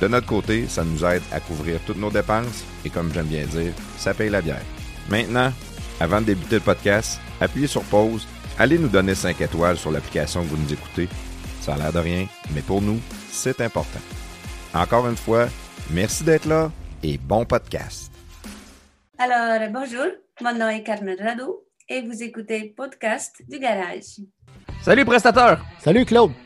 De notre côté, ça nous aide à couvrir toutes nos dépenses et comme j'aime bien dire, ça paye la bière. Maintenant, avant de débuter le podcast, appuyez sur pause, allez nous donner 5 étoiles sur l'application que vous nous écoutez. Ça a l'air de rien, mais pour nous, c'est important. Encore une fois, merci d'être là et bon podcast. Alors, bonjour, mon nom est Carmen Radou et vous écoutez Podcast du Garage. Salut prestateur! Salut Claude!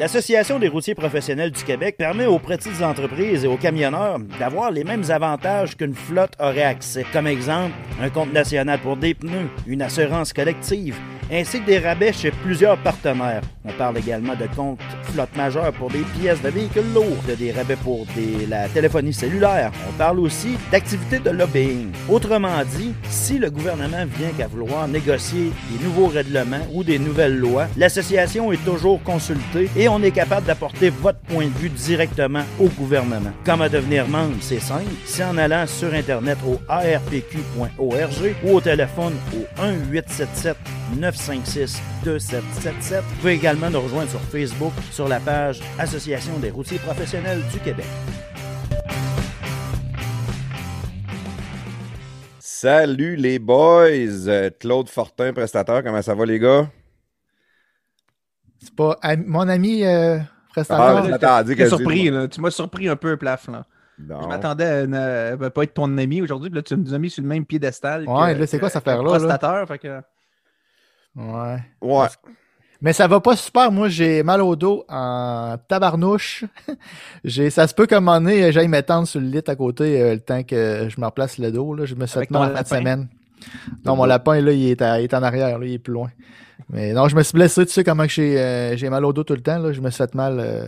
L'Association des routiers professionnels du Québec permet aux petites entreprises et aux camionneurs d'avoir les mêmes avantages qu'une flotte aurait accès. Comme exemple, un compte national pour des pneus, une assurance collective, ainsi que des rabais chez plusieurs partenaires. On parle également de comptes flotte majeure pour des pièces de véhicules lourds, de des rabais pour la téléphonie cellulaire. On parle aussi d'activités de lobbying. Autrement dit, si le gouvernement vient qu'à vouloir négocier des nouveaux règlements ou des nouvelles lois, l'association est toujours consultée et on est capable d'apporter votre point de vue directement au gouvernement. Comment devenir membre, c'est simple. C'est en allant sur Internet au arpq.org ou au téléphone au 1-877 956 2777. Vous pouvez également nous rejoindre sur Facebook sur la page Association des routiers professionnels du Québec. Salut les boys! Euh, Claude Fortin, prestateur, comment ça va les gars? C'est pas am- mon ami euh, Ah, prestataire. je m'attendais T'es que surpris, là. Tu m'as surpris un peu, plaf, là. Non. Je m'attendais à ne à pas être ton ami aujourd'hui, puis là, tu nous as mis sur le même piédestal. Ouais, que- là, c'est quoi cette affaire-là, là? Prestateur, fait que... Ouais. Ouais. Mais ça va pas super. Moi, j'ai mal au dos en tabarnouche. j'ai, ça se peut qu'à un moment donné, j'aille m'étendre sur le lit à côté euh, le temps que je me replace le dos. Là. Je me suis fait mal fin de lapin? semaine. Non, mon lapin, là, il est, à- il est en arrière. Là, il est plus loin. Mais non, je me suis blessé. Tu sais comment que j'ai, euh, j'ai mal au dos tout le temps. Là. Je me suis fait mal. euh,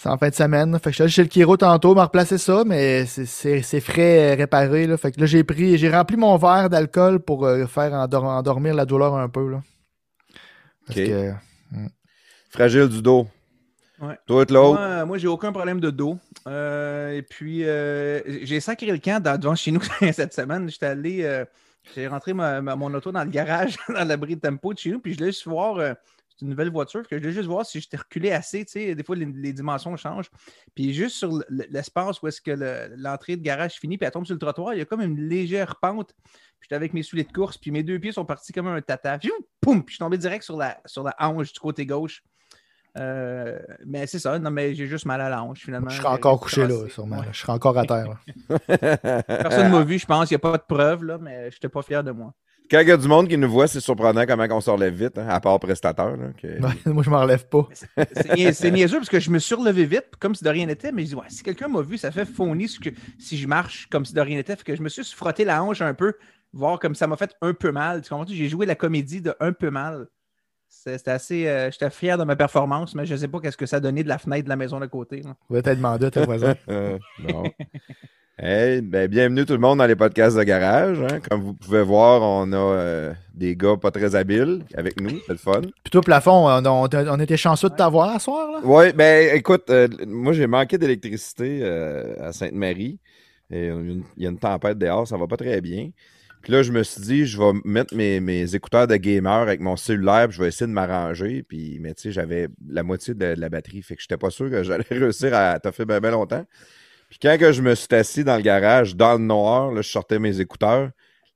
c'est en fin de semaine. Fait que je suis allé chez le chiro tantôt, m'a replacé ça, mais c'est, frais euh, réparé. Là. Fait que là, j'ai pris, j'ai rempli mon verre d'alcool pour euh, faire endor- endormir la douleur un peu. Là. Parce que, Fragile du dos. Ouais. Toi, Claude? Moi, moi j'ai aucun problème de dos. Euh, et puis, euh, j'ai sacré le camp dans, devant chez nous cette semaine. J'étais allé, euh, j'ai rentré ma- ma- mon auto dans le garage, dans l'abri de tempo de chez nous, puis je voulais juste voir, euh, une nouvelle voiture, que je voulais juste voir si j'étais reculé assez, tu sais, des fois les, les dimensions changent. Puis juste sur l'espace où est-ce que le- l'entrée de garage finit, puis elle tombe sur le trottoir, il y a comme une légère pente. Puis j'étais avec mes souliers de course, puis mes deux pieds sont partis comme un tata. Puis, poum! Puis je suis tombé direct sur la, sur la hanche du côté gauche. Euh, mais c'est ça, non, mais j'ai juste mal à la hanche finalement. Je serai encore couché là, sûrement. Ouais. Je serai encore à terre. là. Personne ne m'a vu, je pense. Il n'y a pas de preuve, là, mais je n'étais pas fier de moi. Quand il y a du monde qui nous voit, c'est surprenant comment on se relève vite, hein, à part prestateur. Là, que- Ouais, Moi, je m'en relève pas. C'est nia- c'est niaiseux parce que je me suis relevé vite, comme si de rien n'était, mais je dis, ouais, si quelqu'un m'a vu, ça fait ce que, si je marche comme si de rien n'était. Fait que je me suis frotté la hanche un peu, voir comme ça m'a fait un peu mal. Tu comprends? J'ai joué la comédie de un peu mal. C'était assez. euh, J'étais fier de ma performance, mais je ne sais pas qu'est-ce que ça a donné de la fenêtre de la maison d'à côté. là. On va peut-être demander à tes voisins. Euh, non. Hey, ben, bienvenue tout le monde dans les podcasts de garage. hein. Comme vous pouvez voir, on a euh, des gars pas très habiles avec nous, c'est le fun. Puis toi, plafond, on, on, on était chanceux de t'avoir à soir, là? Oui, ben écoute, euh, moi j'ai manqué d'électricité euh, à Sainte-Marie. Et Il y a une- il y a une tempête dehors, ça va pas très bien. Puis là, je me suis dit, je vais mettre mes, écouteurs de gamer avec mon cellulaire, puis je vais essayer de m'arranger. Puis, mais tu sais, j'avais la moitié de, de la batterie, fait que j'étais pas sûr que j'allais réussir à toffer bien, bien longtemps. Puis quand que je me suis assis dans le garage, dans le noir, là, je sortais mes écouteurs,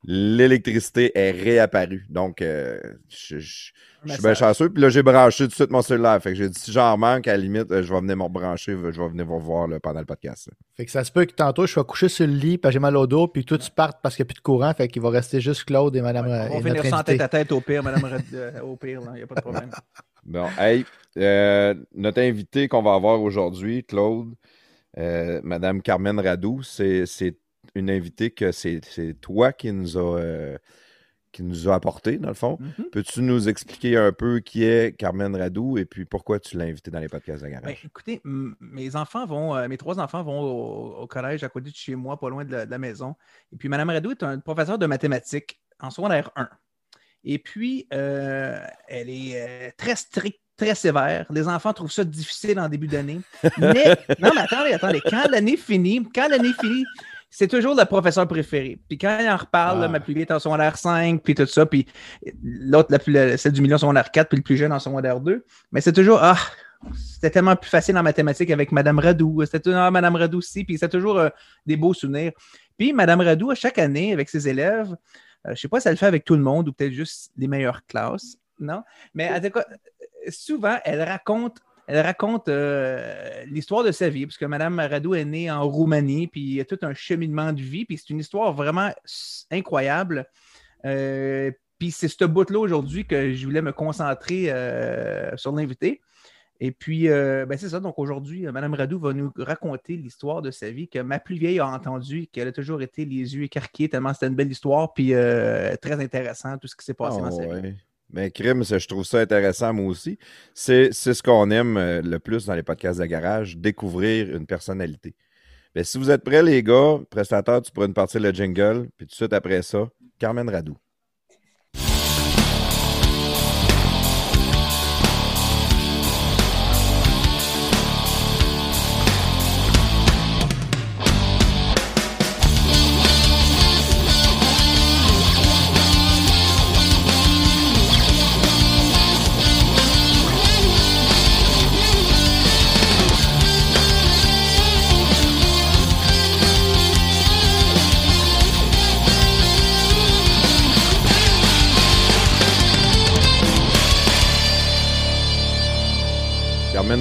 l'électricité est réapparue. Donc, euh, je, je- je suis bien chanceux. Puis là, j'ai branché tout de suite mon cellulaire. Fait que j'ai dit, si j'en manque, à la limite, euh, je vais venir me rebrancher, je vais venir vous voir là, pendant le podcast. là. Fait que ça se peut que tantôt, je sois couché sur le lit, puis j'ai mal au dos, puis que toi, tu partes parce qu'il n'y a plus de courant. Fait qu'il va rester juste Claude et Madame euh, On va finir invité. tête à tête au pire, madame, euh, au pire, il n'y a pas de problème. Bon, hey, euh, notre invité qu'on va avoir aujourd'hui, Claude, euh, Madame Carmen Radou, c'est une invitée que c'est c'est toi qui nous a euh, qui nous a apporté, dans le fond. Mhm. Peux-tu nous expliquer un peu qui est Carmen Radou et puis pourquoi tu l'as invité dans les podcasts de Ben, garage? écoutez, mes enfants vont, euh, mes trois enfants vont au, au collège à côté de chez moi, pas loin de la, de la maison. Et puis, Mme Radou est un professeur de mathématiques en secondaire 1. Et puis, euh, elle est euh, très stricte, très sévère. Les enfants trouvent ça difficile en début d'année. Mais, non, mais attendez, attendez. Quand l'année finit, quand l'année finit, c'est toujours le professeur préféré. Puis quand il en reparle, là, Ah. ma plus vieille est en secondaire 5, puis tout ça, puis l'autre, la plus- la- celle du milieu en secondaire 4, puis le plus jeune en secondaire 2. Mais c'est toujours, ah, c'était tellement plus facile en mathématiques avec Madame Radou. C'était toujours ah, Madame Radou aussi, puis c'est toujours euh, des beaux souvenirs. Puis Madame Radou, à chaque année, avec ses élèves, euh, je ne sais pas si elle le fait avec tout le monde ou peut-être juste les meilleures classes, non? Mais en tout cas, souvent, elle raconte, elle raconte euh, l'histoire de sa vie, parce que Madame Radou est née en Roumanie, puis il y a tout un cheminement de vie, puis c'est une histoire vraiment incroyable. Euh, puis c'est ce bout-là aujourd'hui que je voulais me concentrer euh, sur l'invité. Et puis, ben c'est ça. Donc aujourd'hui, Mme Radou va nous raconter l'histoire de sa vie que ma plus vieille a entendue, qu'elle a toujours été les yeux écarquillés, tellement c'était une belle histoire, puis très intéressant, tout ce qui s'est passé Ah, dans sa vie. Mais crime, je trouve ça intéressant, moi aussi. C'est ce qu'on aime euh, le plus dans les podcasts de garage, découvrir une personnalité. Ben, si vous êtes prêts, les gars, prestataire, tu pourrais nous partir le jingle, puis tout de suite après ça, Carmen Radou.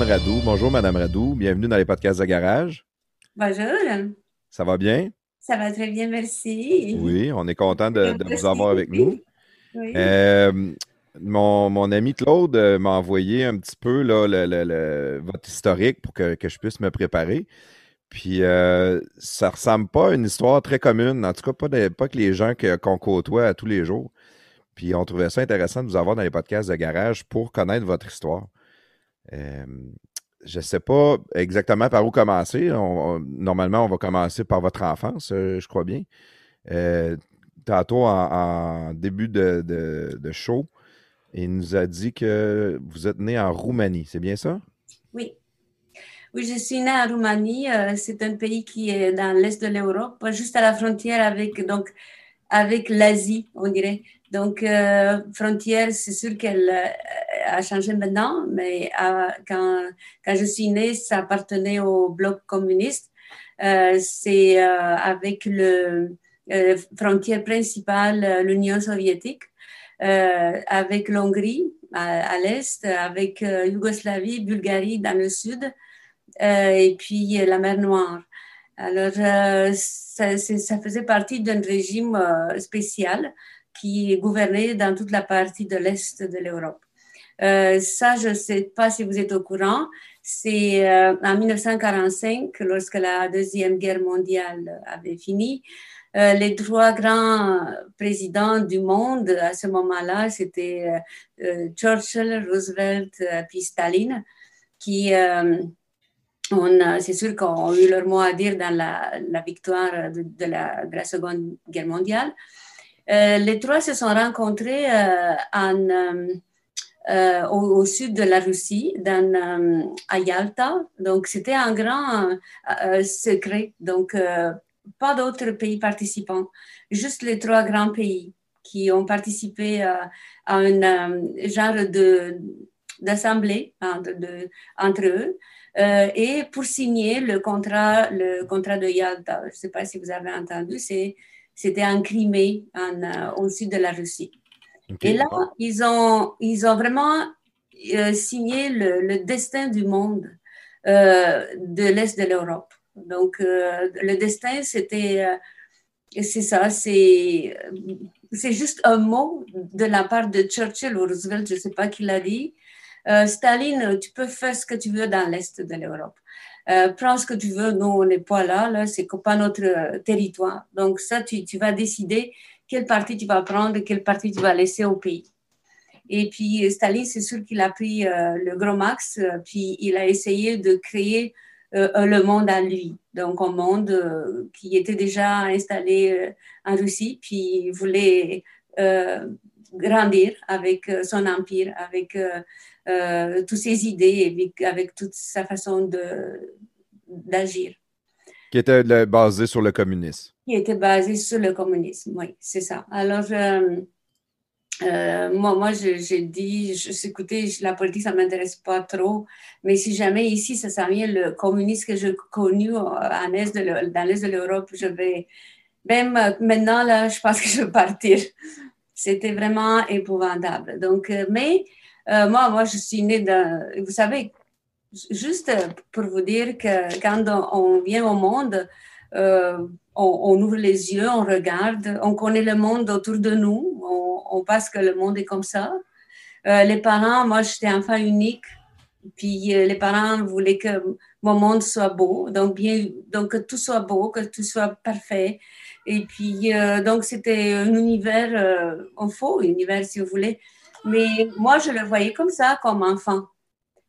Radou. Bonjour, Madame Radou. Bienvenue dans les podcasts de garage. Bonjour, Ça va bien? ça va très bien, merci. Oui, on est content de, de vous avoir avec nous. Oui. Euh, mon, mon ami Claude euh, m'a envoyé un petit peu là, le- le- le- votre historique pour que, que je puisse me préparer. Puis euh, ça ressemble pas à une histoire très commune, en tout cas pas, de- pas que les gens qu'on côtoie à tous les jours. Puis on trouvait ça intéressant de vous avoir dans les podcasts de garage pour connaître votre histoire. Je ne sais pas exactement par où commencer. Normalement, on va commencer par votre enfance, euh, je crois bien. Euh, tantôt, en, début de, show, il nous a dit que vous êtes né en Roumanie. C'est bien ça? Oui. Oui, je suis née en Roumanie. euh, C'est un pays qui est dans l'est de l'Europe, juste à la frontière avec, avec l'Asie, on dirait. Donc, euh, frontière, c'est sûr qu'elle a changé maintenant, mais euh, quand, je suis née, ça appartenait au bloc communiste. Euh, c'est euh, avec le frontière principale, l'Union soviétique, avec l'Hongrie à, l'est, avec Yougoslavie, Bulgarie dans le sud, et puis la mer Noire. Alors, ça, faisait partie d'un régime spécial qui gouvernait dans toute la partie de l'Est de l'Europe. Euh, ça, je ne sais pas si vous êtes au courant, c'est euh, en 1945, lorsque la Deuxième Guerre mondiale avait fini, euh, les trois grands présidents du monde à ce moment-là, c'était Churchill, Roosevelt, puis Staline, qui, c'est sûr qu'on a eu leur mot à dire dans la, victoire de, la, de la Seconde Guerre mondiale. Les trois se sont rencontrés en, euh, au, sud de la Russie, dans, euh, à Yalta. Donc, c'était un grand euh, secret. Donc, euh, pas d'autres pays participants, juste les trois grands pays qui ont participé à, un genre de d'assemblée entre, entre eux et pour signer le contrat, le contrat de Yalta. Je ne sais pas si vous avez entendu, c'était en Crimée, au sud de la Russie. Et là, ils ont, ils ont vraiment signé le, le, destin du monde de l'Est de l'Europe. Donc, euh, le destin, c'était, euh, c'est ça, c'est, c'est juste un mot de la part de Churchill ou Roosevelt, je ne sais pas qui l'a dit. Euh, Staline, tu peux faire ce que tu veux dans l'Est de l'Europe. prends ce que tu veux, nous, on n'est pas là, là, c'est pas notre territoire. Donc, ça, tu, tu vas décider quelle partie tu vas prendre, quelle partie tu vas laisser au pays. Et puis, Staline, c'est sûr qu'il a pris le gros max, puis il a essayé de créer euh, le monde à lui. Donc, un monde euh, qui était déjà installé euh, en Russie, puis voulait grandir avec son empire, avec toutes ses idées, avec, avec toute sa façon d'agir. Qui était basé sur le communisme. Qui était basé sur le communisme, oui, c'est ça. Alors, euh, moi, moi j'ai dit, je, écoutez, la politique, ça ne m'intéresse pas trop, mais si jamais ici, ça s'en vient le communiste que j'ai connu en est de, dans l'Est de l'Europe, je vais, même maintenant, là, je pense que je vais partir. C'était vraiment épouvantable. Donc, euh, mais euh, moi, moi, je suis née dans, vous savez, juste pour vous dire que quand on, vient au monde, on, on, ouvre les yeux, on regarde, on connaît le monde autour de nous, on, pense que le monde est comme ça. Euh, les parents, moi j'étais enfant unique, puis euh, les parents voulaient que mon monde soit beau, donc bien, donc que tout soit beau, que tout soit parfait. Et puis euh, donc c'était un univers, un faux univers si vous voulez, mais moi je le voyais comme ça, comme enfant.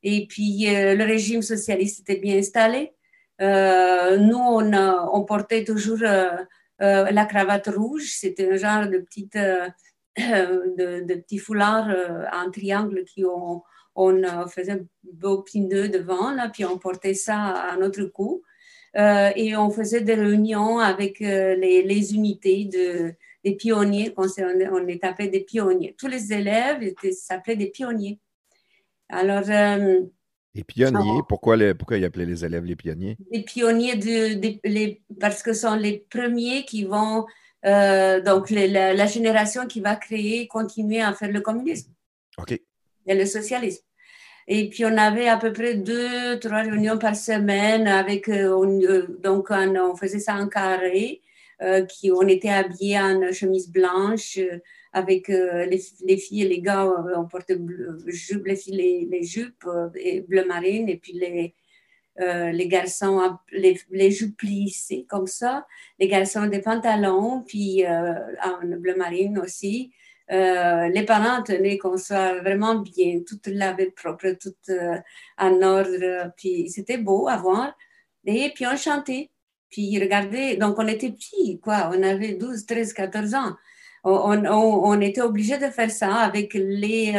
Et puis le régime socialiste était bien installé. nous on, on, portait toujours la cravate rouge, c'était un genre de petite de, petits foulards euh, en triangle qui on euh, faisait un beau petit nœud devant, puis on portait ça à notre cou. Euh, et on faisait des réunions avec les, unités de, des pionniers, on, on est des pionniers. Tous les élèves s'appelaient des pionniers. Alors. les pionniers, pourquoi, les, pourquoi ils appelaient les élèves les pionniers? Les pionniers, de, les, parce que ce sont les premiers qui vont euh, donc la, génération qui va créer, continuer à faire le communisme OK. et le socialisme. Et puis on avait à peu près deux, trois réunions par semaine avec, euh, euh, donc on, faisait ça en carré, qui, on était habillés en chemise blanche avec les, filles et les gars, on portait les filles les, jupes et bleu marine et puis les, euh, les garçons, les, les jupes plissées comme ça, les garçons des pantalons, puis euh, en bleu marine aussi. Euh, les parents tenaient qu'on soit vraiment bien, tout lavé propre, tout en ordre, puis c'était beau à voir. Et puis on chantait, puis regardez, donc on était petits, quoi, on avait 12, 13, 14 ans. On, était obligé de faire ça avec les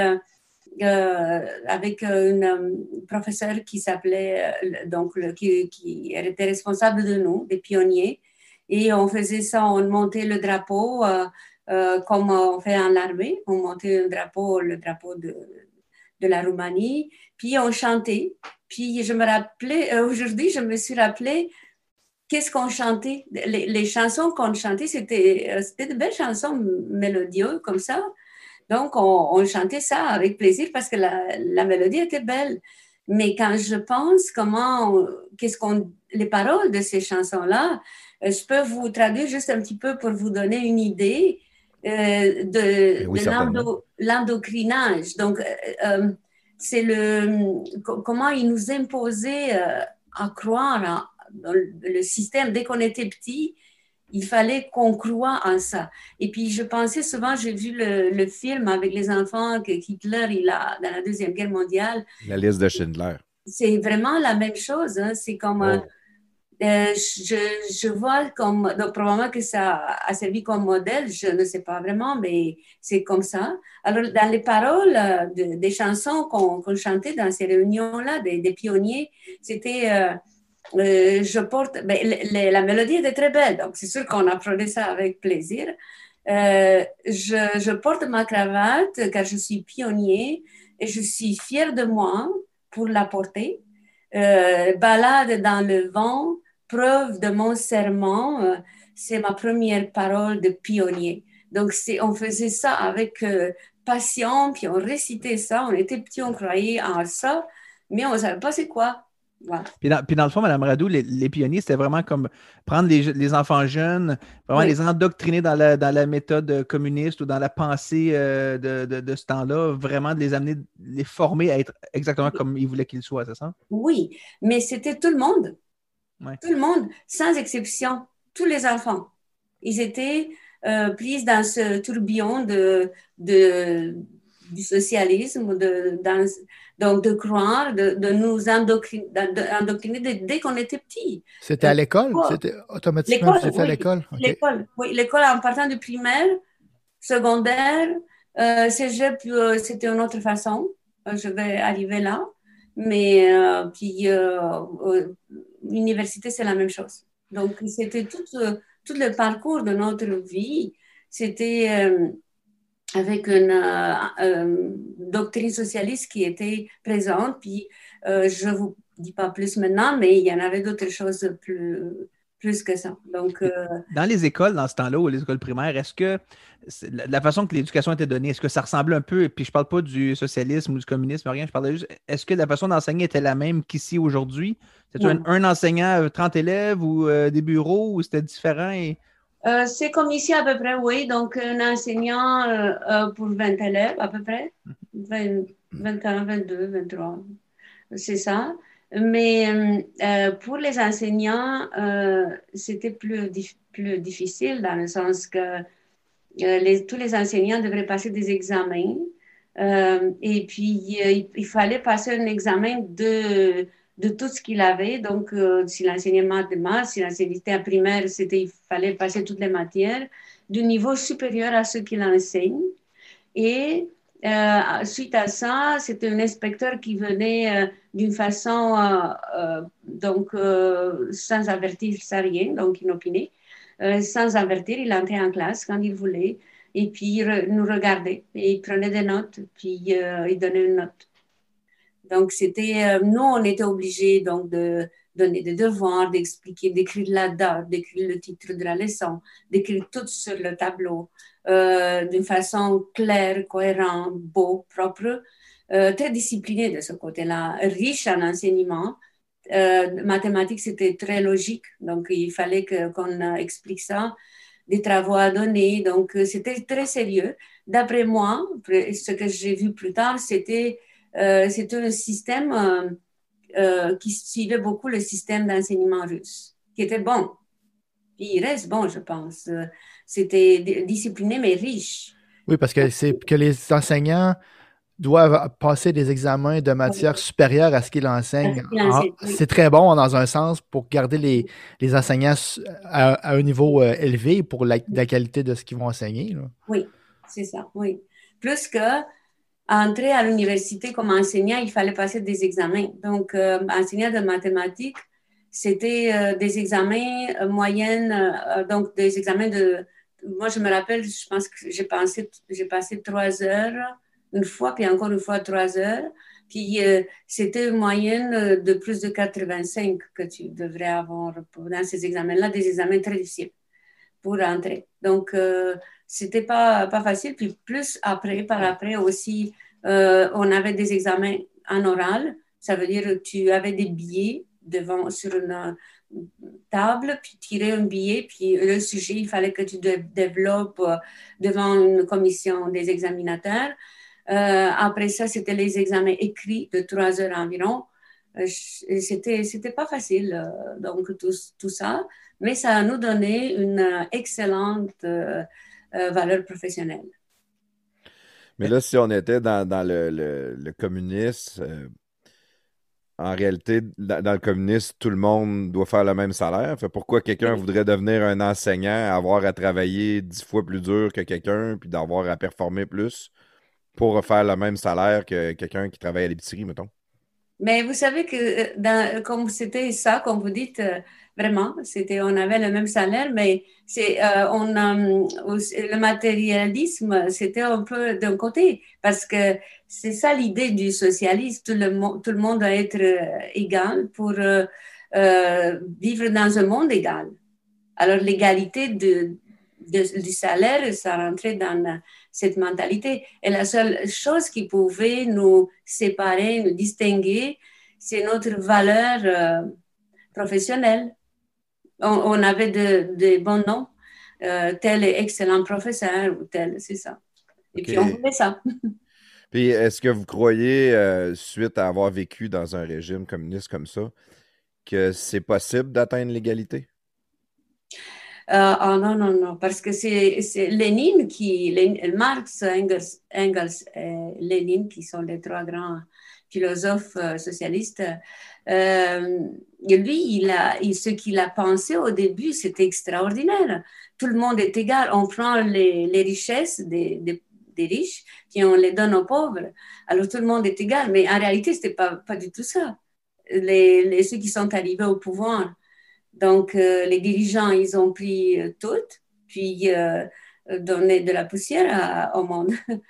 euh, avec une euh, professeure qui s'appelait, euh, donc, qui, était responsable de nous, des pionniers. Et on faisait ça, on montait le drapeau comme on fait en armée. On montait un drapeau, le drapeau de, de la Roumanie. Puis on chantait. Puis je me rappelais, aujourd'hui, je me suis rappelé qu'est-ce qu'on chantait? Les, les chansons qu'on chantait, c'était de belles chansons mélodieuses comme ça. Donc, on, chantait ça avec plaisir parce que la, mélodie était belle. Mais quand je pense comment, qu'est-ce qu'on, les paroles de ces chansons-là, euh, je peux vous traduire juste un petit peu pour vous donner une idée euh, de, l'endocrinage. Donc, euh, c'est le comment ils nous imposaient à croire dans le système dès qu'on était petit il fallait qu'on croie en ça. Et puis, je pensais souvent, j'ai vu le, film avec les enfants que Hitler, il a, dans la Deuxième Guerre mondiale. La liste de Schindler. C'est vraiment la même chose. Hein. C'est comme. Euh, oh. euh, je, je, vois comme. Donc, probablement que ça a servi comme modèle, je ne sais pas vraiment, mais c'est comme ça. Alors, dans les paroles euh, des chansons qu'on chantait dans ces réunions-là, des, pionniers, c'était. Je porte, la mélodie était très belle, donc c'est sûr qu'on apprenait ça avec plaisir. je, je, porte ma cravate car je suis pionnier et je suis fière de moi pour la porter. balade dans le vent, preuve de mon serment, c'est ma première parole de pionnier. Donc, on faisait ça avec passion, puis on récitait ça. On était petits, on croyait en ça, mais on ne savait pas c'est quoi. Puis, dans, le fond, Mme Radou, les, pionniers, c'était vraiment comme prendre les, enfants jeunes, vraiment les endoctriner dans la, dans la, méthode communiste ou dans la pensée euh, de, de, ce temps-là, vraiment de les amener, les former à être exactement comme ils voulaient qu'ils soient, c'est ça? Oui, mais c'était tout le monde. Tout le monde, sans exception, tous les enfants. Ils étaient euh, prise dans ce tourbillon de, de, du socialisme, de, dans, donc de croire, de, de nous endoctriner, dès qu'on était petit. C'était à l'école? C'était automatiquement c'était à l'école? L'école, oui. L'école en partant du primaire, secondaire, euh, cégep, euh, c'était une autre façon. Euh, je vais arriver là. Mais puis, l'université, c'est la même chose. Donc, c'était tout tout le parcours de notre vie, c'était euh, avec une euh, euh, doctrine socialiste qui était présente. Puis, je ne vous dis pas plus maintenant, mais il y en avait d'autres choses plus, plus que ça. Donc, Dans les écoles, dans ce temps-là, ou les écoles primaires, est-ce que la façon que l'éducation était donnée, est-ce que ça ressemblait un peu, et puis je ne parle pas du socialisme ou du communisme, rien, je parlais juste, est-ce que la façon d'enseigner était la même qu'ici aujourd'hui? C'était un, enseignant, 30 élèves ou des bureaux, ou c'était différent? Euh, c'est comme ici à peu près, oui. Donc, un enseignant euh, euh, pour 20 élèves à peu près. 20, 21, 22, 23. C'est ça. Mais pour les enseignants, c'était plus, plus difficile dans le sens que tous les enseignants devraient passer des examens. et puis, il, fallait passer un examen de de tout ce qu'il avait. Donc, euh, si l'enseignement de maths, si l'enseignement primaire, c'était, il fallait passer toutes les matières du niveau supérieur à ce qu'il enseigne. Et euh, suite à ça, c'était un inspecteur qui venait euh, d'une façon, donc, sans avertir, sans rien, donc inopiné. sans avertir, il entrait en classe quand il voulait. Et puis, il nous regardait et il prenait des notes, puis il donnait une note. Donc, c'était, euh, nous, on était obligés donc de donner des devoirs, d'expliquer, d'écrire la date, d'écrire le titre de la leçon, d'écrire tout sur le tableau euh, d'une façon claire, cohérente, beau, propre, euh, très discipliné de ce côté-là, riche en enseignement. mathématiques, c'était très logique, donc il fallait qu'on explique ça, des travaux à donner, donc c'était très sérieux. D'après moi, ce que j'ai vu plus tard, c'était euh, c'est un système euh, euh, qui suivait beaucoup le système d'enseignement russe, qui était bon. Puis il reste bon, je pense. C'était discipliné, mais riche. Oui, parce que c'est que les enseignants doivent passer des examens de matière supérieure à ce qu'ils enseignent. C'est très bon dans un sens pour garder les, les enseignants à, un niveau élevé pour la, la, qualité de ce qu'ils vont enseigner. Oui, c'est ça, oui. Plus que entrer à l'université comme enseignant, il fallait passer des examens. Donc, euh, enseignant de mathématiques, c'était euh, des examens euh, moyennes, donc des examens de... Moi, je me rappelle, je pense que j'ai passé, j'ai passé trois heures une fois, puis encore une fois trois heures. Puis c'était une moyenne de plus de 85 que tu devrais avoir dans ces examens-là, des examens très difficiles pour entrer. Donc, c'était pas, pas facile. Puis plus après, par après aussi, euh, on avait des examens en oral. Ça veut dire que tu avais des billets devant, sur une table, puis tirer un billet, puis le sujet, il fallait que tu développes euh, devant une commission des examinateurs. Euh, après ça, c'était les examens écrits de trois heures environ. c'était, c'était pas facile, donc tout, tout, ça, mais ça a nous donné une excellente euh, valeurs professionnelles. Mais là, si on était dans, le, communisme, euh, en réalité, dans, le communisme, tout le monde doit faire le même salaire. Fait pourquoi quelqu'un voudrait devenir un enseignant, avoir à travailler dix fois plus dur que quelqu'un, puis d'avoir à performer plus pour faire le même salaire que quelqu'un qui travaille à l'épicerie, mettons? Mais vous savez que dans, comme c'était ça, comme vous dites, vraiment, c'était, on avait le même salaire, mais c'est, on, le matérialisme, c'était un peu d'un côté, parce que c'est ça l'idée du socialisme, tout le, tout le monde doit être égal pour vivre dans un monde égal. Alors l'égalité de, du salaire, ça rentrait dans cette mentalité. Et la seule chose qui pouvait nous séparer, nous distinguer, c'est notre valeur euh, professionnelle. On, avait de, bons noms, euh, tel excellent professeur ou tel, c'est ça. Et puis on voulait ça. puis est-ce que vous croyez, euh, suite à avoir vécu dans un régime communiste comme ça, que c'est possible d'atteindre l'égalité? Euh, oh non, non, non, parce que c'est Lénine qui, Marx, Engels, Engels et Lénine, qui sont les trois grands philosophes euh, socialistes, euh, lui, ce qu'il a pensé au début, c'était extraordinaire. Tout le monde est égal. On prend les, richesses des, riches, puis on les donne aux pauvres. Alors tout le monde est égal. Mais en réalité, ce n'était pas, du tout ça. Les, ceux qui sont arrivés au pouvoir, donc, euh, les dirigeants, ils ont pris euh, tout, puis euh, donné de la poussière au monde.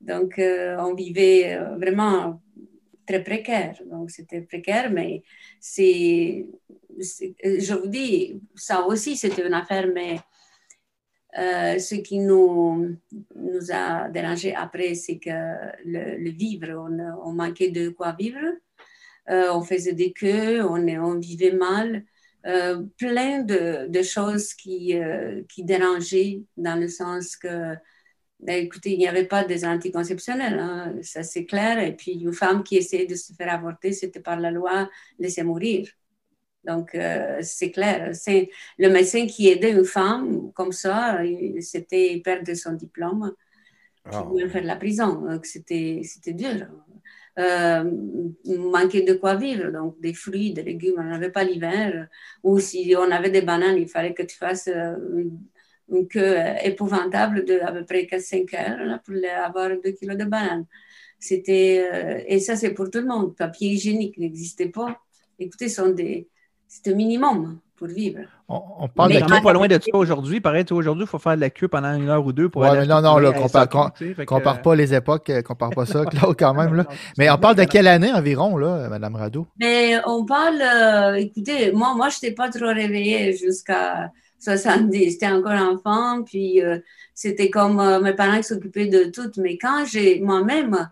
Donc, on vivait vraiment très précaire. Donc, c'était précaire, mais c'est, je vous dis, ça aussi, c'était une affaire, mais ce qui nous, nous a dérangé après, c'est que le, vivre, on, manquait de quoi vivre. on faisait des queues, on, on vivait mal. Euh, plein de, de choses qui, euh, qui, dérangeaient dans le sens que, écoutez, il n'y avait pas des anticonceptionnels, hein, ça c'est clair. Et puis, une femme qui essayait de se faire avorter, c'était par la loi laisser mourir. Donc, euh, c'est clair. C'est le médecin qui aidait une femme comme ça, c'était perdre son diplôme, oh. faire la prison. C'était dur euh, manquer de quoi vivre, donc des fruits, des légumes, on n'avait pas l'hiver, ou si on avait des bananes, il fallait que tu fasses euh, une, queue épouvantable de à peu près 4-5 heures pour avoir 2 kilos de bananes. C'était, euh, et ça c'est pour tout le monde, papier hygiénique n'existait pas. Écoutez, c'était un minimum pour vivre. On, parle de queue pas loin de ça aujourd'hui. Pareil, aujourd'hui, il faut faire de la queue pendant une heure ou deux pour aller. non, non, là, compare, compare pas les époques, euh, compare pas ça, Claude, quand même. Là. Mais on parle de quelle année environ, là, Mme Rado? Mais on parle, euh, écoutez, moi, moi je n'étais pas trop réveillée jusqu'à 70. J'étais encore enfant, puis euh, c'était comme mes parents qui s'occupaient de tout. Mais quand j'ai moi-même,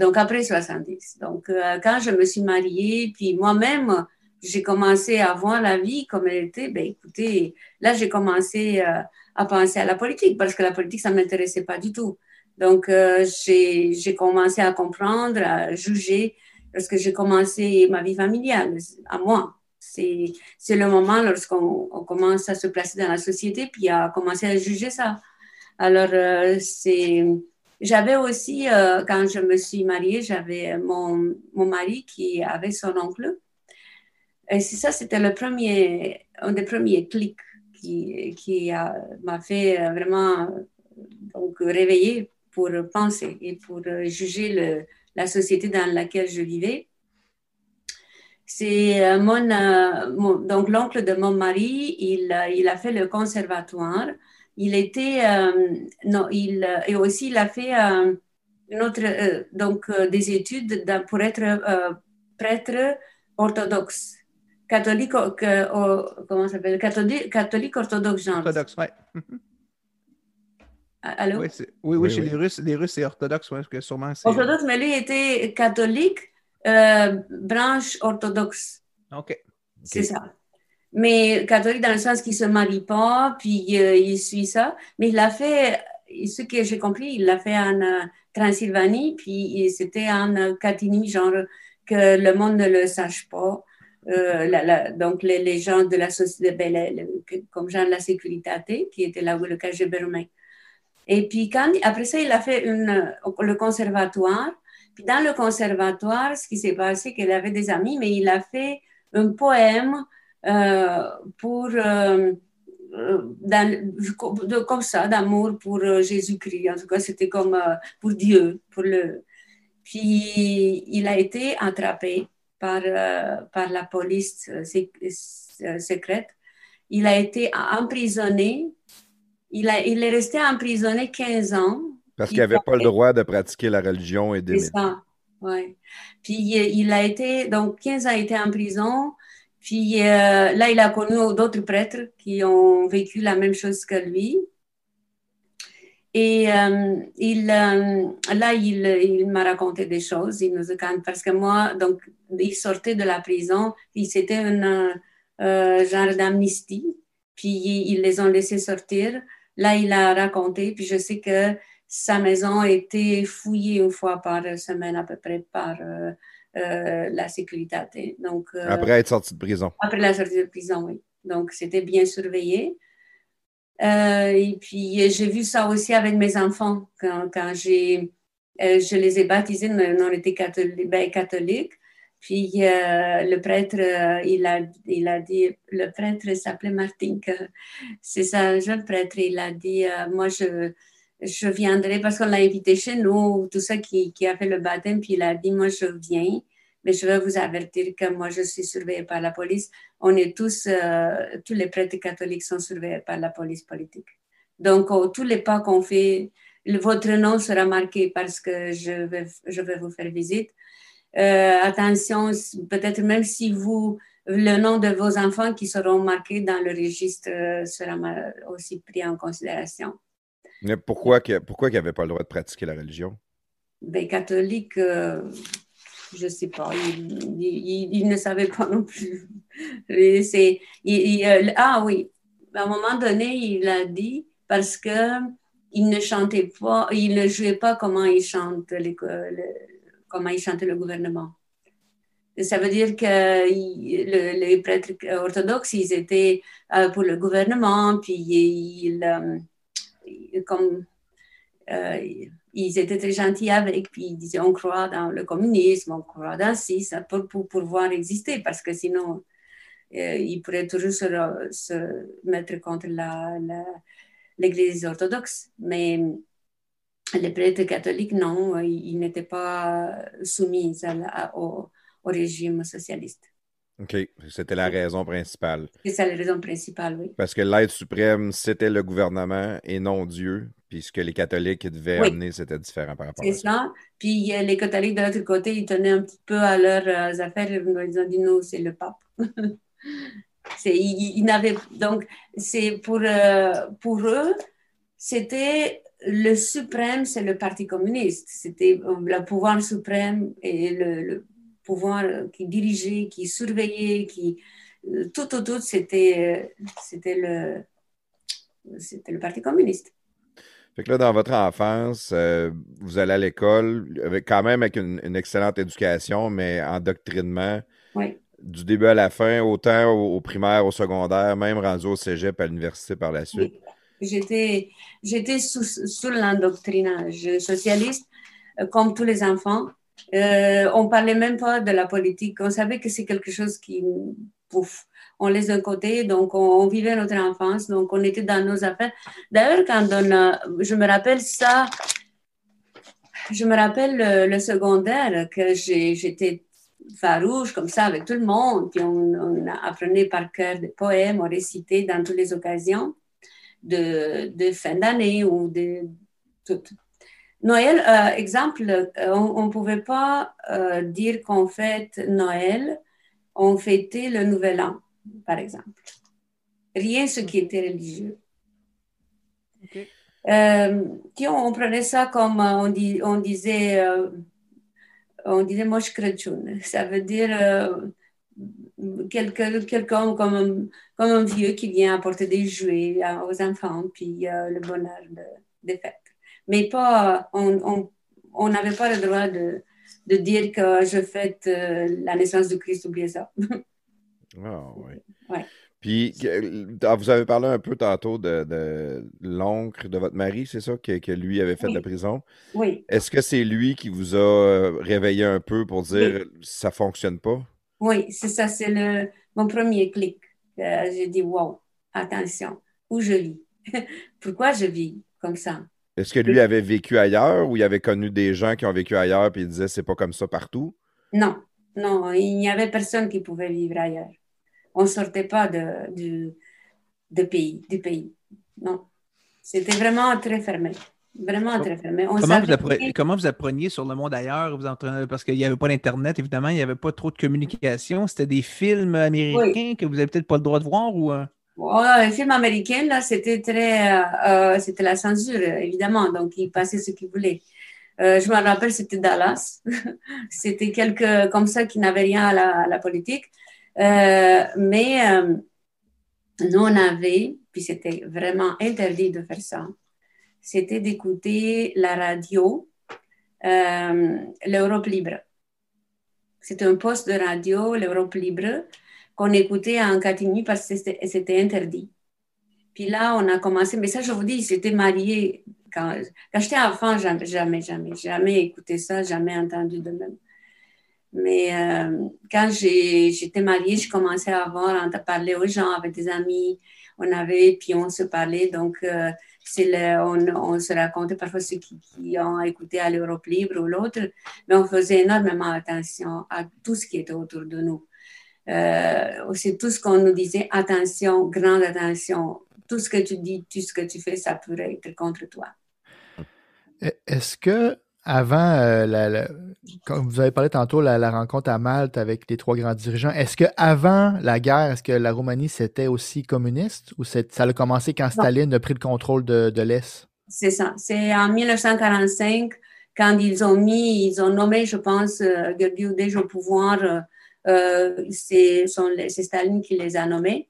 donc après 70, donc quand je me suis mariée, puis moi-même, j'ai commencé à voir la vie comme elle était, ben écoutez, là j'ai commencé euh, à penser à la politique parce que la politique ça m'intéressait pas du tout. Donc euh, j'ai commencé à comprendre, à juger lorsque j'ai commencé ma vie familiale à moi. C'est le moment lorsqu'on commence à se placer dans la société puis à commencer à juger ça. Alors euh, c'est j'avais aussi quand je me suis mariée, j'avais mon, mon mari qui avait son oncle et c'est ça, c'était le premier, un des premiers clics qui, qui m'a fait euh, vraiment donc, réveiller pour penser et pour juger le, la société dans laquelle je vivais. C'est euh, euh, mon, donc l'oncle de mon mari, il, il, a fait le conservatoire. Il était, non, il, et aussi il a fait une autre, donc des études pour être prêtre orthodoxe catholique, que, comment s'appelle? Catholique, catholique orthodoxe, genre. Orthodoxe, ouais. Allô? Oui, oui, oui, chez les Russes, les Russes, c'est orthodoxe, ouais, parce que sûrement c'est. Orthodoxe, mais lui était catholique, euh, branche orthodoxe. OK. C'est ça. Mais catholique dans le sens qu'il ne se marie pas, puis euh, il suit ça. Mais il l'a fait, ce que j'ai compris, il l'a fait en euh, Transylvanie, puis c'était en Catigny, genre que le monde ne le sache pas. Euh, la, donc les, les, gens de la société, ben, comme Jean de la sécurité, qui était là où le KGB roumain. Et puis quand, après ça, il a fait une, le conservatoire. Puis dans le conservatoire, ce qui s'est passé, c'est qu'il avait des amis, mais il a fait un poème euh, pour, euh, comme ça, d'amour pour Jésus-Christ. En tout cas, c'était comme pour Dieu, pour le, Puis il a été attrapé par, par la police secrète. Il a été emprisonné. Il, a, il est resté emprisonné 15 ans. Parce qu'il n'avait pas le droit de pratiquer la religion et d'aimer. C'est ça, oui. Puis il a été, donc 15 ans, a été en prison. Puis euh, là, il a connu d'autres prêtres qui ont vécu la même chose que lui. Et euh, il, euh, là, il, il m'a raconté des choses, il nous a parce que moi, donc, il sortait de la prison, puis c'était un genre d'amnistie, puis ils les ont laissés sortir. Là, il a raconté, puis je sais que sa maison a été fouillée une fois par semaine à peu près par euh, la sécurité. Donc, euh, après être sorti de prison. Après la sortie de prison, oui. Donc, c'était bien surveillé. Euh, et puis, j'ai vu ça aussi avec mes enfants quand, quand j'ai, je les ai baptisés, on était catholiques. Ben, catholiques. Puis le prêtre, il, a, il a dit, le prêtre s'appelait Martin, c'est ça, jeune prêtre, il a dit, moi je, je viendrai parce qu'on l'a invité chez nous, tout ça qui, a fait le baptême, puis il a dit, moi, je viens, mais je veux vous avertir que moi, je suis surveillée par la police. On est tous, euh, tous les prêtres catholiques sont surveillés par la police politique. Donc, tous les pas qu'on fait, votre nom sera marqué parce que je vais, je vais vous faire visite. Euh, attention, peut-être même si vous, le nom de vos enfants qui seront marqués dans le registre euh, sera aussi pris en considération. Pourquoi, pourquoi il n'y avait pas le droit de pratiquer la religion? Ben, catholique, euh, je ne sais pas, il, ne savait pas non plus. C'est, euh, ah oui, à un moment donné, il a dit parce que il ne chantait pas, il ne jouait pas comment il chante le, comment il chantait le gouvernement. Ça veut dire que les prêtres orthodoxes, ils étaient euh, pour le gouvernement, puis ils, comme euh, ils étaient très gentils avec, puis ils disaient on croit dans le communisme, on croit dans ci, ça pour, pour pouvoir exister, parce que sinon, euh, ils pourraient toujours se, mettre contre l'Église orthodoxe. Mais les prêtres catholiques, non, ils, n'étaient pas soumis au régime socialiste. OK. C'était la raison principale. C'est ça la raison principale, oui. Parce que l'aide suprême, c'était le gouvernement et non Dieu. Puis ce que les catholiques devaient amener, c'était différent par rapport à ça. C'est ça. Puis les catholiques, de l'autre côté, ils tenaient un petit peu à leurs euh, affaires. Ils ont dit non, c'est le pape. ils, n'avaient... Donc, c'est pour, euh, pour eux, c'était le suprême, c'est le Parti communiste. C'était le pouvoir suprême et le pouvoir euh, qui dirigeait, qui surveillait, qui euh, tout autour, c'était euh, c'était le c'était le Parti communiste. Fait que là, dans votre enfance, vous allez à l'école, avec, quand même avec une, excellente éducation, mais en doctrinement. Oui. Du début à la fin, autant au, primaire, au secondaire, même rendu au cégep à l'université par la suite. J'étais, j'étais sous, sous l'endoctrinage socialiste, comme tous les enfants. Euh, on parlait même pas de la politique. On savait que c'est quelque chose qui, pouf, on laisse d'un côté. Donc, on, vivait notre enfance. Donc, on était dans nos affaires. D'ailleurs, quand on je me rappelle ça, je me rappelle le, secondaire que j'étais farouche comme ça avec tout le monde. Puis on, apprenait par cœur des poèmes, on récitait dans toutes les occasions de, de fin d'année ou de toutes Noël, euh, exemple, euh, on ne pouvait pas euh, dire qu'on fête Noël, on fêtait le Nouvel An, par exemple. Rien ce qui était religieux. on prenait ça comme on, dit, on disait, on disait Mosh Ça veut dire quelqu'un quelqu'un comme, un, comme un vieux qui vient apporter des jouets aux enfants, puis le bonheur de, des fêtes mais pas, on n'avait pas le droit de, de, dire que je fête euh, la naissance de Christ, oubliez ça. Ah, oui. Ouais. Puis, ah, vous avez parlé un peu tantôt de, de l'oncle de votre mari, c'est ça, que, que, lui avait fait de la prison? Oui. Est-ce que c'est lui qui vous a euh, réveillé un peu pour dire ça ça fonctionne pas? Oui, c'est ça, c'est le, mon premier clic. Euh, j'ai dit, wow, attention, où je vis? Pourquoi je vis comme ça? Est-ce que lui avait vécu ailleurs ou il avait connu des gens qui ont vécu ailleurs et il disait c'est pas comme ça partout? Non, non, il n'y avait personne qui pouvait vivre ailleurs. On ne sortait pas de, de, pays, du pays. Non. C'était vraiment très fermé. Vraiment très fermé. comment, vous appreniez, comment, vous appreniez sur le monde ailleurs? Parce qu'il n'y avait pas d'Internet, évidemment, il n'y avait pas trop de communication. C'était des films américains que vous n'avez peut-être pas le droit de voir ou. Euh? les films américains, là, c'était très. Euh, euh, c'était la censure, évidemment. Donc, ils passaient ce qu'ils voulaient. je me rappelle, c'était Dallas. c'était quelques comme ça qui n'avaient rien à la, politique. mais nous, on avait, puis c'était vraiment interdit de faire ça c'était d'écouter la radio, euh, l'Europe libre. C'était un poste de radio, l'Europe libre, qu'on écoutait en catimini parce que c'était interdit. Puis là, on a commencé, mais ça, je vous dis, j'étais mariée. Quand, j'étais enfant, jamais, jamais, jamais, écouté ça, jamais entendu de même. Mais euh, quand j'étais mariée, je commençais à à parler aux gens, avec des amis, on avait, puis on se parlait. Donc, euh, on, se racontait parfois ceux qui, ont écouté à l'Europe libre ou l'autre, mais on faisait énormément attention à tout ce qui était autour de nous. Euh, c'est tout ce qu'on nous disait, attention, grande attention, tout ce que tu dis, tout ce que tu fais, ça pourrait être contre toi. Est-ce que avant, euh, comme vous avez parlé tantôt, la, la, rencontre à Malte avec les trois grands dirigeants, est-ce que avant la guerre, est-ce que la Roumanie c'était aussi communiste ou ça a commencé quand Staline a pris le contrôle de, de l'Est? C'est ça. C'est en 1945 quand ils ont mis, ils ont nommé, je pense, euh, déjà au pouvoir. Euh, euh c'est Staline qui les a nommés.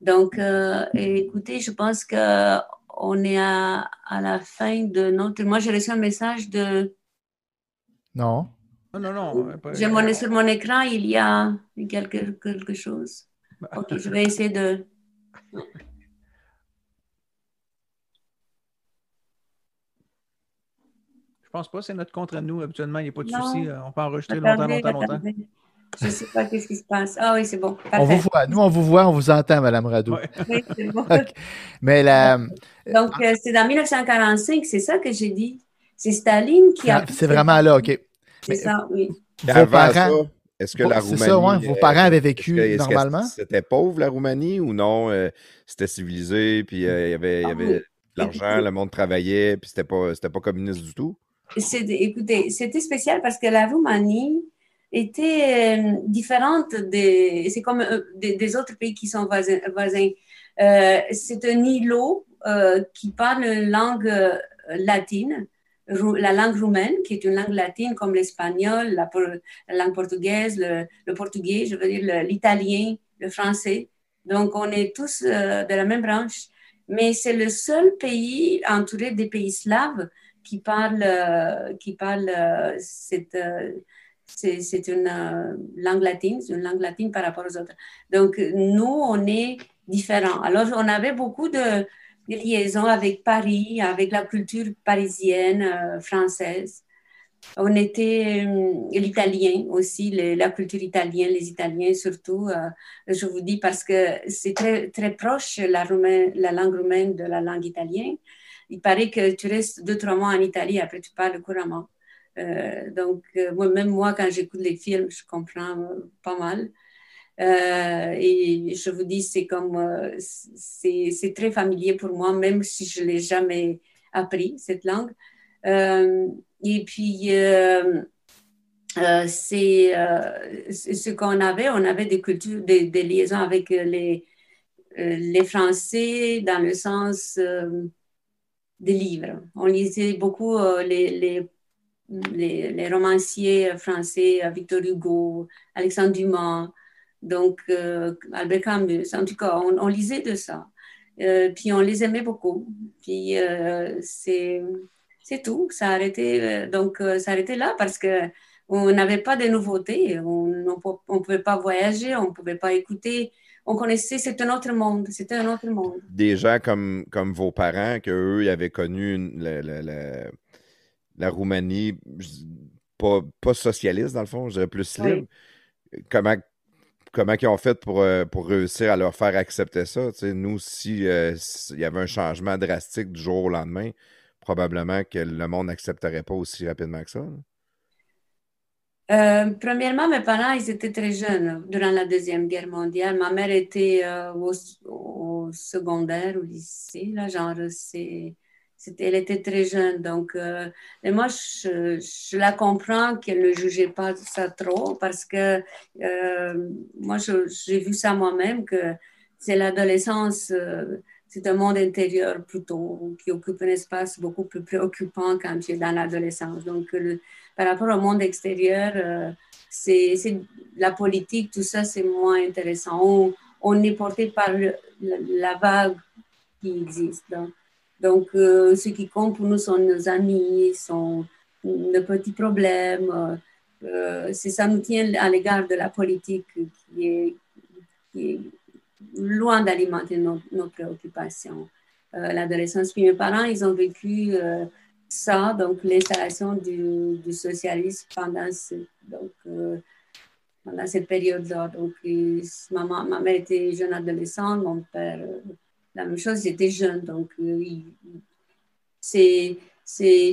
Donc, euh, écoutez, je pense que on est à, la fin de notre. Moi, j'ai reçu un message de. Non. Non, non, non. J'ai mon, sur mon écran, il y a quelque, quelque chose. Bah. Ok, je vais essayer de. Je pense pas, c'est notre contre à nous. Habituellement, il n'y a pas de souci. On peut enregistrer longtemps, longtemps, longtemps. Je ne sais pas qu'est-ce qui se passe. Ah oui, c'est bon. On vous voit. Nous, on vous voit, on vous entend, Mme Radou. Oui, c'est bon. Mais la... Donc, euh, c'est dans 1945, c'est ça que j'ai dit? C'est Staline qui a. Ah, c'est vraiment là, OK. C'est ça, oui. Vos parents. Est-ce que la Roumanie. C'est ça, ouais. Vos parents avaient vécu normalement? C'était pauvre, la Roumanie, ou non? Euh, c'était civilisé, puis euh, il y avait, y ah avait l'argent, le monde travaillait, puis c'était pas, pas communiste du tout? Écoutez, c'était spécial parce que la Roumanie, était euh, différente des, c'est comme euh, des, autres pays qui sont voisins. Euh, c'est un îlot qui parle une langue latine, la langue roumaine, qui est une langue latine comme l'espagnol, la, langue portugaise, le, portugais, je veux dire l'italien, le, français. Donc, on est tous de la même branche. Mais c'est le seul pays entouré des pays slaves qui parle, qui parle cette c'est une euh, langue latine, c'est une langue latine par rapport aux autres. Donc, nous, on est différents. Alors, on avait beaucoup de, liaisons avec Paris, avec la culture parisienne, euh, française. On était euh, l'italien aussi, la culture italienne, les Italiens surtout. je vous dis parce que c'est très, très proche la, la langue roumaine de la langue italienne. Il paraît que tu restes deux, trois mois en Italie, après tu parles couramment. Euh, donc, euh, moi, même moi, quand j'écoute les films, je comprends euh, pas mal. et je vous dis, c'est comme, c'est très familier pour moi, même si je ne l'ai jamais appris, cette langue. et puis, c'est ce qu'on avait, on avait des cultures, des, liaisons avec les, les Français dans le sens des livres. On lisait beaucoup les les, romanciers français, euh, Victor Hugo, Alexandre Dumas, donc euh, Albert Camus. En tout cas, on, lisait de ça. Euh, puis on les aimait beaucoup. Puis c'est tout. Ça arrêtait, donc ça arrêtait là parce que on n'avait pas de nouveautés. On ne pouvait pas voyager, on ne pouvait pas écouter. On connaissait, c'était un autre monde. C'était un autre monde. Des gens comme, comme vos parents, qu'eux, ils avaient connu Roumanie, pas, pas, socialiste dans le fond, je dirais plus libre. Comment, comment ils ont fait pour, euh, pour réussir à leur faire accepter ça? nous, si euh, y avait un changement drastique du jour au lendemain, probablement que le monde n'accepterait pas aussi rapidement que ça. Euh, premièrement, mes parents, ils étaient très jeunes durant la Deuxième Guerre mondiale. Ma mère était euh, au, secondaire, au lycée, là, genre, c'est, elle était très jeune. Donc, euh, et moi, je, la comprends qu'elle ne jugeait pas ça trop parce que moi, j'ai vu ça moi-même, que c'est l'adolescence c'est un monde intérieur plutôt qui occupe un espace beaucoup plus préoccupant quand tu dans l'adolescence. Donc, par rapport au monde extérieur, euh, c'est la politique, tout ça, c'est moins intéressant. On, est porté par la, vague qui existe. Donc, euh, ce qui compte pour nous sont nos amis, sont nos petits problèmes. Euh, c'est ça nous tient à l'égard de la politique qui est, loin d'alimenter nos, préoccupations. Euh, l'adolescence, puis mes parents, ils ont vécu euh, ça, donc l'installation du, socialisme pendant, donc, euh, cette période-là. Donc, ma mère était jeune adolescente, mon père, la même chose, j'étais jeune. Donc, c'est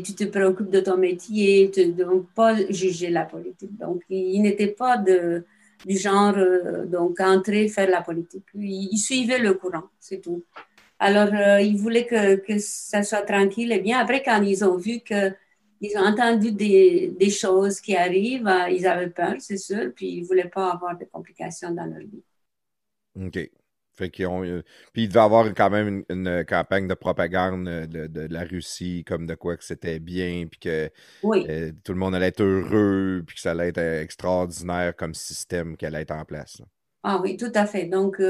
tu te préoccupes de ton métier, tu ne dois pas juger la politique. Donc, il n'était pas du genre, euh, donc, entrer, faire la politique. Ils, suivaient le courant, c'est tout. Alors, euh, ils voulaient que, que, ça soit tranquille et bien. Après, quand ils ont vu que ils ont entendu des, des choses qui arrivent, euh, ils avaient peur, c'est sûr, puis ils ne voulaient pas avoir de complications dans leur vie. OK. Euh, puis il devait avoir quand même une, campagne de propagande de, la Russie, comme de quoi que c'était bien, puis que euh, tout le monde allait être heureux, puis que ça allait être euh, extraordinaire comme système qui allait être en place. Ah oui, tout à fait. Donc,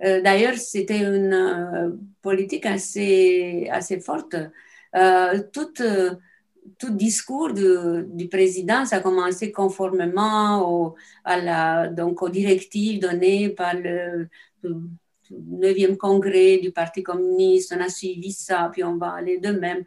d'ailleurs, c'était une politique assez, assez forte. tout, tout discours du président, ça a commencé conformément à la, donc aux directives données par le, 9e congrès du Parti communiste, on a suivi ça, puis on va aller de même.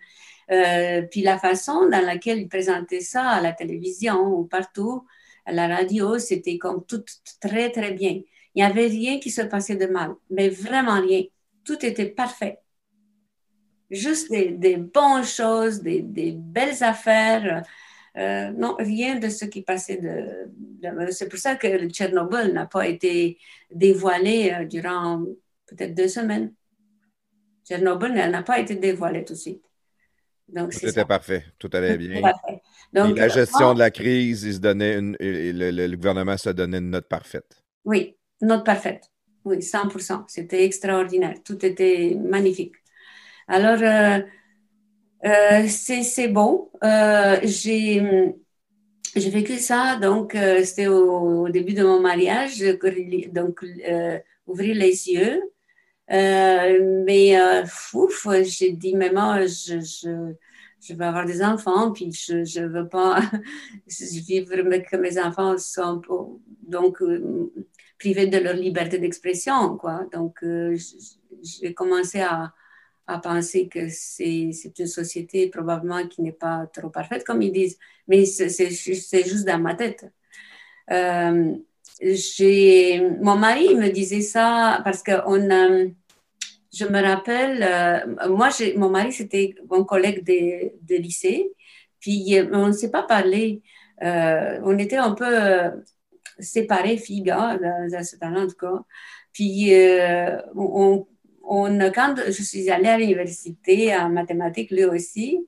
Euh, puis la façon dans laquelle il présentait ça à la télévision ou partout, à la radio, c'était comme tout très, très bien. Il n'y avait rien qui se passait de mal, mais vraiment rien. Tout était parfait. Juste des, bonnes choses, des, belles affaires. Euh, non, rien de ce qui passait de. c'est pour ça que le Tchernobyl n'a pas été dévoilé euh, durant peut-être deux semaines. Tchernobyl n'a pas été dévoilé tout de suite. Donc, tout était parfait, tout allait bien. Donc, la gestion de la crise, il se donnait le, gouvernement se donnait une note parfaite. Oui, note parfaite. Oui, 100% C'était extraordinaire. Tout était magnifique. Alors, euh, euh, c'est bon. Euh, j'ai vécu ça, donc c'était au, début de mon mariage, donc ouvrir les yeux. mais fouf, j'ai dit, maman, je, je, je, veux avoir des enfants, puis je ne veux pas vivre que mes enfants sont donc privés de leur liberté d'expression. quoi. Donc, j'ai commencé à à penser que c'est une société probablement qui n'est pas trop parfaite, comme ils disent, mais c'est juste dans ma tête. Euh, mon mari me disait ça parce que on, euh, je me rappelle, euh, moi, mon mari, c'était mon collègue de, de, lycée, puis on ne s'est pas parlé. on était un peu séparés, filles-gars, dans, ce temps-là, en tout cas. Puis, on, on, quand je suis allée à l'université en mathématiques, lui aussi,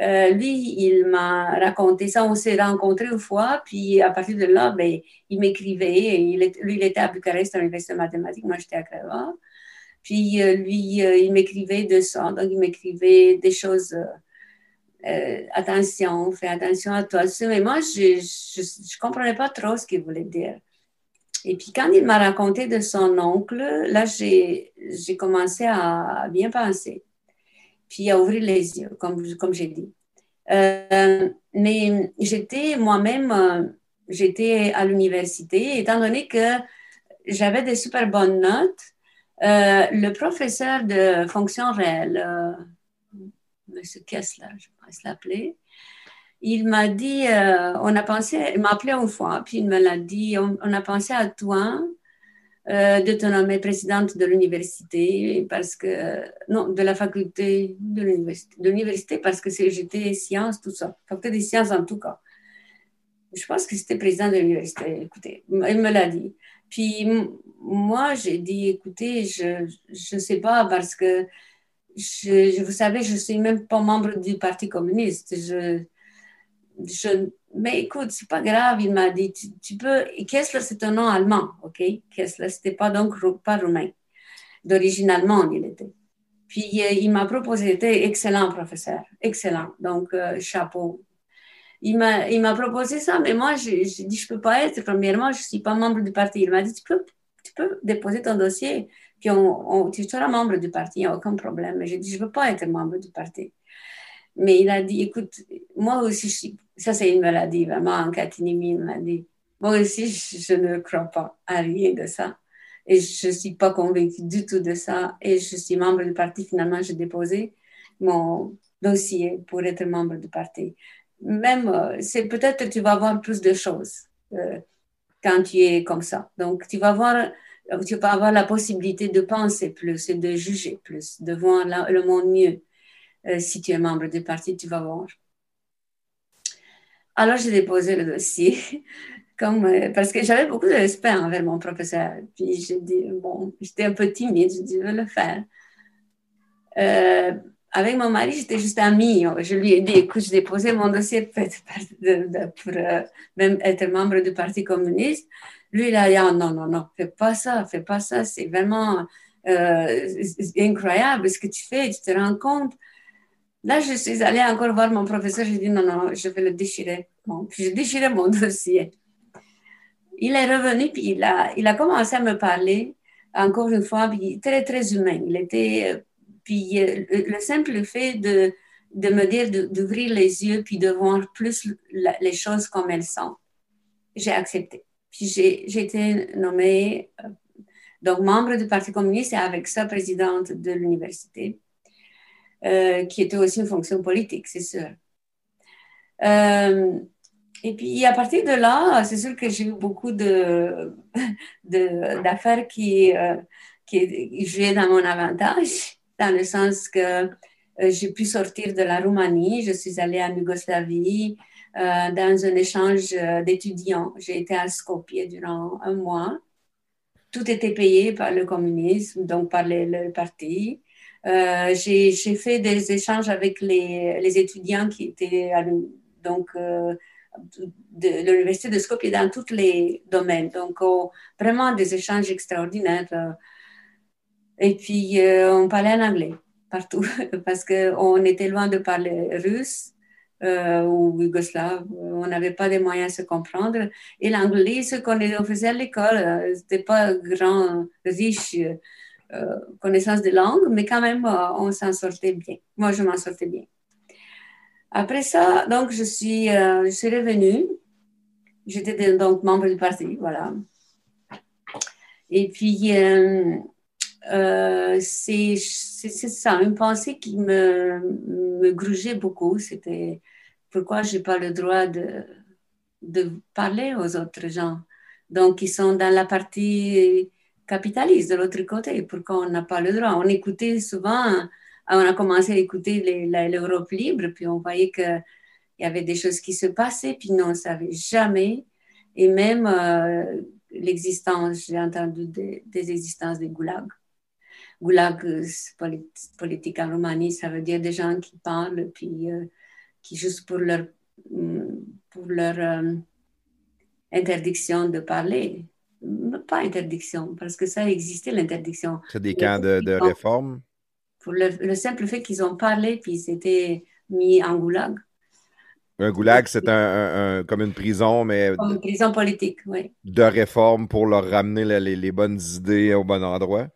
euh, lui, il m'a raconté ça. On s'est rencontrés une fois, puis à partir de là, ben, il m'écrivait. Lui, il était à Bucarest, à l'université de mathématiques, moi, j'étais à Creva. Puis euh, lui, euh, il m'écrivait de ça. Donc, il m'écrivait des choses. attention, fais attention à toi. Mais moi, je ne comprenais pas trop ce qu'il voulait dire. Et puis quand il m'a raconté de son oncle, là, j'ai commencé à bien penser, puis à ouvrir les yeux, comme, comme j'ai dit. Euh, mais j'étais moi-même, euh, j'étais à l'université, étant donné que j'avais des super bonnes notes, euh, le professeur de fonction réelle, M. Kessler, je pense l'appeler, il m'a dit, euh, on a pensé, il m'a appelé une fois, puis il me l'a dit, on, a pensé à toi euh, de te nommer présidente de l'université parce que, non, de la faculté de l'université, parce que j'étais sciences, tout ça, faculté des sciences en tout cas. Je pense que c'était président de l'université, écoutez, il me l'a dit. Puis moi, j'ai dit, écoutez, je ne sais pas parce que, je, vous savez, je ne suis même pas membre du Parti communiste. Je, mais écoute, c'est pas grave, il m'a dit, tu, peux, Kessler, c'est un nom allemand, ok? Kessler, c'était pas donc pas roumain. D'origine allemande, il était. Puis euh, il m'a proposé, il était excellent professeur, excellent, donc euh, chapeau. Il m'a, proposé ça, mais moi, j'ai dit, je peux pas être, premièrement, je suis pas membre du parti. Il m'a dit, tu peux, tu peux déposer ton dossier, puis tu seras membre du parti, il n'y a aucun problème. Mais j'ai dit, je veux pas être membre du parti. Mais il a dit, écoute, moi aussi, je suis ça, c'est une maladie, vraiment, en catinimie, il m'a dit. Moi aussi, je, ne crois pas à rien de ça. Et je ne suis pas convaincue du tout de ça. Et je suis membre du parti. Finalement, j'ai déposé mon dossier pour être membre du parti. Même, euh, c'est peut-être que tu vas voir plus de choses euh, quand tu es comme ça. Donc, tu vas voir, tu vas avoir la possibilité de penser plus et de juger plus, de voir le monde mieux. Euh, si tu es membre du parti, tu vas voir. Alors, j'ai déposé le dossier, euh, parce que j'avais beaucoup de respect envers mon professeur. Puis, j'ai dit, bon, j'étais un peu timide, je vais le faire. Euh, avec mon mari, j'étais juste amie. Je lui ai dit, écoute, j'ai déposé mon dossier pour, euh, même être membre du Parti communiste. Lui, il a dit, oh, non, non, non, fais pas ça, fais pas ça. C'est vraiment incroyable ce que tu fais, tu te rends compte. Là, je suis allée encore voir mon professeur. J'ai dit non, non, je vais le déchirer. Bon, puis j'ai déchiré mon dossier. Il est revenu, puis il a, commencé à me parler, encore une fois, puis très, très humain. Il était, puis euh, le simple fait de, de me dire d'ouvrir les yeux, puis de voir plus les choses comme elles sont, j'ai accepté. Puis j'ai été nommée euh, donc membre du Parti communiste et avec ça présidente de l'université. Euh, qui était aussi une fonction politique, c'est sûr. Euh, et puis, à partir de là, c'est sûr que j'ai eu beaucoup d'affaires euh, qui jouaient dans mon avantage, dans le sens que j'ai pu sortir de la Roumanie, je suis allée en Yougoslavie dans un échange d'étudiants. J'ai été à Skopje durant un mois. Tout était payé par le communisme, donc par le parti. Euh, j'ai fait des échanges avec les, étudiants qui étaient donc, euh, de, l'Université de Skopje dans tous les domaines. Donc, vraiment des échanges extraordinaires. Euh. Et puis, on parlait en anglais partout parce qu'on était loin de parler russe. ou yougoslave, on n'avait pas les moyens de se comprendre. Et l'anglais, ce qu'on faisait à l'école, c'était pas grand, riche euh, connaissance de langue, mais quand même, euh, on s'en sortait bien. Moi, je m'en sortais bien. Après ça, donc, je suis, euh, je suis revenue. J'étais donc membre du parti, voilà. Et puis, c'est ça, une pensée qui me, me grugeait beaucoup. C'était pourquoi je n'ai pas le droit de, de parler aux autres gens. Donc, ils sont dans la partie capitaliste de l'autre côté. Pourquoi on n'a pas le droit On écoutait souvent, on a commencé à écouter l'Europe libre, puis on voyait qu'il y avait des choses qui se passaient, puis on ne savait jamais. Et même euh, l'existence, j'ai entendu des, existences des goulags. Goulag, euh, politique en Roumanie, ça veut dire des gens qui parlent, puis euh, qui juste pour leur, pour leur interdiction de parler, pas interdiction, parce que ça existait l'interdiction. C'est des camps de, réforme? Pour le, simple fait qu'ils ont parlé, puis c'était mis en goulag. Un goulag, c'est un, comme une prison, mais. Comme une prison politique, oui. De réforme pour leur ramener les, bonnes idées au bon endroit?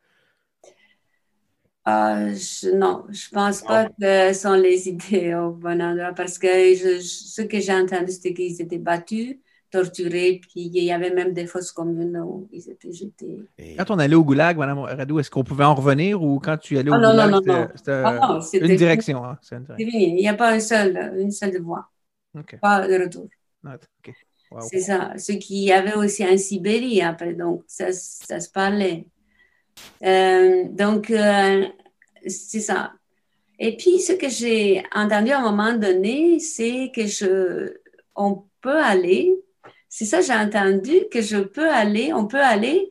Euh, non, je ne pense pas que ce sont les idées au bon endroit parce que ce que j'ai entendu, c'était qu'ils étaient battus torturés, puis il y avait même des fosses communes où ils étaient jetés. Quand on allait au goulag, Mme Radou, est-ce qu'on pouvait en revenir ou quand tu allais au ah, goulag, c'était ah, une direction? Hein, c'est fini, il n'y a pas une seule, une seule voie. Pas de retour. C'est ça. Ce qu'il y avait aussi en Sibérie après, donc ça, ça se parlait. Euh, donc, euh, c'est ça. Et puis, ce que j'ai entendu à un moment donné, c'est que je, on peut aller, c'est ça j'ai entendu, que je peux aller, on peut aller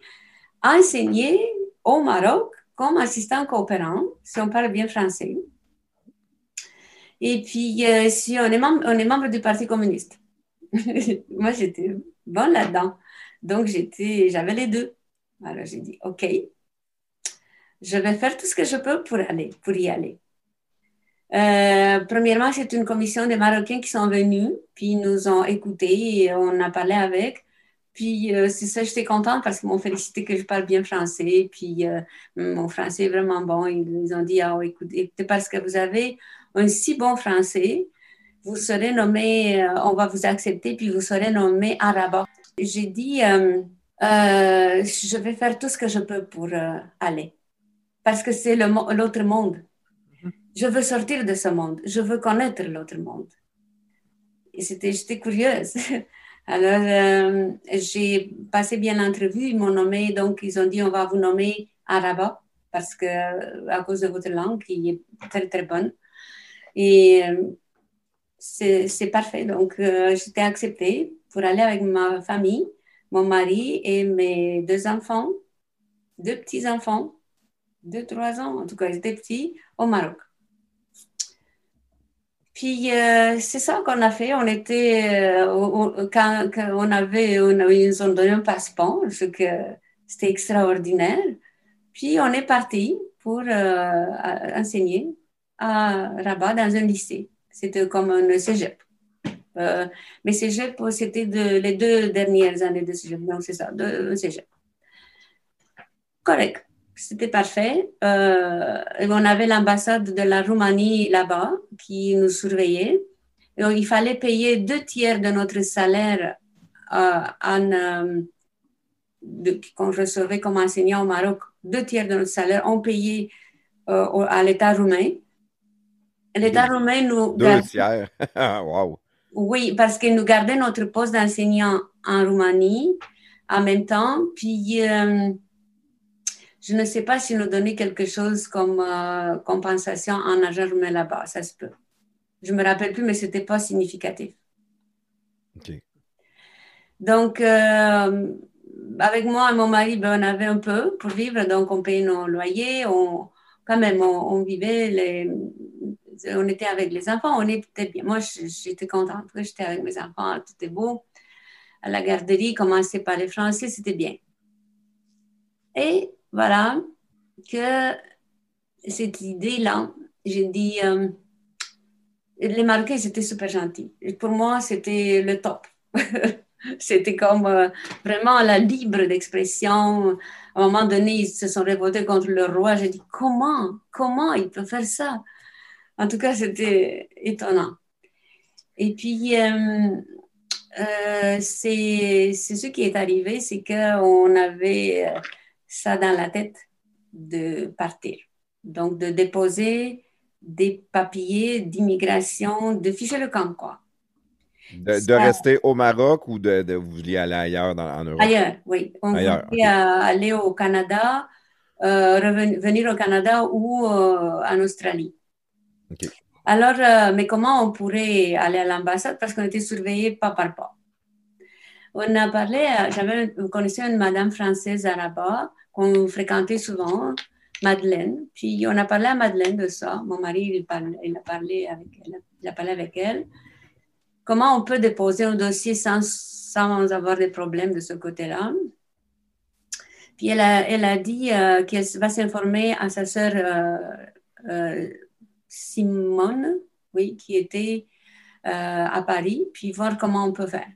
enseigner au Maroc comme assistant coopérant, si on parle bien français. Et puis, euh, si on est, membre, du Parti communiste. Moi, j'étais bonne là-dedans. Donc, j'étais, j'avais les deux. Alors, j'ai dit, OK, je vais faire tout ce que je peux pour y aller. Euh, premièrement, c'est une commission de Marocains qui sont venus, puis nous ont écoutés on a parlé avec. Puis euh, c'est ça, j'étais contente parce qu'ils m'ont félicité que je parle bien français. Puis euh, mon français est vraiment bon. Ils, ont dit, ah, écoutez, parce que vous avez un si bon français, vous serez nommé, on va vous accepter, puis vous serez nommé arabe. J'ai dit, je vais faire tout ce que je peux pour aller parce que c'est l'autre monde. Je veux sortir de ce monde. Je veux connaître l'autre monde. C'était, j'étais curieuse. Alors, euh, j'ai passé bien l'entrevue. Ils m'ont nommé, donc ils ont dit on va vous nommer Araba parce que à cause de votre langue qui est très très bonne. Et euh, c'est, parfait. Donc, euh, j'étais acceptée pour aller avec ma famille, mon mari et mes deux enfants, deux petits enfants deux, trois ans, en tout cas, ils étaient petits, au Maroc. Puis euh, c'est ça qu'on a fait. On était, euh, quand, on avait, on ils ont donné un passeport, ce que c'était extraordinaire. Puis on est parti pour euh, enseigner à Rabat dans un lycée. C'était comme un cégep. mais cégep, c'était les deux dernières années de cégep. Donc c'est ça, de cégep. Correct c'était parfait. Euh, on avait l'ambassade de la Roumanie là-bas qui nous surveillait. Et il fallait payer deux tiers de notre salaire euh, qu'on recevait comme enseignant au Maroc. Deux tiers de notre salaire, on payait euh, à l'État roumain. L'État roumain nous... Deux tiers. wow. Oui, parce qu'il nous gardait notre poste d'enseignant en Roumanie en même temps. Puis je ne sais pas si nous donner quelque chose comme euh, compensation en argent mais là-bas. Ça se peut. Je ne me rappelle plus, mais ce n'était pas significatif. Donc, euh, avec moi et mon mari, ben, on avait un peu pour vivre, donc on payait nos loyers, on, quand même, on, vivait, les, on était avec les enfants, on était bien. Moi, j'étais contente, j'étais avec mes enfants, tout est beau. À la garderie, commencer par les français, c'était bien. Et voilà, que cette idée-là, j'ai dit, euh, les Marocains, c'était super gentil. pour moi, c'était le top. c'était comme euh, vraiment la libre d'expression. À un moment donné, ils se sont révoltés contre le roi. J'ai dit, comment, comment il peut faire ça? En tout cas, c'était étonnant. Et puis, euh, c'est ce qui est arrivé, c'est qu'on avait ça dans la tête de partir. Donc, de déposer des papiers d'immigration, de ficher le camp, quoi. De, rester au Maroc ou de, de vous vouliez aller ailleurs dans, en Europe? Ailleurs, oui. On voulait euh, aller au Canada, euh, venir au Canada ou euh, en Australie. Alors, mais comment on pourrait aller à l'ambassade? Parce qu'on était surveillé pas par pas. On a parlé, j'avais connaissé une madame française à Rabat qu'on fréquentait souvent, Madeleine. Puis on a parlé à Madeleine de ça. Mon mari, il, a, parlé avec elle, il a parlé avec elle. Comment on peut déposer un dossier sans, sans avoir des problèmes de ce côté-là? Puis elle a, elle a dit euh, qu'elle va s'informer à sa sœur euh, euh, Simone, oui, qui était à Paris, puis voir comment on peut faire.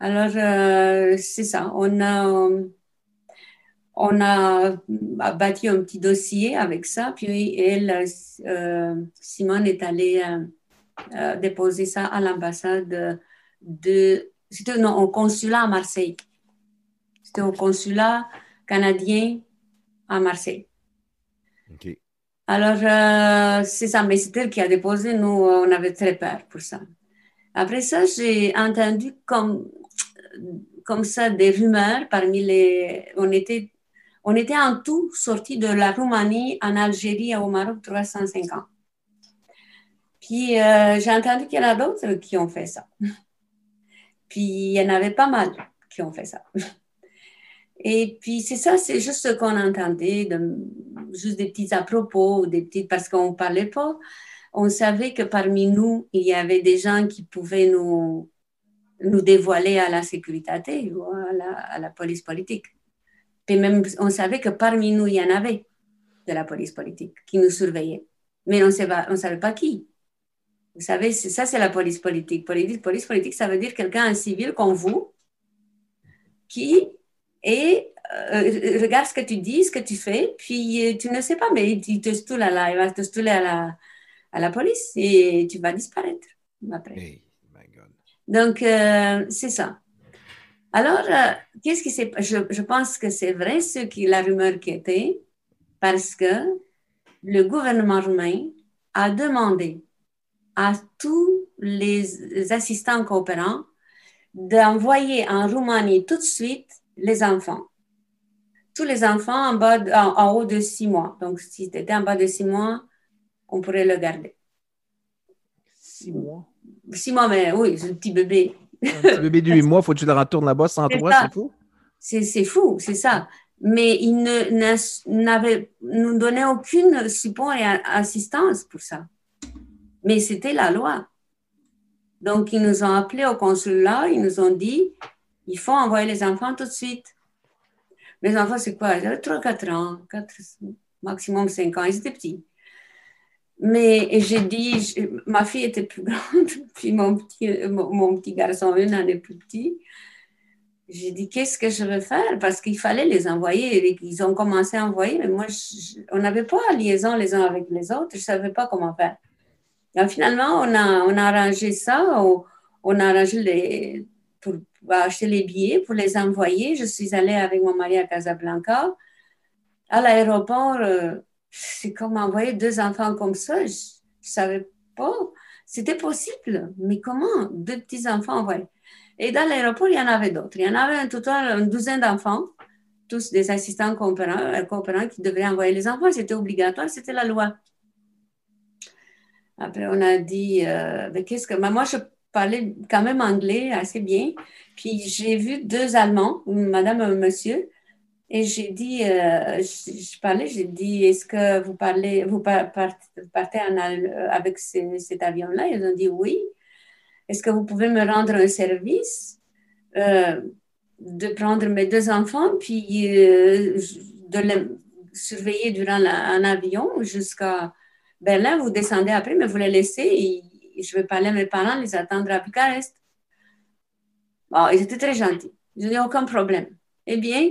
Alors, c'est ça. On a on a, bâti un petit dossier avec ça, puis elle, euh, Simone est allée euh, euh, déposer ça à l'ambassade de... C'était au consulat à Marseille. C'était au consulat canadien à Marseille. Alors, c'est ça, mais c'est elle qui a déposé. Nous, on avait très peur pour ça. Après ça, j'ai entendu comme comme ça des rumeurs parmi les. On était, on était en tout sortis de la Roumanie en Algérie et au Maroc 305 ans. Puis euh, j'ai entendu qu'il y en a d'autres qui ont fait ça. Puis il y en avait pas mal qui ont fait ça. Et puis c'est ça, c'est juste ce qu'on entendait, juste des petits à propos, des petites, parce qu'on ne parlait pas. On savait que parmi nous, il y avait des gens qui pouvaient nous, nous dévoiler à la sécurité ou à la, police politique. Et même, on savait que parmi nous, il y en avait de la police politique qui nous surveillait. Mais on ne savait pas qui. Vous savez, ça, c'est la police politique. Police, police politique, ça veut dire quelqu'un, un civil comme vous, qui est, euh, regarde ce que tu dis, ce que tu fais, puis euh, tu ne sais pas, mais il te stoule à la, il va te stouler à la, à la police et tu vas disparaître après. Donc, euh, c'est ça. Alors, qu'est-ce qui s'est je, je pense que c'est vrai ce qui la rumeur qui était, parce que le gouvernement roumain a demandé à tous les assistants coopérants d'envoyer en Roumanie tout de suite les enfants. Tous les enfants en, bas en, haut de six mois. Donc, si tu en bas de six mois, on pourrait le garder. Six mois? Six mois, mais oui, c'est un petit bébé. Un petit bébé de huit mois, faut que tu le retournes là-bas sans toi, c'est fou? C'est fou, c'est ça. Mais il ne nous donnait aucune support et assistance pour ça. Mais c'était la loi. Donc, ils nous ont appelés au consulat, ils nous ont dit, il faut envoyer les enfants tout de suite. Les enfants, c'est quoi? Ils avaient 3-4 ans, 4, maximum 5 ans, ils étaient petits. Mais j'ai dit, ma fille était plus grande, puis mon petit, mon, petit garçon, une année plus petit. J'ai dit, qu'est-ce que je vais faire? Parce qu'il fallait les envoyer. Ils ont commencé à envoyer, mais moi, on n'avait pas liaison les uns avec les autres. Je ne savais pas comment faire finalement, on a, on a arrangé ça. On, a arrangé pour, acheter les billets, pour les envoyer. Je suis allée avec mon mari à Casablanca. À l'aéroport, euh, c'est comme envoyer deux enfants comme ça. Je ne savais pas. C'était possible, mais comment deux petits enfants envoyer? Et dans l'aéroport, il y en avait d'autres. Il y en avait un total, une douzaine d'enfants, tous des assistants coopérants, coopérants qui devaient envoyer les enfants. C'était obligatoire, c'était la loi. Après, on a dit, euh, qu'est-ce que. moi, je parlais quand même anglais assez bien. Puis j'ai vu deux Allemands, madame et monsieur, et j'ai dit, euh, je, parlais, j'ai dit, est-ce que vous parlez, vous partez en, avec cet avion-là? Ils ont dit oui. Est-ce que vous pouvez me rendre un service euh, de prendre mes deux enfants, puis de les surveiller durant un avion jusqu'à Berlin, vous descendez après, mais vous les laissez et, je vais parler à mes parents, les attendre à Bucarest. Bon, ils étaient très gentils. Je n'ai aucun problème. Eh bien,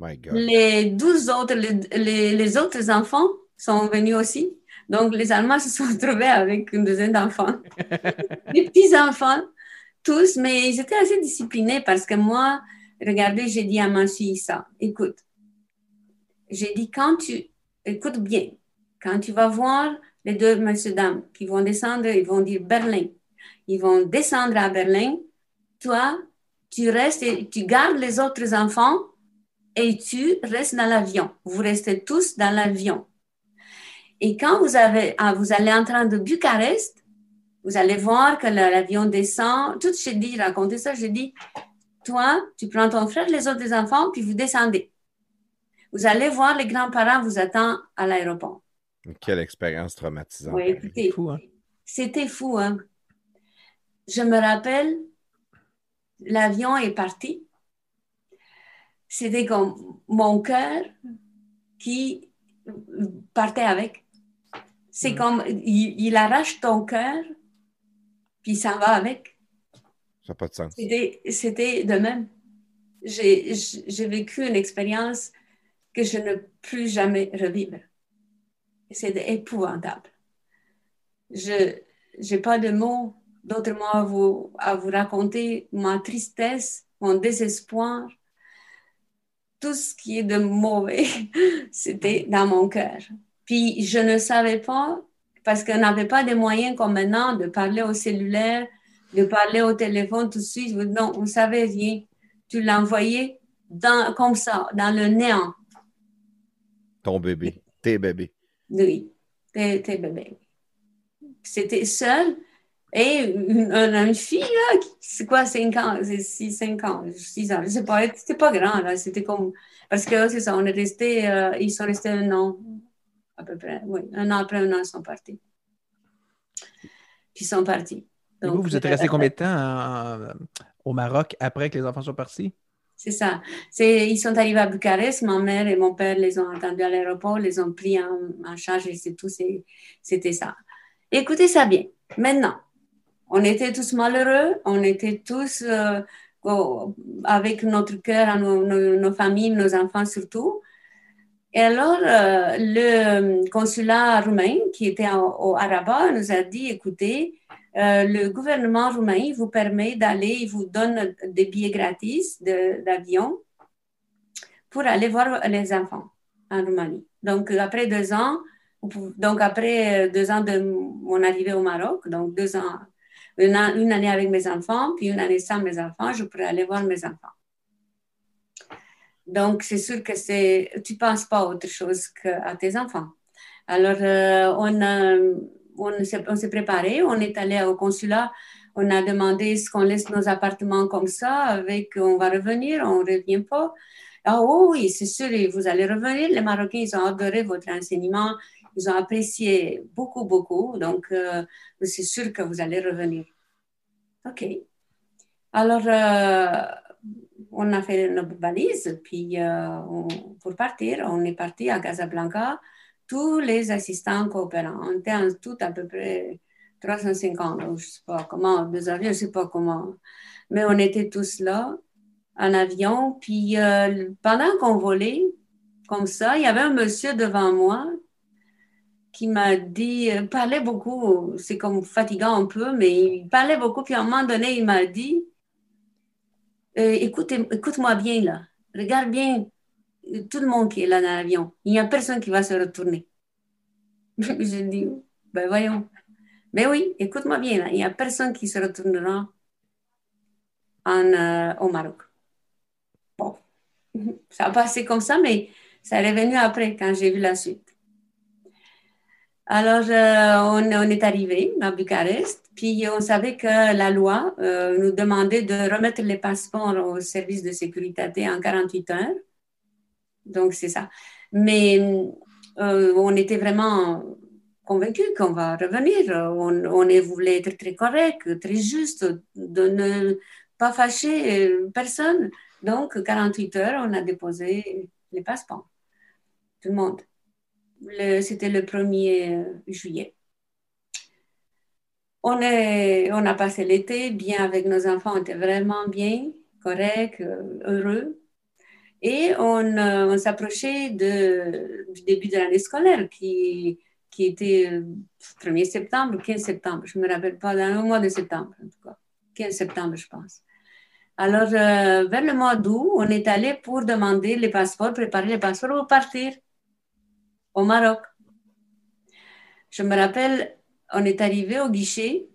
les 12 autres, les, les, autres enfants sont venus aussi. Donc, les Allemands se sont retrouvés avec une douzaine d'enfants. des petits-enfants, tous, mais ils étaient assez disciplinés parce que moi, regardez, j'ai dit à ma fille ça. Écoute, j'ai dit, quand tu, écoute bien, quand tu vas voir les deux messieurs dames qui vont descendre, ils vont dire Berlin. Ils vont descendre à Berlin. Toi, tu restes et tu gardes les autres enfants et tu restes dans l'avion. Vous restez tous dans l'avion. Et quand vous, avez, ah, vous allez en train de Bucarest, vous allez voir que l'avion descend. Tout j'ai dit, raconté ça, j'ai dit, toi, tu prends ton frère, les autres enfants, puis vous descendez. Vous allez voir les grands-parents vous attendent à l'aéroport. Quelle expérience traumatisante. Oui, écoutez, hein. c'était fou. Hein? Je me rappelle, l'avion est parti. C'était comme mon cœur qui partait avec. C'est mm. comme, il, arrache ton cœur, puis ça va avec. Ça n'a pas de sens. C'était de même. J'ai vécu une expérience que je ne plus jamais revivre c'est épouvantable. Je n'ai pas de mots, d'autres mots à vous, à vous raconter ma tristesse, mon désespoir. Tout ce qui est de mauvais, c'était dans mon cœur. Puis je ne savais pas, parce qu'on n'avait pas de moyens comme maintenant de parler au cellulaire, de parler au téléphone tout de suite. Non, on ne savait rien. tu envoyé dans, comme ça, dans le néant. Ton bébé, tes bébés. Oui, tes, tes bébés. C'était seul. Et une, une fille, là, c'est quoi, 5 ans, c'est 6, 5 ans, 6 ans, je sais pas, c'était pas grand, là, c'était comme, parce que c'est ça, on est resté, euh, ils sont restés un an, à peu près, oui, un an après un an, ils sont partis. Puis ils sont partis. Et vous, vous êtes resté combien de temps euh, au Maroc après que les enfants soient partis? C'est ça. Ils sont arrivés à Bucarest. Ma mère et mon père les ont attendus à l'aéroport, les ont pris en, en charge et c'est tout. C'était ça. Écoutez ça bien. Maintenant, on était tous malheureux, on était tous euh, avec notre cœur, nos, nos, familles, nos enfants surtout. Et alors, euh, le consulat roumain qui était au, Arabat nous a dit, écoutez, euh, le gouvernement roumain vous permet d'aller, il vous donne des billets gratis d'avion pour aller voir les enfants en Roumanie. Donc, après deux ans, donc après deux ans de mon arrivée au Maroc, donc deux ans une, année avec mes enfants, puis une année sans mes enfants, je pourrais aller voir mes enfants. Donc, c'est sûr que c'est, tu ne penses pas à autre chose qu'à tes enfants. Alors, euh, on, on, s'est, préparé, on est allé au consulat, on a demandé est-ce qu'on laisse nos appartements comme ça, avec on va revenir, on ne revient pas. Ah oui, c'est sûr, vous allez revenir. Les Marocains, ils ont adoré votre enseignement, ils ont apprécié beaucoup, beaucoup. Donc, euh, c'est sûr que vous allez revenir. OK. Alors, euh, on a fait nos valises, puis euh, pour partir, on est parti à Casablanca. Tous les assistants coopérants, on était en tout à peu près 350, je ne sais pas comment, deux avions, je ne sais pas comment. Mais on était tous là, en avion. Puis pendant qu'on volait, comme ça, il y avait un monsieur devant moi qui m'a dit, euh, parlait beaucoup, c'est comme fatigant un peu, mais il parlait beaucoup, puis à un moment donné, il m'a dit, euh, écoute, écoute-moi bien là, regarde bien tout le monde qui est là dans l'avion, il n'y a personne qui va se retourner. Je dis, ben voyons. Mais oui, écoute-moi bien là, il n'y a personne qui se retournera en, euh, au Maroc. Bon, ça a passé comme ça, mais ça est revenu après quand j'ai vu la suite. Alors, euh, on, est arrivé à Bucarest, puis on savait que la loi euh, nous demandait de remettre les passeports au service de sécurité en 48 heures. Donc, c'est ça. Mais euh, on était vraiment convaincus qu'on va revenir. On, on voulait être très correct, très juste, de ne pas fâcher personne. Donc, 48 heures, on a déposé les passeports. Tout le monde c'était le 1er euh, juillet. On, est, on a passé l'été bien avec nos enfants, on était vraiment bien, correct, euh, heureux. Et on, euh, s'approchait du début de l'année scolaire qui, qui était 1er septembre, 15 septembre, je ne me rappelle pas, dans le mois de septembre en tout cas, 15 septembre je pense. Alors, vers le mois d'août, on est allé pour demander les passeports, préparer les passeports pour partir au Maroc. Je me rappelle, on est arrivé au guichet.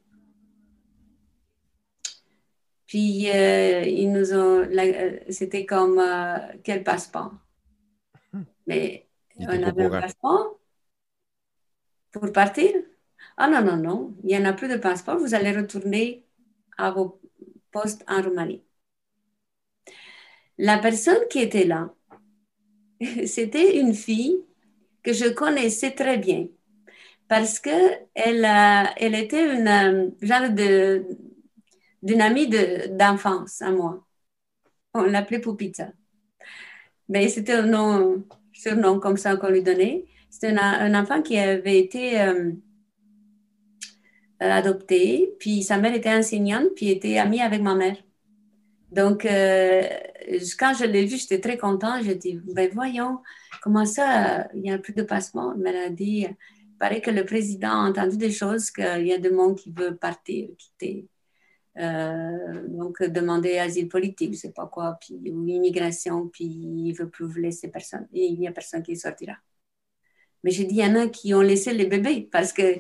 Puis euh, ils nous ont, euh, c'était comme euh, quel passeport? Hmm. Mais on avait un passeport pour partir? Ah non, non, non, il n'y en a plus de passeport. Vous allez retourner à vos postes en Roumanie. La personne qui était là, c'était une fille que je connaissais très bien parce qu'elle elle était une euh, genre de, d'une amie d'enfance à moi. On l'appelait Poupita. Mais c'était un nom, surnom comme ça qu'on lui donnait. C'était un, enfant qui avait été euh, adopté, puis sa mère était enseignante, puis était amie avec ma mère. Donc, euh, quand je l'ai vu, j'étais très contente. J'ai dit, ben voyons, comment ça, il n'y a plus de passeport? Elle m'a dit, il paraît que le président a entendu des choses, qu'il y a des monde qui veut partir, quitter. Euh, donc, demander asile politique, je ne sais pas quoi, puis, ou immigration, puis il ne veut plus laisser personne. Il n'y a personne qui sortira. Mais j'ai dit, il y en a qui ont laissé les bébés, parce que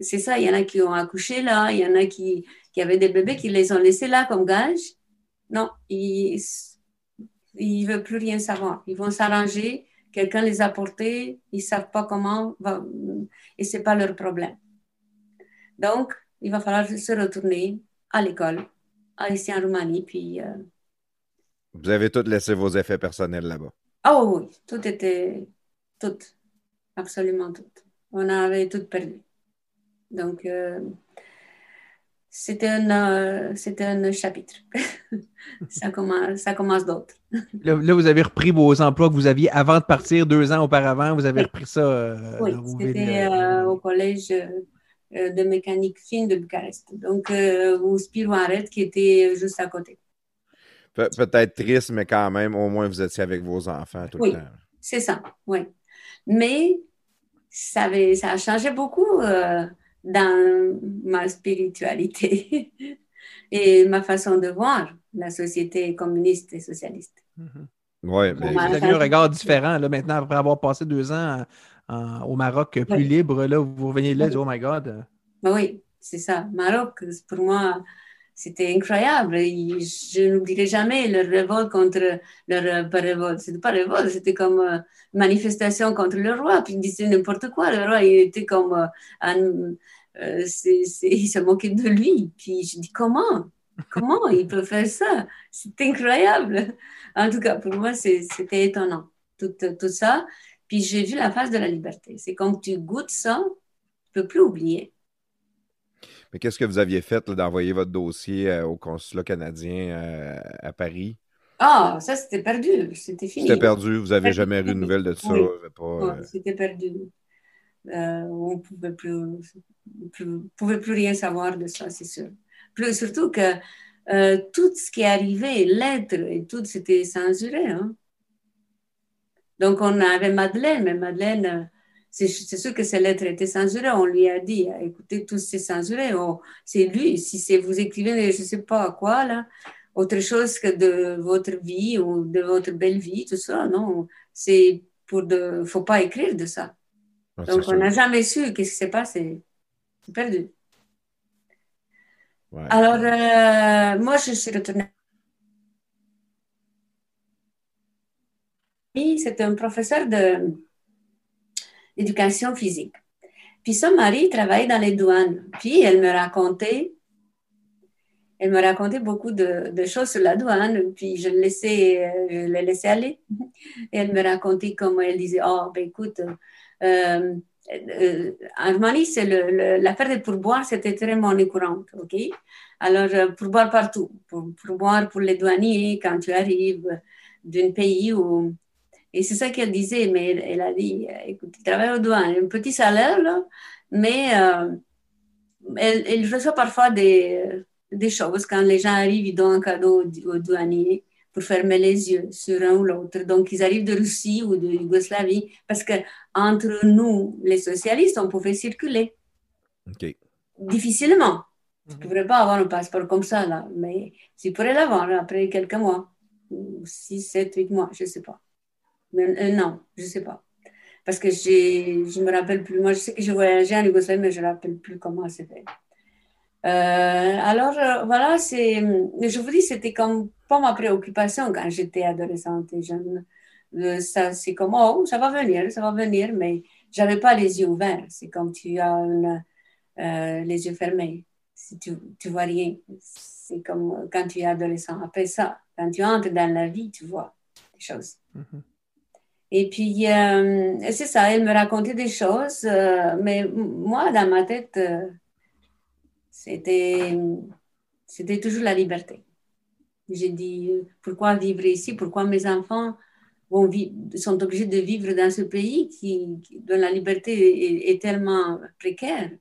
c'est ça, il y en a qui ont accouché là, il y en a qui, qui avaient des bébés qui les ont laissés là comme gage non, ils ne veulent plus rien savoir. Ils vont s'arranger, quelqu'un les a portés, ils ne savent pas comment, et ce n'est pas leur problème. Donc, il va falloir se retourner à l'école, ici en Roumanie, puis... Euh, Vous avez tout laissé vos effets personnels là-bas? Ah oui, tout était... Tout. Absolument tout. On avait tout perdu. Donc, euh, c'était un, euh, un chapitre. ça commence, ça commence d'autres. là, vous avez repris vos emplois que vous aviez avant de partir deux ans auparavant. Vous avez repris ça. Euh, oui, c'était au collège de mécanique fine de Bucarest. Donc, au Spirouaret, qui était juste à côté. peut-être triste, mais quand même, au moins, vous étiez avec vos enfants tout le temps. C'est ça, oui. Mais ça, avait, ça a changé beaucoup dans ma spiritualité et ma façon de voir la société communiste et socialiste. Mm-hmm. Oui, mais vous avez un regard différent là, maintenant, après avoir passé deux ans au Maroc plus libre, là, vous revenez là et dites, oh my God. Ben oui, c'est ça. Maroc, pour moi, c'était incroyable. Je n'oublierai jamais leur révolte contre leur pas révolte. C'était pas révolte, c'était comme euh, manifestation contre le roi. Puis ils disaient n'importe quoi. Le roi, il était comme euh, un, euh, il se moquait de lui. Puis je dis comment? Comment il peut faire ça? C'est incroyable. En tout cas, pour moi, c'était étonnant, tout, tout ça. Puis j'ai vu la face de la liberté. C'est quand tu goûtes ça, tu ne peux plus oublier. Mais qu'est-ce que vous aviez fait d'envoyer votre dossier euh, au consulat canadien euh, à Paris? Ah, ça, c'était perdu. C'était fini. C'était perdu. Vous n'avez jamais eu de nouvelles de ça? C'était perdu. Euh, on ne pouvait plus, pouvait plus rien savoir de ça, c'est sûr. Plus, surtout que euh, tout ce qui arrivé, lettres et tout, c'était censuré. Hein. Donc, on avait Madeleine, mais Madeleine, c'est sûr que ces lettres étaient censurées. On lui a dit, écoutez, tout c'est censuré. Oh, c'est lui, si vous écrivez, je ne sais pas quoi, là, autre chose que de votre vie ou de votre belle vie, tout ça, non. C'est pour de, faut pas écrire de ça. Donc, on n'a jamais su qu'est-ce qui s'est passé. C'est perdu. Alors, euh, moi, je suis retournée. C'était un professeur d'éducation physique. Puis son mari travaillait dans les douanes. Puis elle me racontait, elle me racontait beaucoup de, choses sur la douane. Puis je, laissais, je l'ai laissé aller. Et elle me racontait comment elle disait, oh, ben écoute, euh, euh, en c'est l'affaire des pourboires, c'était très monnaie courante, ok? Alors, euh, pourboire partout, pour, pourboire pour les douaniers quand tu arrives d'un pays où... Et c'est ça qu'elle disait, mais elle, a dit, écoute, tu travailles aux douanes, un petit salaire, mais elle, elle, reçoit parfois des, des choses. Quand les gens arrivent, ils donnent un cadeau aux douaniers pour fermer les yeux sur un ou l'autre. Donc, ils arrivent de Russie ou de Yougoslavie parce que entre nous, les socialistes, on pouvait circuler. Difficilement. Tu ne mhm. pourrais pas avoir un passeport comme ça, là, mais tu pourrais l'avoir après quelques mois, 6, 7, 8 mois, je ne sais pas. Mais, un an, je ne sais pas. Parce que je ne me rappelle plus. Moi, je sais que je voyageais en Yougoslavie, mais je ne me rappelle plus comment c'était. Euh, alors, euh, voilà, c'est, je vous dis, c'était comme pas ma préoccupation quand j'étais adolescente et jeune. Euh, ça, c'est comme, oh, ça va venir, ça va venir, mais j'avais pas les yeux ouverts. C'est comme tu as les yeux fermés. Si tu, tu vois rien. C'est comme quand tu es adolescent. Après ça, quand tu entres dans la vie, tu vois des choses. Mm-hmm. Et puis, c'est ça, elle me racontait des choses, mais moi, dans ma tête, c'était, c'était toujours la liberté. J'ai dit, pourquoi vivre ici? Pourquoi mes enfants sont obligés de vivre dans ce pays qui, dont la liberté est, tellement précaire?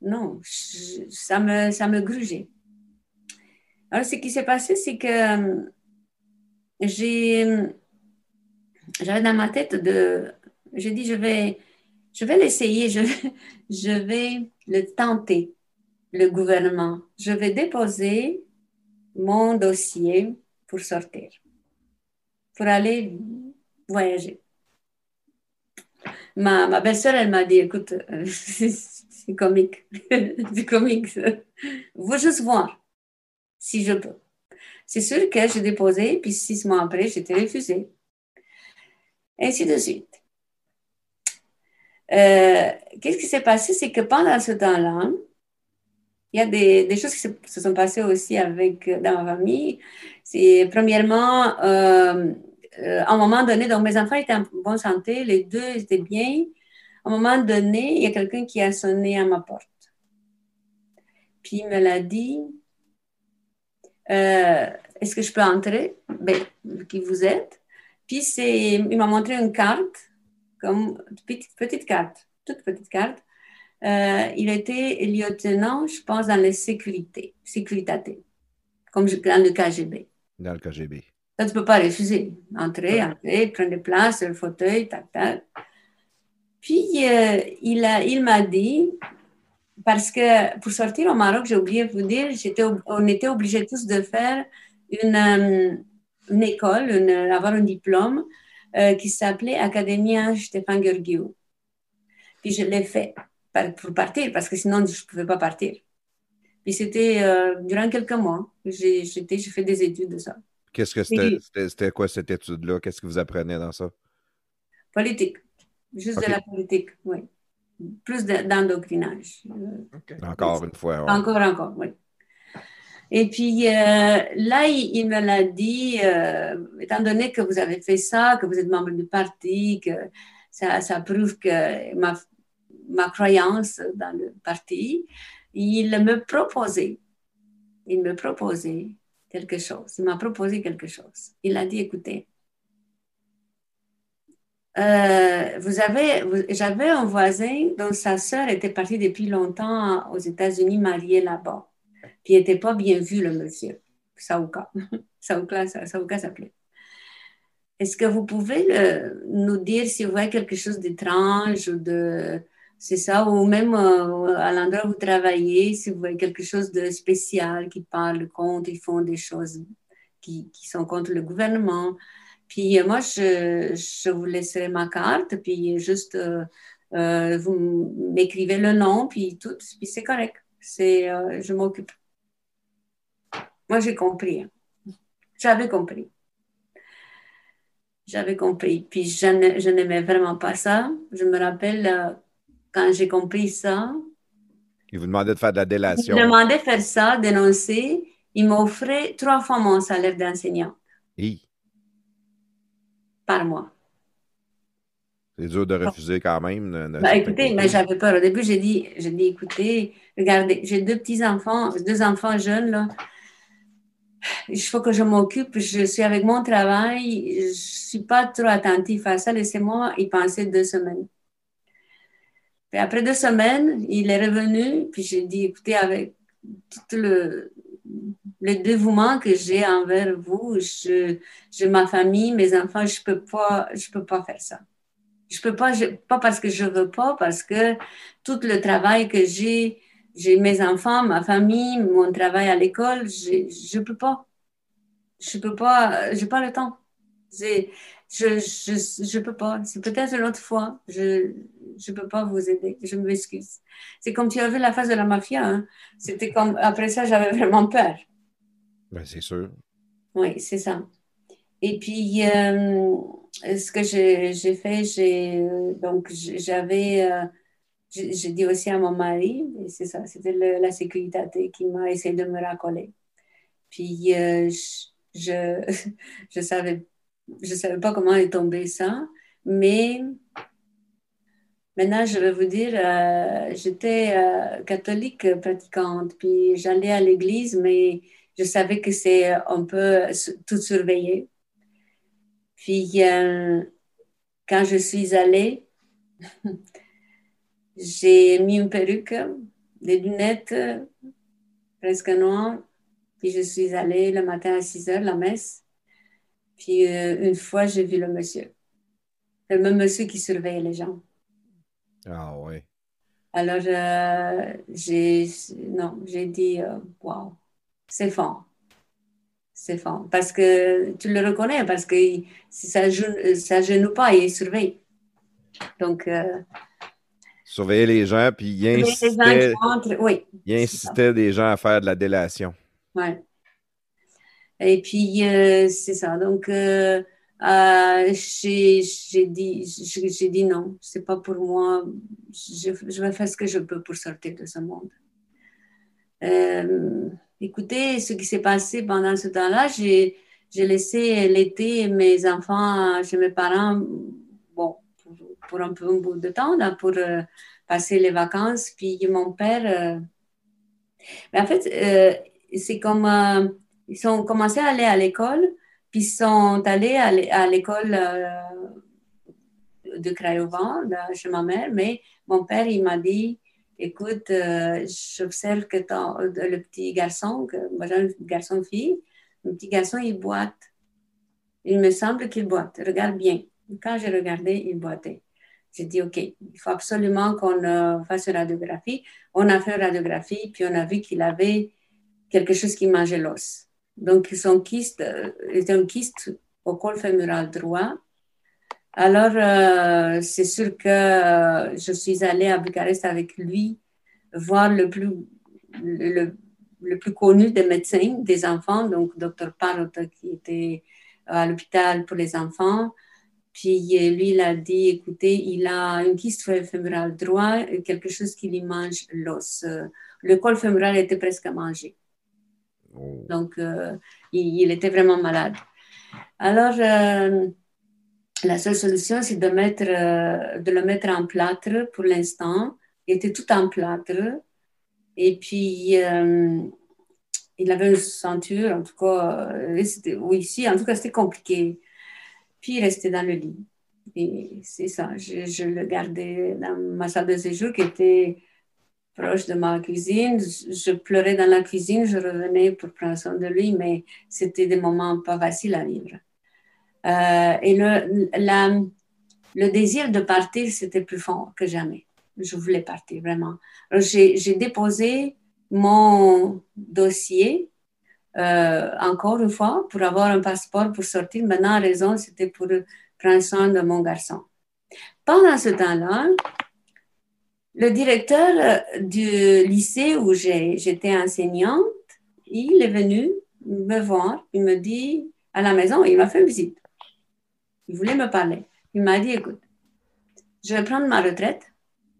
Non, ça me, ça me grugeait. Alors, ce qui s'est passé, c'est que j'ai, j'avais dans ma tête de, j'ai dit, je vais, je vais l'essayer, je, je vais le tenter le gouvernement, je vais déposer mon dossier pour sortir, pour aller voyager. Ma, ma belle-sœur, elle m'a dit, écoute, c'est comique, c'est comique. Vous juste voir si je peux. C'est sûr que j'ai déposé, puis six mois après, j'étais refusée. Ainsi de suite. Euh, qu'est-ce qui s'est passé? C'est que pendant ce temps-là, il y a des, choses qui se, sont passées aussi avec, dans ma famille. C'est premièrement, euh, euh, à un moment donné, donc mes enfants étaient en bonne santé, les deux étaient bien. À un moment donné, il y a quelqu'un qui a sonné à ma porte. Puis il me l'a dit, est-ce que je peux entrer? Ben, qui vous êtes? Puis il m'a montré une carte comme petite, petite carte, toute petite carte. Euh, il était lieutenant, je pense, dans les sécurités, sécurité, comme dans le KGB. Dans le KGB. Ça, tu ne peux pas refuser. Entrer, entrer, prendre des places, le fauteuil, tac, tac. Puis, euh, il, a, il m'a dit, parce que pour sortir au Maroc, j'ai oublié de vous dire, on était obligés tous de faire une, euh, une école, une, avoir un diplôme euh, qui s'appelait Academia Stéphane Georgiou. Puis je l'ai fait pour partir, parce que sinon je ne pouvais pas partir. Puis c'était euh, durant quelques mois, j'ai fait des études de ça. Qu'est-ce que c'était? C'était quoi cette étude-là? Qu'est-ce que vous apprenez dans ça? Politique. Juste de la politique, oui. Plus d'endocrinage. Encore une fois. Encore, encore, oui. Et puis euh, là, il, me l'a dit, euh, étant donné que vous avez fait ça, que vous êtes membre du parti, que ça, ça prouve que ma, ma, croyance dans le parti, il me proposait, il me proposait quelque chose. Il m'a proposé quelque chose. Il a dit, écoutez, euh, vous avez, j'avais un voisin dont sa sœur était partie depuis longtemps aux États-Unis, mariée là-bas. Puis il n'était pas bien vu, le monsieur. Saouka. Saouka, Saouka s'appelait. Est-ce que vous pouvez nous dire si vous voyez quelque chose d'étrange ou de. C'est ça, ou même euh, à l'endroit où vous travaillez, si vous voyez quelque chose de spécial qui parle contre, ils font des choses qui, qui sont contre le gouvernement. Puis euh, moi, je, je, vous laisserai ma carte, puis juste euh, vous m'écrivez le nom, puis tout, puis c'est correct. C'est, je m'occupe. Moi, j'ai compris. Hein. J'avais compris. J'avais compris. Puis je n'aimais vraiment pas ça. Je me rappelle quand j'ai compris ça. Il vous demandait de faire de la délation. Il me demandait de faire ça, dénoncer. Il m'offrait trois fois mon salaire d'enseignant. Oui. Par mois. C'est dur de refuser quand même. Bah, écoutez, mais j'avais peur. Au début, j'ai dit, j'ai dit, écoutez, regardez, j'ai deux petits-enfants, deux enfants jeunes, là il faut que je m'occupe, je suis avec mon travail, je ne suis pas trop attentif à ça, laissez-moi y penser deux semaines. Et après deux semaines, il est revenu, puis j'ai dit, écoutez, avec tout le, le dévouement que j'ai envers vous, je, je, ma famille, mes enfants, je peux, pas, je peux pas faire ça. Je peux pas, pas parce que je veux pas, parce que tout le travail que j'ai, j'ai mes enfants, ma famille, mon travail à l'école, je ne peux pas. Je peux pas, j'ai pas le temps. Je je, je, peux pas. C'est peut-être une autre fois. Je ne peux pas vous aider. Je m'excuse. C'est comme tu avais la phase de la mafia. Hein. C'était comme, après ça, j'avais vraiment peur. Ben, c'est sûr. Oui, c'est ça. Et puis, euh, ce que j'ai fait, j'ai, donc, j'avais, euh, j'ai dit aussi à mon mari, c'est ça, c'était la sécurité qui m'a essayé de me racoler. Puis euh, je je savais je savais pas comment est tombé ça, mais maintenant je vais vous dire, euh, j'étais euh, catholique pratiquante, puis j'allais à l'église, mais je savais que c'est un peu tout surveillé. Puis quand je suis allée J'ai mis une perruque, des lunettes presque noires. Puis je suis allée le matin à 6 heures, la messe. Puis euh, une fois, j'ai vu le monsieur. Le même monsieur qui surveillait les gens. Ah oui. Alors, euh, j'ai non, j'ai dit, euh, wow, c'est fort. C'est fort. Parce que tu le reconnais, parce que si ça ne ça genoue pas, il surveille. Donc, surveiller les gens, puis il incitait, il incitait des gens à faire de la délation. Oui. Et puis, euh, c'est ça. Donc, euh, euh, j'ai dit, j'ai dit non, c'est pas pour moi. Je, vais faire ce que je peux pour sortir de ce monde. écoutez, ce qui s'est passé pendant ce temps-là, j'ai laissé l'été mes enfants chez mes parents, bon, pour, pour, un peu un bout de temps, là, pour passer les vacances. Puis mon père, mais en fait, c'est comme ils ont commencé à aller à l'école, puis ils sont allés à l'école euh, de Craiova, chez ma mère, mais mon père, il m'a dit, écoute, euh, j'observe que le petit garçon, moi j'ai un garçon-fille, le petit garçon, il boite. Il me semble qu'il boite. Regarde bien. Quand j'ai regardé, il boitait. J'ai dit, OK, il faut absolument qu'on euh, fasse une radiographie. On a fait une radiographie, puis on a vu qu'il avait quelque chose qui mangeait l'os. Donc, son kyste était un kyste au col fémoral droit. Alors, euh, c'est sûr que euh, je suis allée à Bucarest avec lui voir le plus, le, plus connu des médecins des enfants, donc Dr. Parrot, qui était à l'hôpital pour les enfants. Puis lui, il a dit, écoutez, il a un kyste fémoral droit, quelque chose qui lui mange l'os. Le col fémoral était presque mangé. Oh. Donc, euh, il, était vraiment malade. Alors, euh, la seule solution, c'est euh, de le mettre en plâtre pour l'instant. Il était tout en plâtre. Et puis, il avait une ceinture, en tout cas, oui, ici, en tout cas, c'était compliqué. Puis, il restait dans le lit. Et c'est ça, je, le gardais dans ma salle de séjour qui était proche de ma cuisine. Je pleurais dans la cuisine, je revenais pour prendre soin de lui, mais c'était des moments pas faciles à vivre. Euh, et le, désir de partir, c'était plus fort que jamais. Je voulais partir, vraiment. J'ai déposé mon dossier euh, encore une fois pour avoir un passeport pour sortir. Maintenant, la raison, c'était pour prendre soin de mon garçon. Pendant ce temps-là, le directeur euh, du lycée où j'étais enseignante, il est venu me voir, il me dit à la maison, il m'a fait une visite. Il voulait me parler. Il m'a dit, écoute, je vais prendre ma retraite,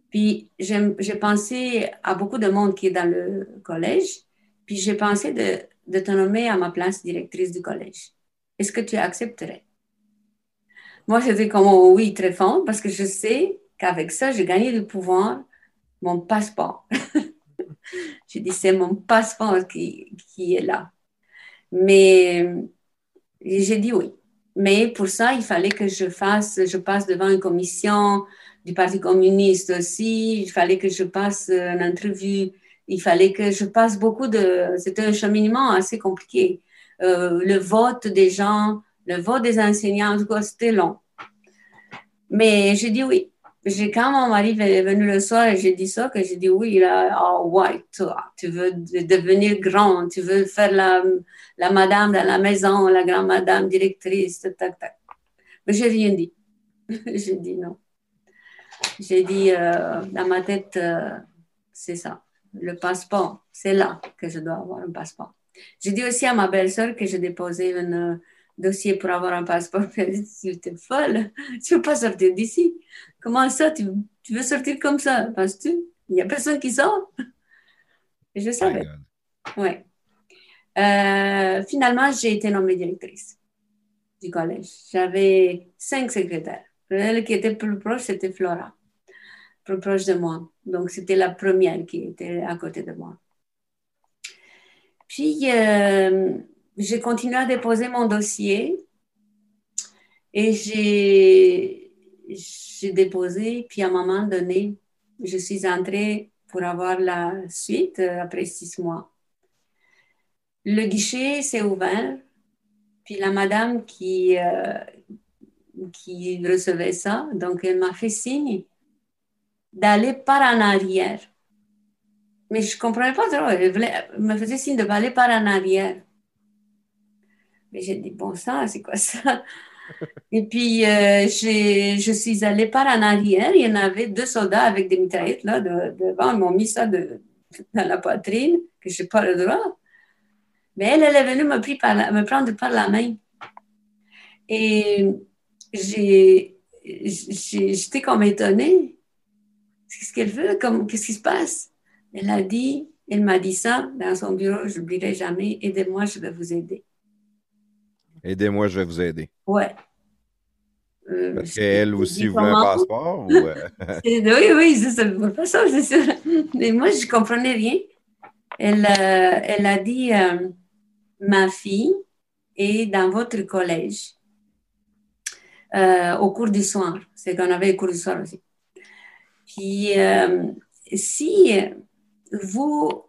puis j'ai pensé à beaucoup de monde qui est dans le collège, puis j'ai pensé de, de te nommer à ma place directrice du collège. Est-ce que tu accepterais? Moi, j'étais comme oui, très fort, parce que je sais qu'avec ça, j'ai gagné du pouvoir, mon passeport. je dis, c'est mon passeport qui, est là. Mais j'ai dit oui. Mais pour ça, il fallait que je fasse, je passe devant une commission du Parti communiste aussi. Il fallait que je passe une entrevue. Il fallait que je passe beaucoup de. C'était un cheminement assez compliqué. Euh, le vote des gens, le vote des enseignants, c'était long. Mais j'ai dit oui quand mon mari est venu le soir et j'ai dit ça, que j'ai dit oui, il a, oh, ouais, toi, tu veux devenir grand, tu veux faire la, la madame dans la maison, la grande madame directrice, tac, tac. Mais j'ai rien dit. j'ai dit non. J'ai dit, euh, dans ma tête, euh, c'est ça. Le passeport, c'est là que je dois avoir un passeport. J'ai dit aussi à ma belle-sœur que j'ai déposé un dossier pour avoir un passeport. Elle dit, tu es folle, tu ne veux pas sortir d'ici. Comment ça, tu, veux sortir comme ça, penses-tu? Il n'y a personne qui sort? Je savais. Ouais. Euh, finalement, j'ai été nommée directrice du collège. J'avais cinq secrétaires. Elle qui était plus proche, c'était Flora, plus proche de moi. Donc, c'était la première qui était à côté de moi. Puis, euh, j'ai continué à déposer mon dossier et j'ai j'ai déposé, puis à un moment donné, je suis entrée pour avoir la suite euh, après six mois. Le guichet s'est ouvert, puis la madame qui, euh, qui recevait ça, donc elle m'a fait signe d'aller par en arrière. Mais je ne comprenais pas trop, elle, me faisait signe de aller par en arrière. Mais j'ai dit, bon ça, c'est quoi ça? et puis, euh, je suis allée par en arrière. Il y en avait deux soldats avec des mitraillettes là devant. Ils m'ont mis ça de, dans la poitrine, que je n'ai pas le droit. Mais elle, elle est venue me, me prendre par la main. Et j'étais comme étonnée. Qu'est-ce qu'elle veut? Qu'est-ce qui se passe? Elle a dit, elle m'a dit ça dans son bureau, je n'oublierai jamais, aidez-moi, je vais vous aider. Aidez-moi, je vais vous aider. Ouais. Euh, Parce qu'elle aussi voulait un passeport? Ou... Euh? oui, oui, c'est ça, le passeport, c'est. Mais moi, je ne comprenais rien. Elle, euh, elle a dit, ma fille est dans votre collège au cours du soir. C'est qu'on avait le cours du soir aussi. Puis, si vous,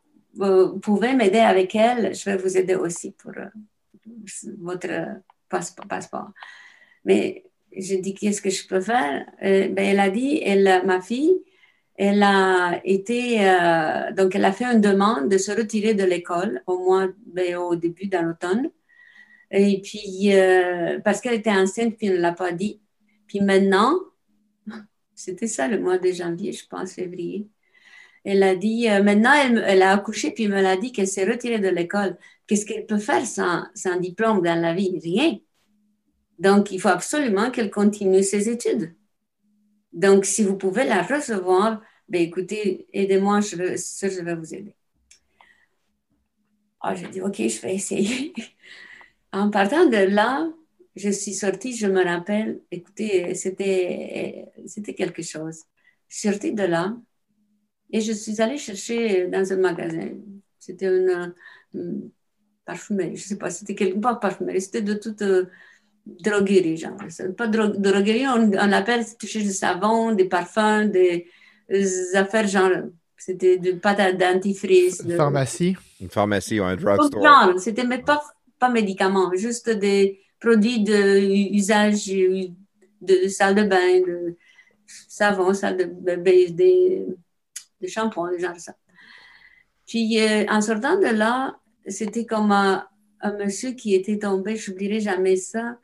pouvez m'aider avec elle, je vais vous aider aussi pour votre passeport. Mais je dis qu'est-ce que je peux faire? Euh, ben, Elle a dit, elle, ma fille, elle a été, euh, donc elle a fait une demande de se retirer de l'école au mois, ben, au début de l'automne. Et puis, euh, parce qu'elle était enceinte, puis elle ne l'a pas dit. Puis maintenant, c'était ça le mois de janvier, je pense, février. Elle a dit, maintenant, elle, a accouché, puis elle me l'a dit qu'elle s'est retirée de l'école. Qu'est-ce qu'elle peut faire sans, diplôme dans la vie? Rien. Donc, il faut absolument qu'elle continue ses études. Donc, si vous pouvez la recevoir, ben, écoutez, aidez-moi, je, je vais vous aider. Ah, j'ai dit, OK, je vais essayer. en partant de là, je suis sortie, je me rappelle, écoutez, c'était, c'était quelque chose. Je suis sortie de là et je suis allée chercher dans un magasin. C'était une, parfumerie, je ne sais pas, c'était quelque part parfumerie, c'était de toute droguerie, genre. Pas de droguerie, on, on appelle toucher du savon, des parfums, des, affaires genre. C'était de pâte à dentifrice. Une pharmacie? Une pharmacie ou un drugstore. C'était pas, pas médicaments, juste des produits d'usage de, de, salle de bain, de savon, salle de bain, des, de shampoing, genre ça. Puis euh, en sortant de là, c'était comme un, monsieur qui était tombé, je n'oublierai jamais ça,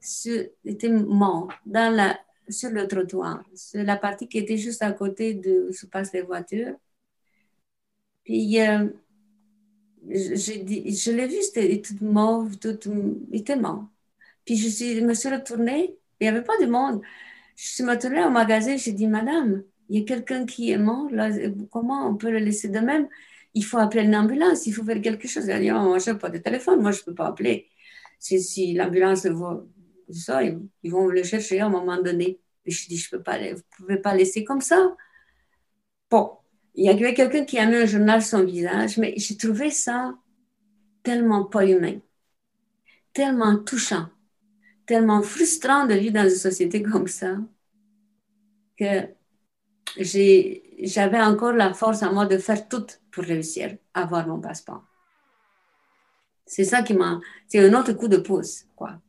sur, était mort dans la, sur le trottoir, sur la partie qui était juste à côté de où se passent les voitures. Puis, euh, je, je l'ai vu, c'était tout mauve, tout, il était mort. Puis, je, suis, me suis retournée, il n'y avait pas de monde. Je suis retournée au magasin, j'ai dit, Madame, il y a quelqu'un qui est mort, là, comment on peut le laisser de même? Il faut appeler une ambulance, il faut faire quelque chose. Elle a dit, oh, moi, je n'ai pas de téléphone, moi, je ne peux pas appeler. Si, si l'ambulance va ça, ils, vont le chercher à un moment donné. Et je dis, je peux pas, vous ne pouvez pas laisser comme ça? Bon, il y avait quelqu'un qui a mis un journal sur son visage, mais j'ai trouvé ça tellement pas humain, tellement touchant, tellement frustrant de vivre dans une société comme ça, que j'avais encore la force à moi de faire tout pour réussir à avoir mon passeport. C'est ça qui m'a. C'est un autre coup de pouce, quoi.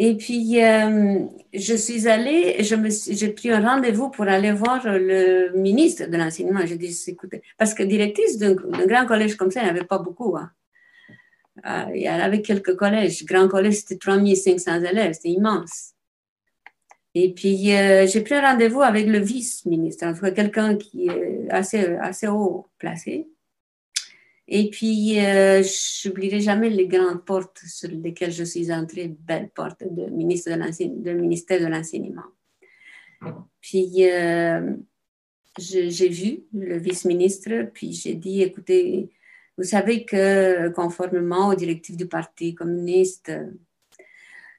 Et puis, euh, je suis allée, j'ai pris un rendez-vous pour aller voir le ministre de l'enseignement. J'ai dit, écoutez, parce que directrice d'un grand collège comme ça, il n'y avait pas beaucoup. Hein. Euh, il y avait quelques collèges. Grand collège, c'était 3500 élèves, c'était immense. Et puis, euh, j'ai pris rendez-vous avec le vice-ministre, en tout cas quelqu'un qui est assez, assez haut placé. Et puis, euh, je n'oublierai jamais les grandes portes sur lesquelles je suis entrée, belles portes du ministère de l'Enseignement. Puis, euh, j'ai vu le vice-ministre, puis j'ai dit, écoutez, vous savez que conformément aux directives du Parti communiste,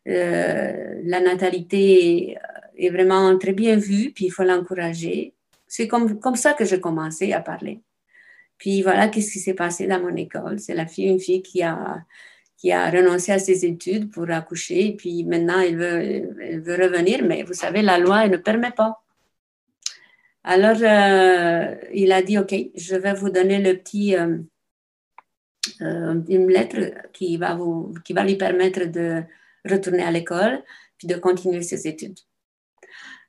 la natalité est vraiment très bien vue, puis il faut l'encourager. C'est comme, comme ça que j'ai commencé à parler. Puis voilà, qu'est-ce qui s'est passé dans mon école? C'est la fille, une fille qui a, qui a renoncé à ses études pour accoucher. Puis maintenant, elle veut, veut revenir, mais vous savez, la loi, elle ne permet pas. Alors, euh, il a dit, OK, je vais vous donner le petit, euh, euh, une lettre qui va, vous, qui va lui permettre de retourner à l'école puis de continuer ses études.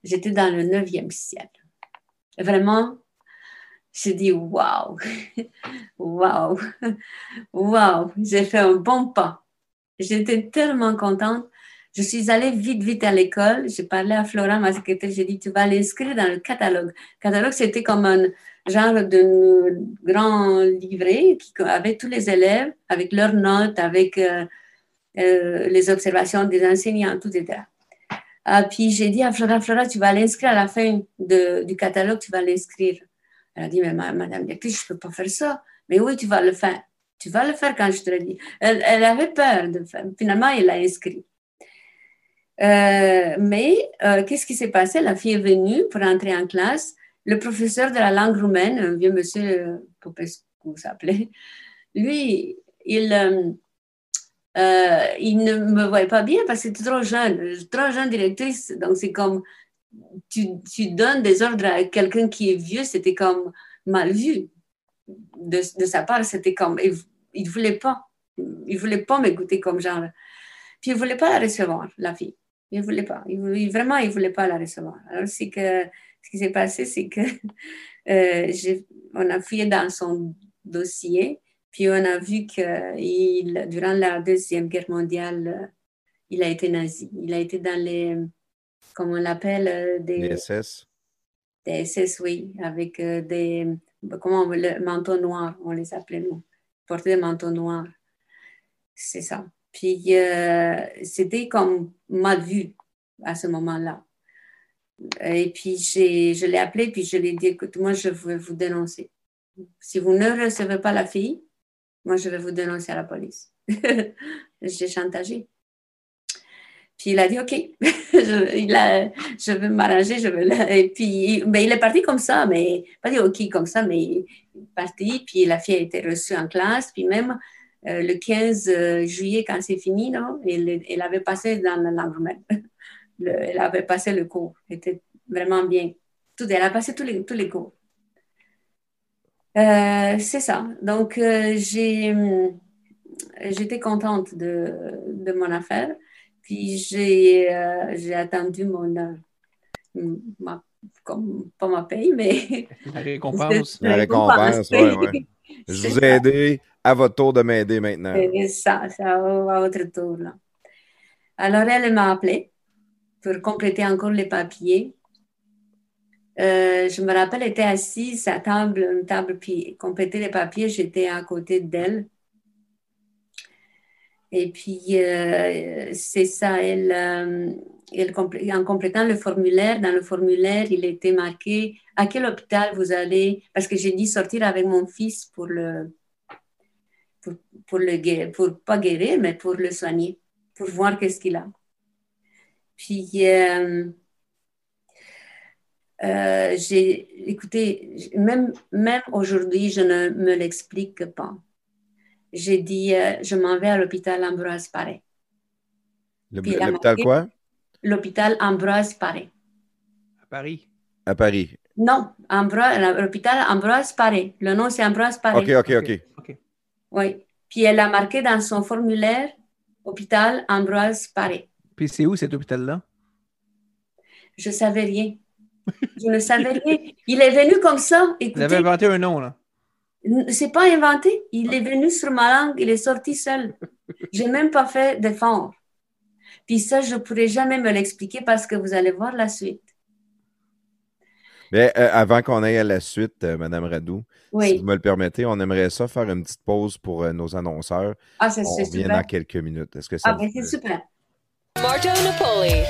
J'étais dans le neuvième siècle. Vraiment, j'ai dit waouh, waouh, waouh, j'ai fait un bon pas. J'étais tellement contente Je suis allée vite, vite à l'école. J'ai parlé à Flora, ma secrétaire. J'ai dit, tu vas l'inscrire dans le catalogue. Le catalogue, c'était comme un genre de grand livret qui avait tous les élèves avec leurs notes, avec euh, euh, les observations des enseignants, tout, etc. Ah, puis j'ai dit à Flora, Flora, tu vas l'inscrire à la fin de, du catalogue, tu vas l'inscrire. Elle a dit, mais madame directrice, je ne peux pas faire ça. Mais oui, tu vas le faire. Tu vas le faire quand je te le dis. Elle, elle avait peur de faire. Finalement, elle l'a inscrit. Euh, mais euh, qu'est-ce qui s'est passé? La fille est venue pour entrer en classe. Le professeur de la langue roumaine, un vieux monsieur, Popescu s'appelait, lui, il, euh, il ne me voyait pas bien parce que c'était trop jeune, trop jeune directrice. Donc, c'est comme tu, donnes des ordres à quelqu'un qui est vieux, c'était comme mal vu. De, sa part, c'était comme il ne voulait pas. Il ne voulait pas m'écouter comme genre. Puis il ne voulait pas la recevoir, la fille. Il ne voulait pas. Vraiment, il ne voulait pas la recevoir. Alors, c'est que ce qui s'est passé, c'est que euh, on a fouillé dans son dossier, puis on a vu que durant la Deuxième Guerre mondiale, il a été nazi. Il a été dans les, comment on l'appelle, euh, des... SS. Des SS, oui, avec euh, des, comment, le manteau noir, on les appelait nous porter des manteaux noirs. C'est ça. Puis euh, c'était comme mal vu à ce moment-là. Et puis je l'ai appelé, puis je lui ai dit, écoute, moi je vais vous dénoncer. Si vous ne recevez pas la fille, moi je vais vous dénoncer à la police. J'ai chantagé. Puis il a dit, OK, je, il a, je vais m'arranger, je vais... Et puis, mais il est parti comme ça, mais pas dit OK comme ça, mais il est parti. Puis la fille a été reçue en classe. Puis même euh, le 15 euh, juillet, quand c'est fini, non, elle, avait passé dans la langue elle avait passé le cours. C'était vraiment bien. Tout, elle a passé tous les, tous les cours. Euh, c'est ça. Donc, j'ai, j'étais contente de, de mon affaire. Puis j'ai euh, attendu mon, euh, ma, comme, pas ma paye, mais. La récompense. La récompense, oui, oui. Je vous ai aidé. À votre tour de m'aider maintenant. C'est ça, ça à votre tour. Là. Alors, elle m'a appelé pour compléter encore les papiers. Euh, je me rappelle, elle était assise à table, une table, puis compléter les papiers, j'étais à côté d'elle. Et puis, euh, c'est ça, elle, euh, elle, en complétant le formulaire, dans le formulaire, il était marqué à quel hôpital vous allez, parce que j'ai dit sortir avec mon fils pour le, pour, pour le pour pas guérir, mais pour le soigner, pour voir qu'est-ce qu'il a. Puis, j'ai, écoutez, même, même aujourd'hui, je ne me l'explique pas j'ai dit, euh, je m'en vais à l'hôpital Ambroise Paré. L'hôpital quoi? L'hôpital Ambroise Paré. À Paris. À Paris. Non, l'hôpital Ambroise Paré. Le nom, c'est Ambroise Paré. OK, OK, OK. Oui. Puis elle a marqué dans son formulaire hôpital Ambroise Paré. Puis c'est où cet hôpital-là? Je ne savais rien. Je ne savais rien. Il est venu comme ça. Écoutez, Vous avez inventé un nom, là. C'est pas inventé. Il est venu sur ma langue, il est sorti seul. J'ai même pas fait d'effort. Puis ça, je pourrais jamais me l'expliquer parce que vous allez voir la suite. Mais euh, avant qu'on aille à la suite, euh, Madame Radou, si vous me le permettez, on aimerait ça faire une petite pause pour euh, nos annonceurs. Ah, c'est super. On revient dans quelques minutes. Est-ce que ça Ah, ben c'est super. Marto Napoli.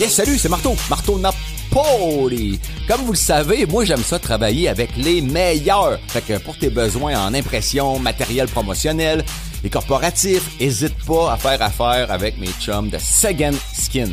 Yes, salut, c'est Marteau. Marteau Napoli. Comme vous le savez, moi, j'aime ça travailler avec les meilleurs. Fait que pour tes besoins en impression, matériel promotionnel et corporatif, hésite pas à faire affaire avec mes chums de Second Skin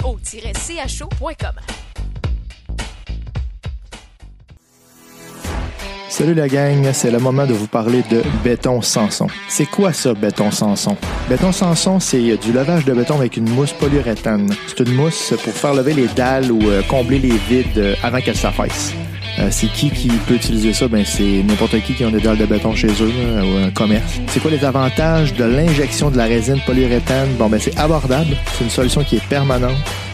so-cho.com. Salut la gang, c'est le moment de vous parler de béton Sanson. C'est quoi ça, béton Sanson? Béton Sanson, c'est du lavage de béton avec une mousse polyuréthane. C'est une mousse pour faire lever les dalles ou euh, combler les vides euh, avant qu'elles s'affaissent. Euh, c'est qui qui peut utiliser ça? Ben, c'est n'importe qui qui a des dalles de béton chez eux ou un commerce. C'est quoi les avantages de l'injection de la résine polyuréthane? Bon, ben, c'est abordable. C'est une solution qui est permanente.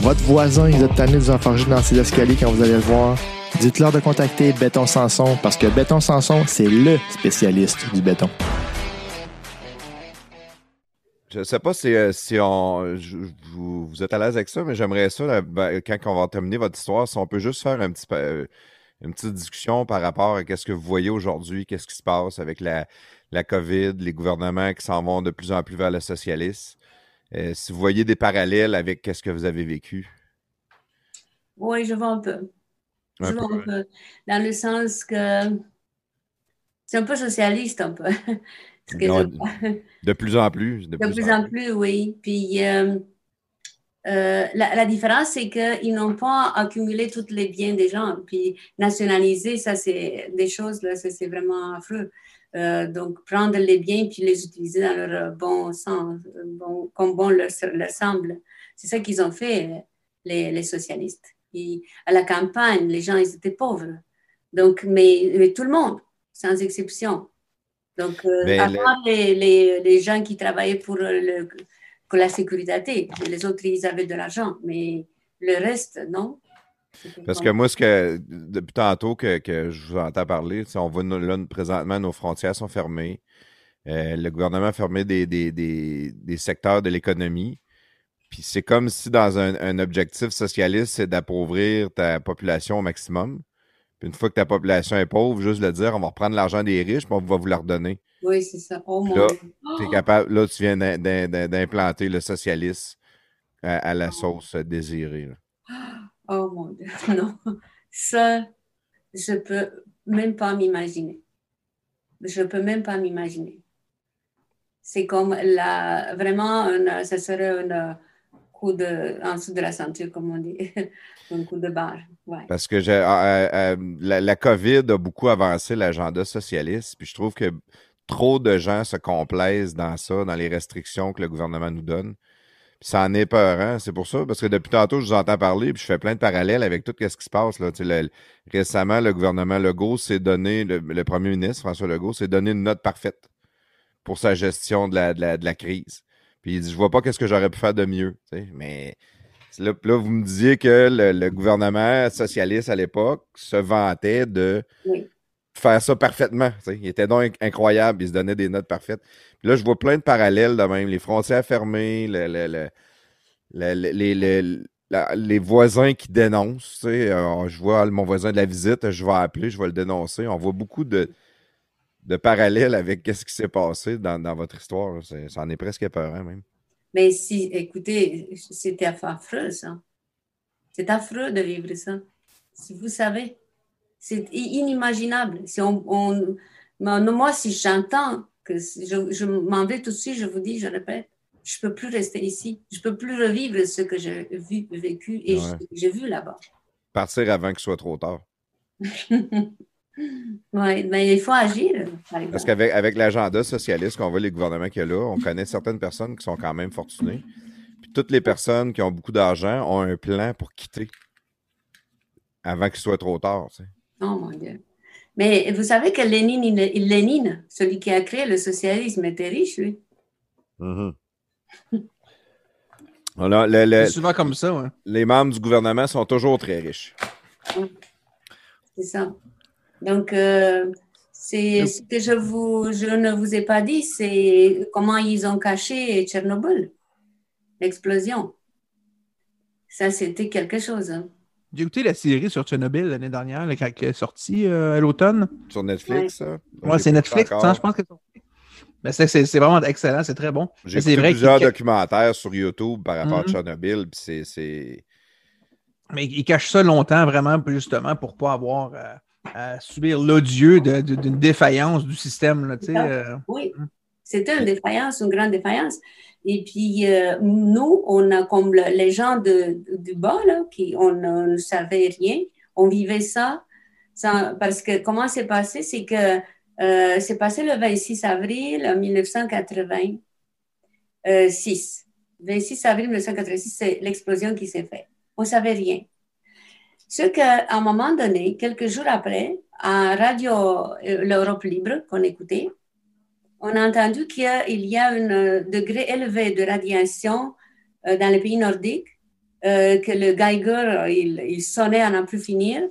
votre voisin, il a tanné de vous enfarger dans ses escaliers quand vous allez le voir. Dites-leur de contacter Béton Sanson parce que Béton Sanson, c'est LE spécialiste du béton. Je sais pas si, euh, si on, vous, vous êtes à l'aise avec ça, mais j'aimerais ça, ben, quand on va terminer votre histoire, si on peut juste faire un petit, euh, une petite discussion par rapport à qu'est-ce que vous voyez aujourd'hui, qu'est-ce qui se passe avec la, la COVID, les gouvernements qui s'en vont de plus en plus vers le socialisme. Euh, si vous voyez des parallèles avec qu'est-ce que vous avez vécu? Oui, je vois un peu. Je vois un peu. Dans le sens que c'est un peu socialiste, un peu. Parce que Non, je- De plus en plus. De, De plus en plus, oui. Puis euh, euh, la, la différence, c'est qu'ils n'ont pas accumulé tous les biens des gens. Puis nationaliser, ça, c'est des choses, là, c'est vraiment affreux. Euh, donc, prendre les biens puis les utiliser dans leur euh, bon sens, euh, bon, comme bon leur, leur semble. C'est ça qu'ils ont fait, les, les socialistes. À la campagne, les gens, ils étaient pauvres. Donc, mais, mais tout le monde, sans exception. Donc, euh, à part les, les, les gens qui travaillaient pour, le, pour la sécurité, les autres, ils avaient de l'argent, mais le reste, non. Parce que moi, ce que depuis tantôt que, que je vous entends parler, on voit là, présentement, nos frontières sont fermées. Euh, le gouvernement a fermé des, des, des, des secteurs de l'économie. Puis c'est comme si dans un, un objectif socialiste, c'est d'appauvrir ta population au maximum. Puis une fois que ta population est pauvre, juste de dire, on va reprendre l'argent des riches, puis on va vous le redonner. Oui, c'est ça. Oh mon Là, capable, là, tu viens d'im- d'im- d'im- d'implanter le socialisme à, à la sauce désirée. là. Oh mon Dieu. Non. Ça, je peux même pas m'imaginer. Je peux même pas m'imaginer. C'est comme la, vraiment, un, ça serait un coup de, en dessous de la ceinture, comme on dit. un coup de barre. Parce que euh, euh, la, la COVID a beaucoup avancé l'agenda socialiste, puis je trouve que trop de gens se complaisent dans ça, dans les restrictions que le gouvernement nous donne. Ça en est peurant. C'est pour ça, parce que depuis tantôt, je vous entends parler, puis je fais plein de parallèles avec tout ce qui se passe. Là. Tu sais, le- récemment, le gouvernement Legault s'est donné, le, le premier ministre François Legault s'est donné une note parfaite pour sa gestion de la, de la, de la crise. Puis il dit, je vois pas qu'est-ce que j'aurais pu faire de mieux. tu sais. Mais Là, là, vous me disiez que le, le gouvernement socialiste à l'époque se vantait de Oui. faire ça parfaitement. tu sais. Il était donc incroyable, il se donnait des notes parfaites. Là, je vois plein de parallèles de même. Les frontières fermées, le- le- le- le- le- les, voisins qui dénoncent. tu sais. Euh, je vois mon voisin de la visite, je vais appeler, je vais le dénoncer. On voit beaucoup de, de parallèles avec ce qui s'est passé dans, dans votre histoire. Ça en est presque épeurant même. Mais si, écoutez, c'était affreux, ça. C'est affreux de vivre ça. Si vous savez, c'est inimaginable. Si on, on- moi, si j'entends que je, je m'en vais tout de suite, je vous dis, je répète, je peux plus rester ici. Je peux plus revivre ce que j'ai vu, vécu et Ouais. j'ai vu là-bas. Partir avant qu'il soit trop tard. Oui, mais il faut agir, par. Parce qu'avec avec l'agenda socialiste qu'on voit les gouvernements qu'il y a là, on connaît certaines personnes qui sont quand même fortunées. Puis toutes les personnes qui ont beaucoup d'argent ont un plan pour quitter avant qu'il soit trop tard. tu sais. Oh mon Dieu. Mais vous savez que Lénine, il- Lénine, celui qui a créé le socialisme, était riche, lui. Voilà, le- le- C'est souvent comme ça, ouais. les membres du gouvernement sont toujours très riches. C'est ça. Donc, euh, c'est ce que je, vous, je ne vous ai pas dit, c'est comment ils ont caché Tchernobyl, l'explosion. Ça, c'était quelque chose. hein. J'ai écouté la série sur Tchernobyl l'année dernière, là, quand elle est sortie euh, à l'automne. Sur Netflix, ça? Ouais, c'est Netflix, hein, je pense que c'est sorti. Mais c'est- c'est c'est vraiment excellent, c'est très bon. J'ai écouté vrai plusieurs documentaires sur YouTube par rapport à Mhm. Tchernobyl, puis c'est-. Mais ils cachent ça longtemps, vraiment, justement, pour pas avoir euh, à subir l'odieux d'une défaillance du système. Là, tu sais, Ça. euh, Oui, c'était une défaillance, une grande défaillance. Et puis, euh, nous, on a comme le- les gens du bas, là, qui on ne savait rien, on vivait ça, parce que comment c'est passé, c'est que euh, c'est passé le 26 avril 1986. 26 avril 1986, c'est l'explosion qui s'est faite. On ne savait rien. Ce qu'à un moment donné, quelques jours après, à Radio euh, l'Europe libre qu'on écoutait, on a entendu qu'il y a, il y a un degré élevé de radiation euh, dans les pays nordiques, euh, que le Geiger, il, il sonnait à n'en plus finir,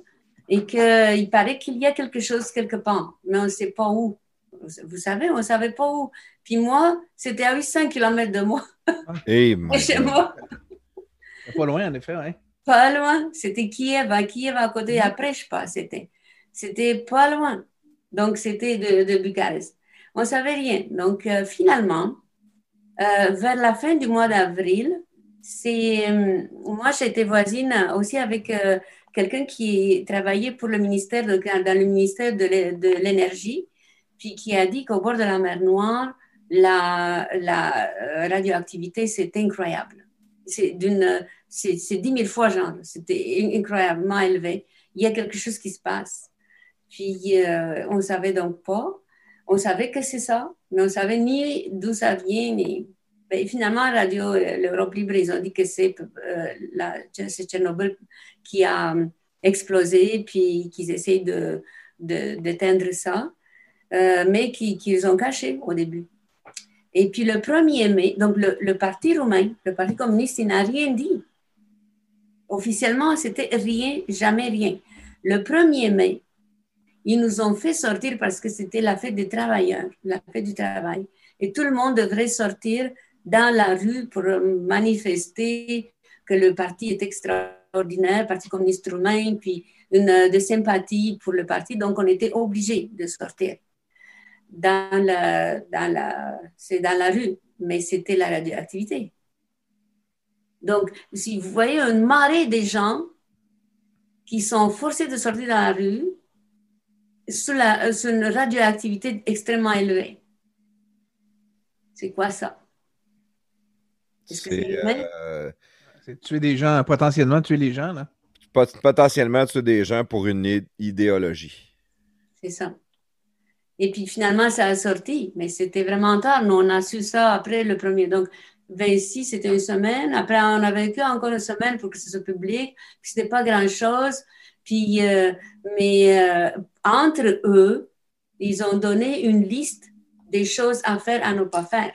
et qu'il paraît qu'il y a quelque chose quelque part, mais on ne sait pas où. Vous savez, on ne savait pas où. Puis moi, c'était à 800 km de moi, Eh, my chez God. moi. pas loin, en effet. hein. Pas loin. C'était Kiev, à Kiev à côté, après, je sais pas, c'était. C'était pas loin. Donc, c'était de, de Bucarest. On ne savait rien. Donc, euh, finalement, euh, vers la fin du mois d'avril, c'est euh, moi, j'étais voisine aussi avec quelqu'un qui travaillait pour le ministère de, dans le ministère de l'é- de l'énergie, puis qui a dit qu'au bord de la mer Noire, la, radioactivité, c'est incroyable. C'est d'une c'est c'est 10 000 fois, genre. C'était in- incroyablement élevé. Il y a quelque chose qui se passe. Puis, on ne savait donc pas. On savait que c'est ça, mais on savait ni d'où ça vient, ni... Ben, finalement, Radio euh, l'Europe libre, ils ont dit que c'est euh, Tchernobyl qui a euh, explosé, puis qu'ils essayent de, d'éteindre ça, euh, mais qui- qu'ils ont caché au début. Et puis le 1er mai, donc le, le Parti roumain, le Parti communiste, il n'a rien dit. Officiellement, c'était rien, jamais rien. Le 1er mai, ils nous ont fait sortir parce que c'était la fête des travailleurs, la fête du travail. Et tout le monde devrait sortir dans la rue pour manifester que le parti est extraordinaire, le Parti communiste roumain, puis une de sympathie pour le parti. Donc, on était obligés de sortir dans la, dans la, c'est dans la rue, mais c'était la radioactivité. Donc, si vous voyez une marée de gens qui sont forcés de sortir dans la rue sous, la, sous une radioactivité extrêmement élevée. C'est quoi ça? Est-ce que c'est C'est humain? euh, C'est tuer des gens, potentiellement tuer les gens. Là. pot- potentiellement tuer des gens pour une idéologie. C'est ça. Et puis finalement, ça a sorti, mais c'était vraiment tard. Nous, on a su ça après le premier. Donc, 26, c'était une semaine. Après, on a vécu encore une semaine pour que ce soit public. Puis, c'était pas grand-chose. Puis, euh, mais euh, entre eux, ils ont donné une liste des choses à faire, à ne pas faire.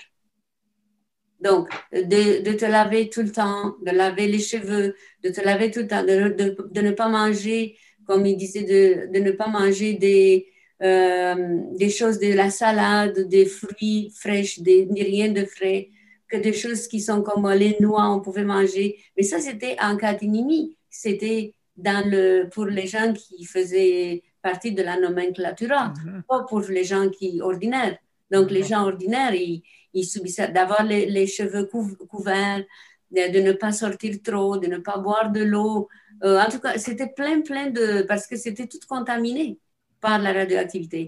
Donc, de, te laver tout le temps, de laver les cheveux, de te laver tout le temps, de, ne pas manger, comme il disait, de, ne pas manger des, euh, des choses de la salade, des fruits fraîches, des, rien de frais, que des choses qui sont comme les noix, on pouvait manger. Mais ça, c'était en catimini. C'était dans le, pour les gens qui faisaient partie de la nomenclatura, Mhm. pas pour les gens qui ordinaires. Donc, les gens ordinaires, ils, ils subissaient d'avoir les, les cheveux couv- couverts, de, de ne pas sortir trop, de ne pas boire de l'eau. Euh, en tout cas, c'était plein, plein de... parce que c'était tout contaminé par la radioactivité.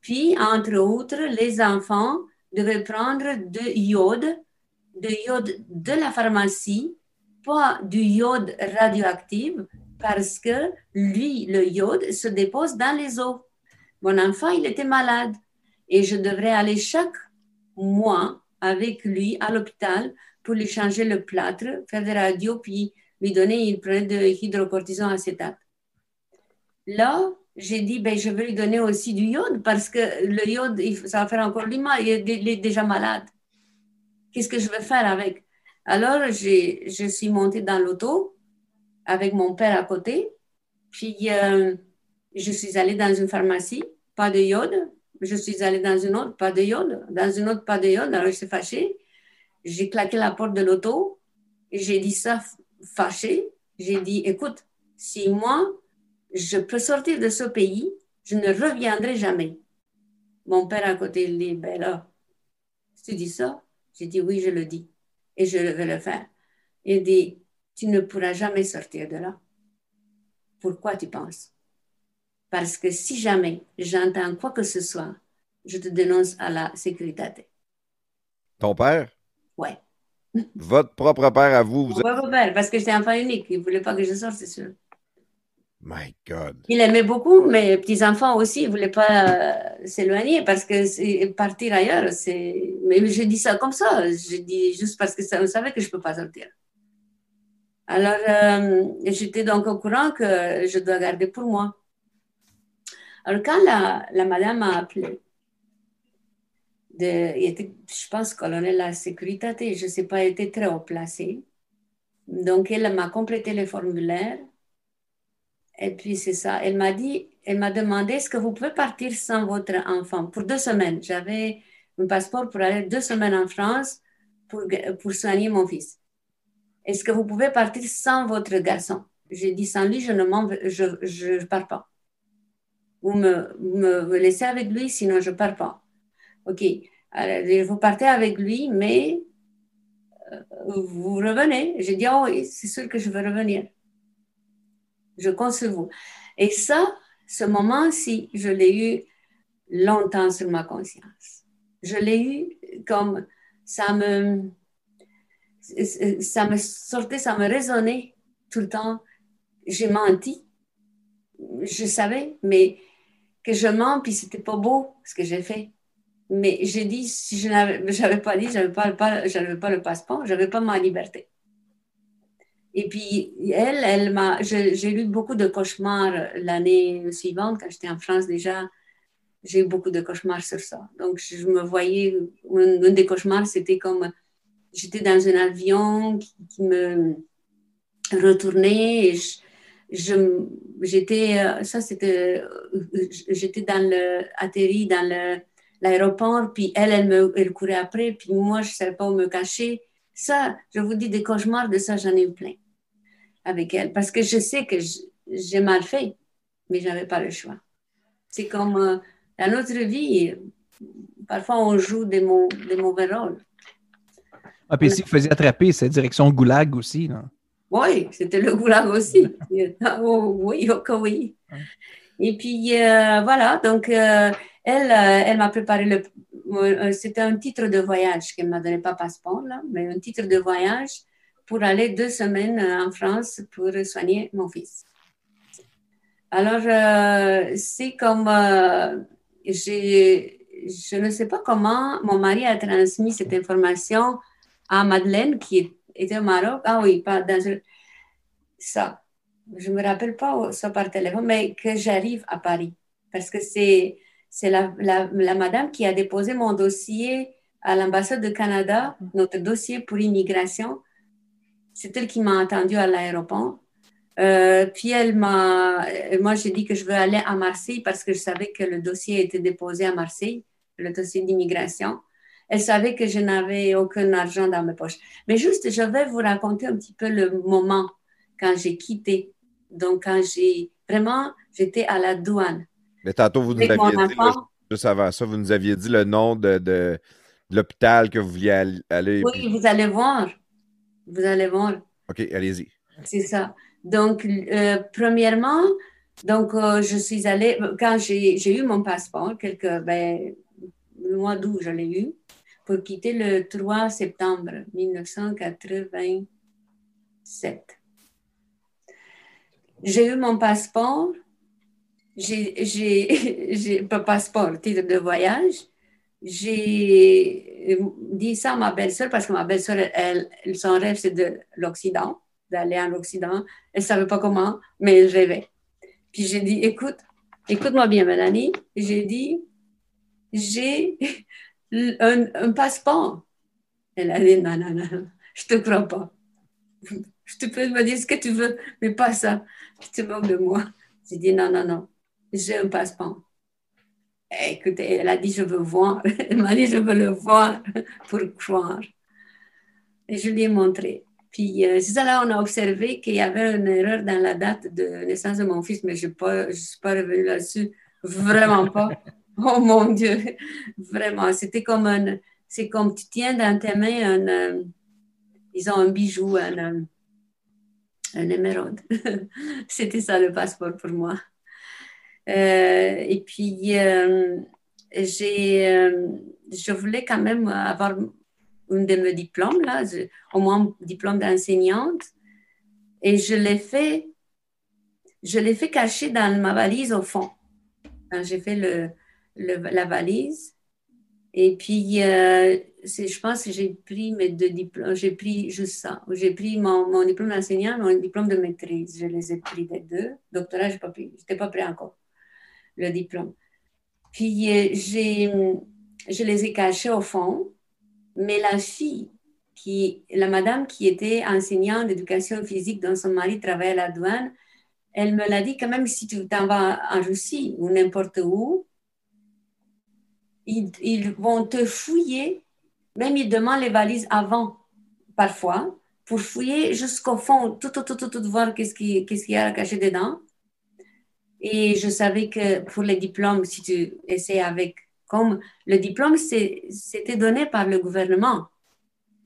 Puis, entre autres, les enfants devaient prendre de iode, de iode de la pharmacie, pas du iode radioactif, parce que lui, le iode, se dépose dans les os. Mon enfant, il était malade et je devrais aller chaque mois avec lui à l'hôpital pour lui changer le plâtre, faire des radios, puis lui donner, il prenait de hydrocortisone acétate. Là, j'ai dit, ben, je vais lui donner aussi du iode parce que le iode, ça va faire encore est, il est déjà malade. Qu'est-ce que je vais faire avec? Alors, je suis montée dans l'auto avec mon père à côté. Puis, euh, je suis allée dans une pharmacie, pas de iode. Je suis allée dans une autre, pas de iode. Dans une autre, pas de iode. Alors, je suis fâchée. J'ai claqué la porte de l'auto. J'ai dit ça fâchée. J'ai dit, écoute, si moi, je peux sortir de ce pays, je ne reviendrai jamais. Mon père à côté, il dit, ben là, tu dis ça? J'ai dit, oui, je le dis. Et je vais le faire. Il dit, tu ne pourras jamais sortir de là. Pourquoi tu penses? Parce que si jamais j'entends quoi que ce soit, je te dénonce à la sécurité. Ton père? Ouais. Votre propre père à vous? Mon propre père, parce que j'étais enfant unique. Il ne voulait pas que je sorte, c'est sûr. My God. Il aimait beaucoup, mes petits-enfants aussi, ils ne voulaient pas euh, s'éloigner parce que partir ailleurs, c'est. Mais je dis ça comme ça. Je dis juste parce que ça, on savait que je ne peux pas sortir. Alors, euh, j'étais donc au courant que je dois garder pour moi. Alors, quand la, madame m'a appelé, il était, je pense, colonel de la sécurité, je ne sais pas, elle était très haut placé. Donc, elle m'a complété le formulaire. Et puis, c'est ça. Elle m'a dit, elle m'a demandé est-ce que vous pouvez partir sans votre enfant pour deux semaines? J'avais un passeport pour aller deux semaines en France pour, pour soigner mon fils. Est-ce que vous pouvez partir sans votre garçon? J'ai dit sans lui, je ne m'en je, je, pars pas. Vous me, me, laissez avec lui, sinon je pars pas. OK. Vous partez avec lui, mais euh, vous revenez. J'ai dit, oh oui, c'est sûr que je veux revenir. Je compte sur vous. Et ça, ce moment-ci, je l'ai eu longtemps sur ma conscience. Je l'ai eu comme ça me ça me sortait, ça me résonnait tout le temps. J'ai menti. Je savais, mais que je mens, puis c'était pas beau ce que j'ai fait. Mais j'ai dit, si je n'avais pas dit, je n'avais pas, pas, pas le passeport, je n'avais pas ma liberté. Et puis, elle, elle m'a. J'ai lu beaucoup de cauchemars l'année suivante, quand j'étais en France déjà. J'ai eu beaucoup de cauchemars sur ça. Donc, je me voyais. Un, un des cauchemars, c'était comme j'étais dans un avion qui, me retournait et je, j'étais, euh, ça c'était, euh, j'étais dans le, atterri dans le, l'aéroport, puis elle, elle me, elle courait après, puis moi, je ne savais pas où me cacher. Ça, je vous dis, des cauchemars de ça, j'en ai eu plein avec elle, parce que je sais que j'ai mal fait, mais je n'avais pas le choix. C'est comme euh, dans notre vie, parfois on joue des, des mauvais rôles. Ah, puis si vous faisiez attraper, c'est direction goulag aussi, non? Oui, c'était le goulag aussi. Ah, oh, oui, ok, oui. Et puis, euh, voilà, donc, euh, elle, euh, elle m'a préparé le. C'était un titre de voyage qu'elle m'a donné, pas passeport, là, mais un titre de voyage pour aller deux semaines en France pour soigner mon fils. Alors, c'est comme. je ne sais pas comment mon mari a transmis cette information à Madeleine, qui était au Maroc. Ah oui, pas dans ça. Je ne me rappelle pas ça par téléphone, mais que j'arrive à Paris. Parce que c'est, c'est la, la, madame qui a déposé mon dossier à l'ambassade du Canada, notre dossier pour immigration. C'est elle qui m'a entendu à l'aéroport. Euh, puis elle m'a, moi j'ai dit que je veux aller à Marseille parce que je savais que le dossier était déposé à Marseille, le dossier d'immigration. Elle savait que je n'avais aucun argent dans mes poches. Mais juste, je vais vous raconter un petit peu le moment quand j'ai quitté. Donc, quand j'ai vraiment, j'étais à la douane. Mais tantôt, vous nous aviez dit, juste avant ça, vous nous aviez dit le nom de, l'hôpital que vous vouliez aller. Oui, vous allez voir. Vous allez voir. OK, allez-y. C'est ça. Donc, euh, premièrement, donc, euh, je suis allée, quand j'ai eu mon passeport, quelques, ben, le mois d'août, je l'ai eu pour quitter le 3 septembre 1987. J'ai eu mon passeport, j'ai pas passeport, titre de voyage. J'ai dit ça à ma belle-sœur parce que ma belle-sœur, elle, son rêve, c'est de l'Occident, d'aller en Occident. Elle ne savait pas comment, mais elle rêvait. Puis j'ai dit, écoute, écoute-moi bien, Mélanie. J'ai dit, j'ai un, passeport. Elle a dit non, non, non. je te crois pas. Je peux me dire ce que tu veux, mais pas ça. Tu te moques de moi. J'ai dit non, non, non, j'ai un passeport. Écoutez, elle a dit je veux voir. Elle m'a dit je veux le voir pour croire. Et je lui ai montré. Puis euh, c'est ça là, on a observé qu'il y avait une erreur dans la date de naissance de mon fils, mais je ne suis pas revenue là-dessus. Vraiment pas. Oh mon Dieu, vraiment. C'était comme un. C'est comme tu tiens dans tes mains un. Euh, ils ont un bijou, un, euh, un émeraude. C'était ça le passeport pour moi. et puis, j'ai, je voulais quand même avoir un de mes diplômes, là, au moins diplôme d'enseignante. Et je l'ai fait, je l'ai fait cacher dans ma valise au fond. j'ai fait le, la valise. Et puis, euh, je pense que j'ai pris mes deux diplômes. J'ai pris juste ça. J'ai pris mon, mon diplôme d'enseignant, mon diplôme de maîtrise. Je les ai pris les deux. Doctorat, je n'étais pas prêt encore, le diplôme. Puis, euh, j'ai, je les ai cachés au fond. Mais la fille, qui, la madame qui était enseignante d'éducation physique dont son mari travaillait à la douane, elle me l'a dit quand même si tu t'en vas en Russie ou n'importe où, ils, vont te fouiller, même ils demandent les valises avant, parfois, pour fouiller jusqu'au fond, tout, tout, tout, tout, tout voir qu'est-ce qu'il y a caché dedans. Et je savais que pour les diplômes, si tu essaies avec comme le diplôme, c'était donné par le gouvernement.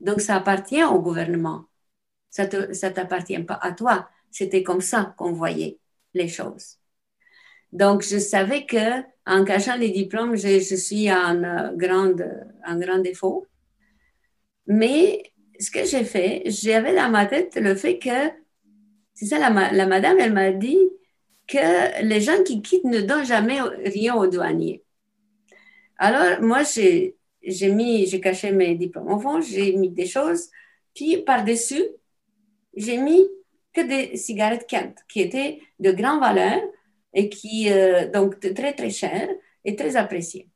Donc, ça appartient au gouvernement. Ça ne t'appartient pas à toi. C'était comme ça qu'on voyait les choses. Donc, je savais que en cachant les diplômes, je, suis en grand, en grand défaut. Mais ce que j'ai fait, j'avais dans ma tête le fait que, c'est ça, la, la madame, elle m'a dit que les gens qui quittent ne donnent jamais rien aux douaniers. Alors, moi, j'ai mis, j'ai caché mes diplômes au fond, j'ai mis des choses, puis par-dessus, j'ai mis que des cigarettes Kent qui étaient de grande valeur et qui, euh, donc, très, très chères et très appréciées.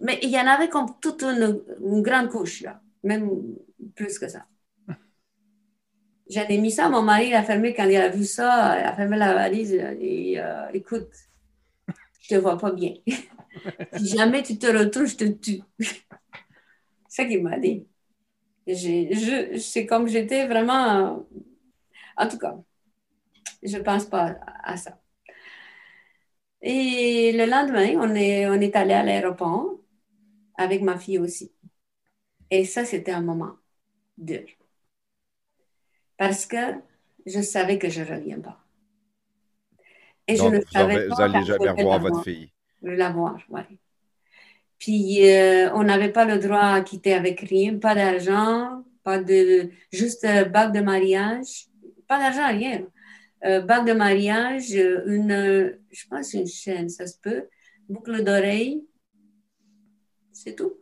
Mais il y en avait comme toute une, grande couche, là, même plus que ça. J'en ai mis ça, mon mari l'a fermé quand il a vu ça, il a fermé la valise et euh, écoute, je te vois pas bien. si jamais tu te retrouves, je te tue. C'est ça qu'il m'a dit. c'est comme j'étais vraiment. En tout cas, je ne pense pas à ça. Et le lendemain, on est, on est allé à l'aéroport avec ma fille aussi. Et ça, c'était un moment dur. Parce que je savais que je ne reviens pas. Et je ne savais pas. Vous n'allez jamais revoir votre fille l'avoir, oui. Puis, euh, on n'avait pas le droit à quitter avec rien, pas d'argent, pas de, juste euh, bague de mariage, pas d'argent, rien. Euh, bague de mariage, une, je pense une chaîne, ça se peut, boucle d'oreille, c'est tout.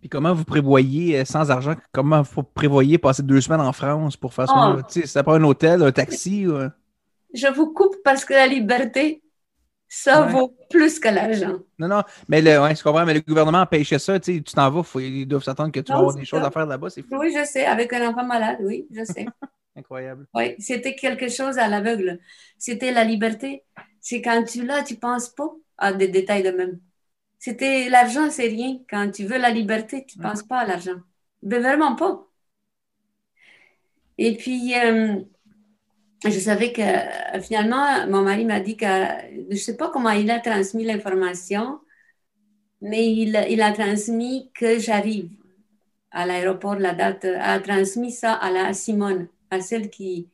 Puis comment vous prévoyez, sans argent, comment vous prévoyez passer deux semaines en France pour faire ça? Oh. Ça prend un hôtel, un taxi? Je vous coupe parce que la liberté, ça vaut plus que l'argent. Non, non, mais le, ouais, je comprends, mais le gouvernement pêche ça, tu t'en vas, ils doivent s'attendre que tu vas avoir des choses à faire là-bas, c'est Oui, je sais, avec un enfant malade, oui, je sais. Incroyable. Oui, c'était quelque chose à l'aveugle. C'était la liberté. C'est quand tu l'as, tu ne penses pas à des détails de même. C'était l'argent, c'est rien. Quand tu veux la liberté, tu ne penses pas à l'argent. Mais vraiment pas. Et puis, euh, je savais que euh, finalement, mon mari m'a dit que je ne sais pas comment il a transmis l'information, mais il, a transmis que j'arrive à l'aéroport, la date, a transmis ça à la Simone, à celle qui,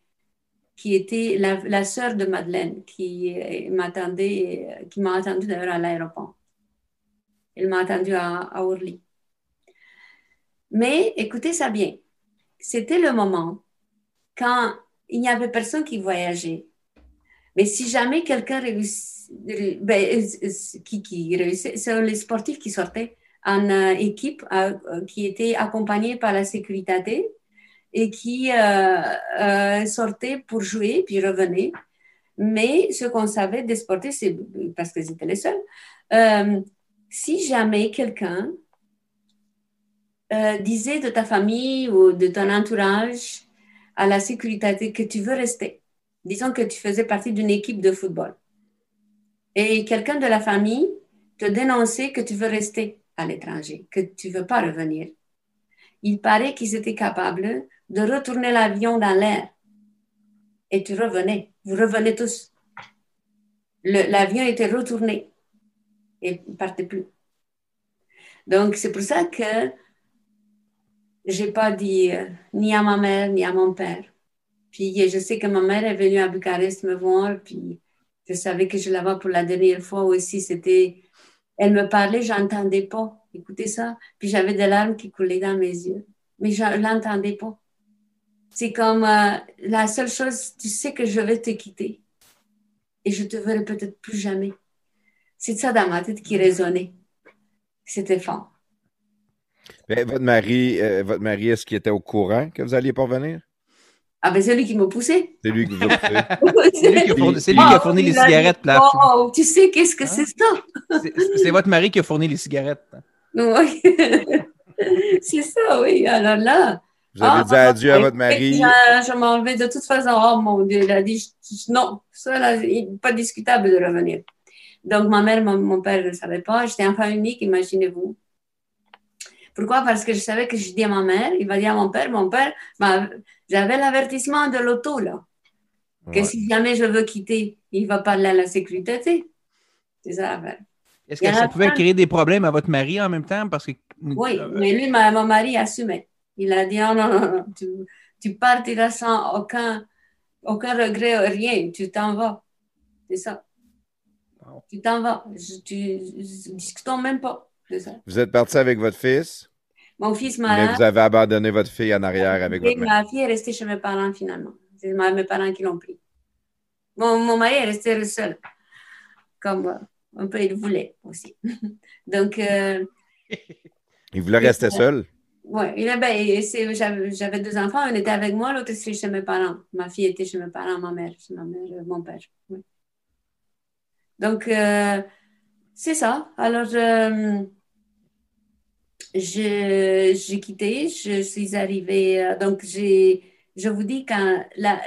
qui était la, la sœur de Madeleine, qui m'attendait, qui m'a attendu d'ailleurs à l'aéroport. Elle m'a attendu à, à Orly. Mais écoutez ça bien, c'était le moment quand il n'y avait personne qui voyageait. Mais si jamais quelqu'un réussit, ben, qui, qui réussit, c'est les sportifs qui sortaient en euh, équipe euh, qui était accompagnée par la sécurité et qui euh, sortaient pour jouer puis revenaient. Mais ce qu'on savait des sportifs, c'est parce qu'ils étaient les seuls. si jamais quelqu'un euh, disais de ta famille ou de ton entourage à la sécurité que tu veux rester. Disons que tu faisais partie d'une équipe de football. Et quelqu'un de la famille te dénonçait que tu veux rester à l'étranger, que tu ne veux pas revenir. Il paraît qu'ils étaient capables de retourner l'avion dans l'air. Et tu revenais. Vous revenez tous. L'avion était retourné et ne partait plus. Donc, c'est pour ça que j'ai pas dit euh, ni à ma mère ni à mon père. Puis je sais que ma mère est venue à Bucarest me voir, puis je savais que je la vois pour la dernière fois aussi. C'était, elle me parlait, j'entendais pas. Écoutez ça. Puis j'avais des larmes qui coulaient dans mes yeux, mais je l'entendais pas. C'est comme euh, la seule chose, tu sais que je vais te quitter et je te verrai peut-être plus jamais. C'est ça dans ma tête qui résonnait. C'était fort. Ben, votre mari, euh, votre mari est-ce qu'il était au courant que vous alliez pas revenir? Ah ben c'est lui qui m'a poussé. C'est lui qui vous a poussé. c'est lui qui a fourni, les cigarettes. Là. Oh, tu sais qu'est-ce que c'est ça? c'est votre mari qui a fourni les cigarettes. Oui. c'est ça, oui. Alors là. Vous avez dit adieu à votre mari. Je, m'en vais de toute façon. Oh mon Dieu, il a dit non, ça là, pas discutable de revenir. Donc ma mère, mon, mon père ne savait pas. J'étais enfant unique, imaginez-vous. Pourquoi? Parce que je savais que je dis à ma mère, il va dire à mon père, mon père, j'avais l'avertissement de l'auto, là. Que si jamais je veux quitter, il va parler à la sécurité. C'est ça l'affaire. Est-ce que ça pouvait créer des problèmes à votre mari en même temps? Parce que... Oui, euh, mais lui, mon mari assumait. Il a dit, oh, non, non, non, tu, tu partiras sans aucun, aucun regret, rien, tu t'en vas. C'est ça. Tu t'en vas. tu discutons même pas. Vous êtes parti avec votre fils? Mon fils m'a. Mais vous avez abandonné votre fille en arrière avec votre mère. Ma fille est restée chez mes parents finalement. C'est mes parents qui l'ont pris. Mon, mon, mari est resté seul. Comme euh, un peu il voulait aussi. Donc. Euh, il voulait rester seul? Oui, ben, j'avais deux enfants. Un était avec moi, l'autre était chez mes parents. Ma fille était chez mes parents, ma mère, chez ma mère, mon père. Donc, euh, c'est ça. Alors, j'ai quitté, je suis arrivée, euh, donc je vous dis quand la,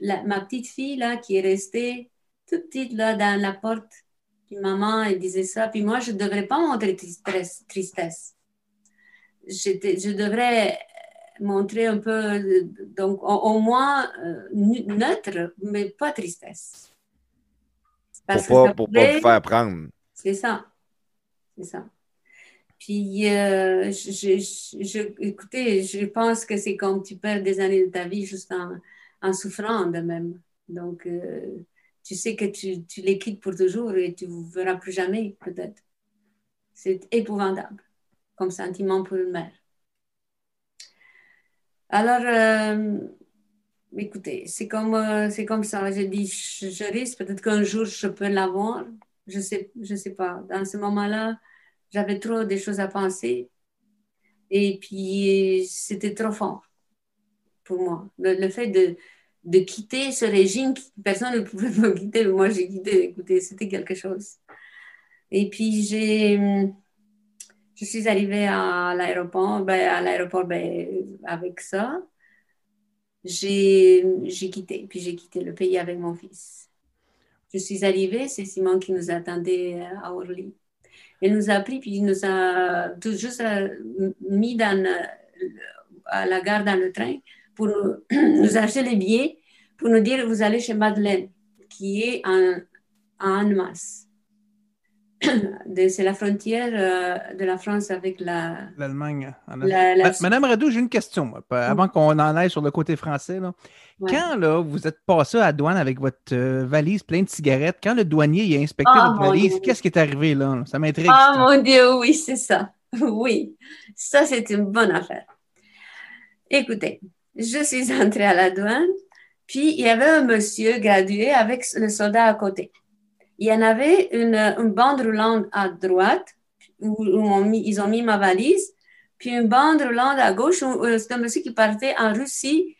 la, ma petite fille là qui est restée toute petite là dans la porte, puis maman elle disait ça, puis moi je ne devrais pas montrer tristesse. Je devrais montrer un peu, donc au, moins euh, neutre, mais pas tristesse. pour ne pas, pas vous faire prendre. C'est ça. C'est ça. Puis, euh, je, écoutez, je pense que c'est comme tu perds des années de ta vie juste en, souffrant de même. Donc, euh, tu sais que tu, tu, les quittes pour toujours et tu ne verras plus jamais, peut-être. C'est épouvantable comme sentiment pour une mère. Alors, euh, écoutez, c'est comme, c'est comme ça. Je dis, je, risque, peut-être qu'un jour je peux l'avoir. Je ne sais, je sais pas. Dans ce moment-là, j'avais trop de choses à penser. Et puis, c'était trop fort pour moi. Le, fait de, de, quitter ce régime, personne ne pouvait me quitter, moi j'ai quitté. Écoutez, c'était quelque chose. Et puis, j'ai, je suis arrivée à l'aéroport, ben, à l'aéroport ben, avec ça. J'ai, j'ai quitté, puis j'ai quitté le pays avec mon fils. Je suis arrivée, c'est Simon qui nous attendait à Orly. Elle nous a pris, puis il nous a tout juste euh, mis dans, à la gare dans le train pour nous acheter les billets, pour nous dire vous allez chez Madeleine, qui est en, en masse. C'est la frontière euh, de la France avec l'Allemagne. Madame Radou, j'ai une question, avant qu'on en aille sur le côté français. Là. Quand là, vous êtes passé à la douane avec votre euh, valise pleine de cigarettes, quand le douanier a inspecté oh, votre valise, qu'est-ce qui est arrivé là? Ça m'intrigue. Ah mon Dieu, oui, c'est ça. Oui, ça c'est une bonne affaire. Écoutez, je suis entrée à la douane, puis il y avait un monsieur gradué avec le soldat à côté. Il y en avait une, bande roulante à droite où, ils ont mis ma valise, puis une bande roulante à gauche euh, c'est un monsieur qui partait en Russie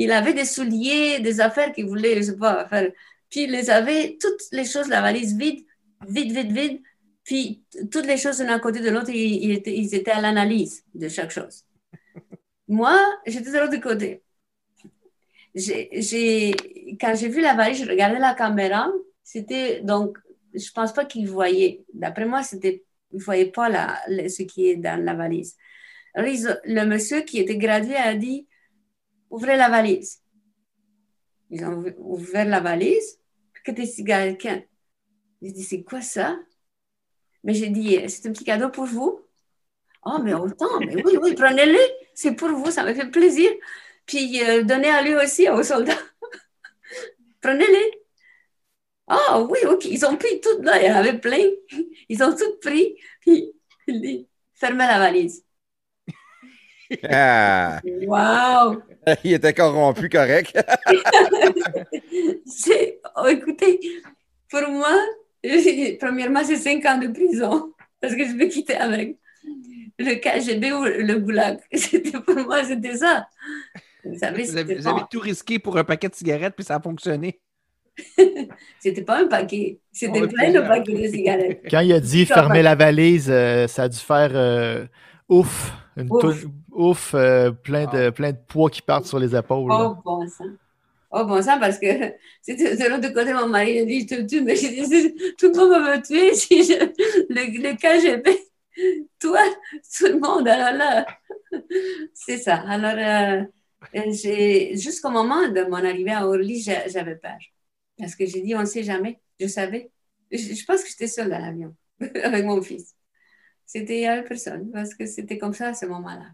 il avait des souliers, des affaires qu'il voulait, je sais pas, faire. Puis il les avait, toutes les choses, la valise vide, vide, vide, vide. Puis, toutes les choses l'un à côté de l'autre, ils, étaient, ils étaient à l'analyse de chaque chose. Moi, j'étais de l'autre côté. J'ai- quand j'ai vu la valise, je regardais la caméra. C'était donc, je pense pas qu'ils voyaient. D'après moi, c'était, ils voyaient pas la, ce qui est dans la valise. Alors, ils le monsieur qui était gradué a dit, ouvrez la valise. Ils ont ouv- ouvert la valise. Que des cigarettes. J'ai dit, c'est quoi ça? Mais j'ai dit, c'est un petit cadeau pour vous. Oh, mais autant, mais oui, oui, prenez-le. C'est pour vous, ça me fait plaisir. Puis euh, donnez à lui aussi, aux soldats. prenez-les. Ah oui, ok, ils ont pris tout là, il y en avait plein. Ils ont tout pris. Puis il dit, fermez la valise. Ah, Wow! il était corrompu, correct. C'est, oh, écoutez, pour moi, premièrement, c'est cinq ans de prison parce que je vais quitter avec le KGB ou le goulag. C'était pour moi, c'était ça. Vous savez, Vous avez, vous tout risqué pour un paquet de cigarettes, puis ça a fonctionné. c'était pas un paquet, c'était plein de paquets de cigarettes. Quand il a dit fermer la valise, euh, ça a dû faire euh, ouf. Une Ouf. ouf, euh, plein, de, plein de poids qui partent sur les épaules. Oh bon sang. Oh bon sang, parce que c'était de l'autre côté, mon mari a dit, je te tue, mais j'ai dit, tout le monde va me tuer si je, le, le KGB, toi, tout le monde, alors là, c'est ça. Alors, euh, j'ai, jusqu'au moment de mon arrivée à Orly, j'avais peur. Parce que j'ai dit, on ne sait jamais. Je savais. Je, je pense que j'étais seule dans l'avion avec mon fils. C'était, il n'y avait personne, parce que c'était comme ça à ce moment-là.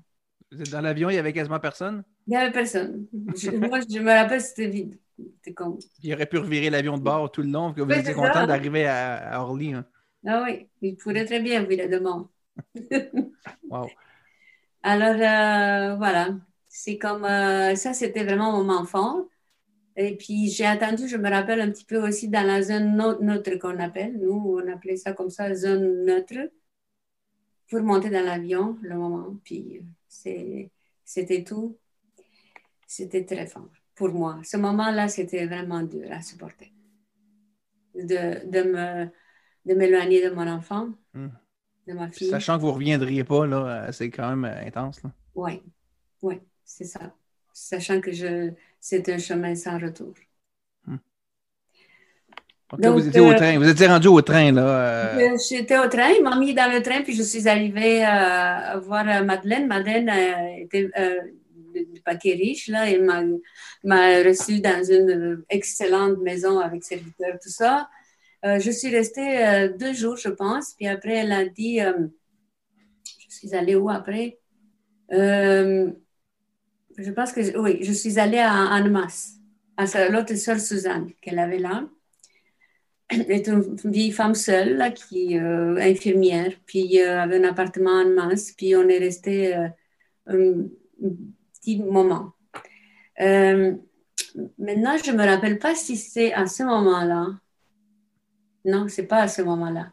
Vous êtes dans l'avion, il y avait quasiment personne? Il n'y avait personne. Je- moi, je me rappelle, c'était vide. C'était comme. Il aurait pu revirer l'avion de bord tout le long, que vous Oui, étiez content d'arriver à, à Orly. hein. Ah oui, il pourrait très bien virer de mort. Wow. Alors, euh, voilà. C'est comme. euh, ça, c'était vraiment mon fort. Et puis, j'ai attendu, je me rappelle un petit peu aussi dans la zone neutre qu'on appelle. Nous, on appelait ça comme ça, zone neutre, pour monter dans l'avion, le moment. Puis, c'était tout. C'était très fort pour moi. Ce moment-là, c'était vraiment dur à supporter. De, de me de m'éloigner de mon enfant, Hmm. de ma fille. sachant que vous ne reviendriez pas, là, euh, c'est quand même euh, intense. Oui, oui, c'est ça. Sachant que je, c'est un chemin sans retour. Donc, là, Donc, vous étiez au euh, train. Vous étiez rendu au train, là. euh, Euh, J'étais au train, il m'a mis dans le train, puis je suis arrivée euh, voir euh, Madeleine. Madeleine était du paquet riche, là, et m'a m'a reçue dans une excellente maison avec serviteur, tout ça. Je suis restée deux jours, je pense, puis après, elle a dit, je suis allée où après? Je pense que, oui, je suis allée à Annemasse, à l'autre sœur Suzanne qu'elle avait là. Elle est une vieille femme seule, qui euh, infirmière, puis euh, avait un appartement en masse, puis on est resté euh, un, un petit moment. Euh, maintenant, je ne me rappelle pas si c'est à ce moment-là. Non, c'est pas à ce moment-là.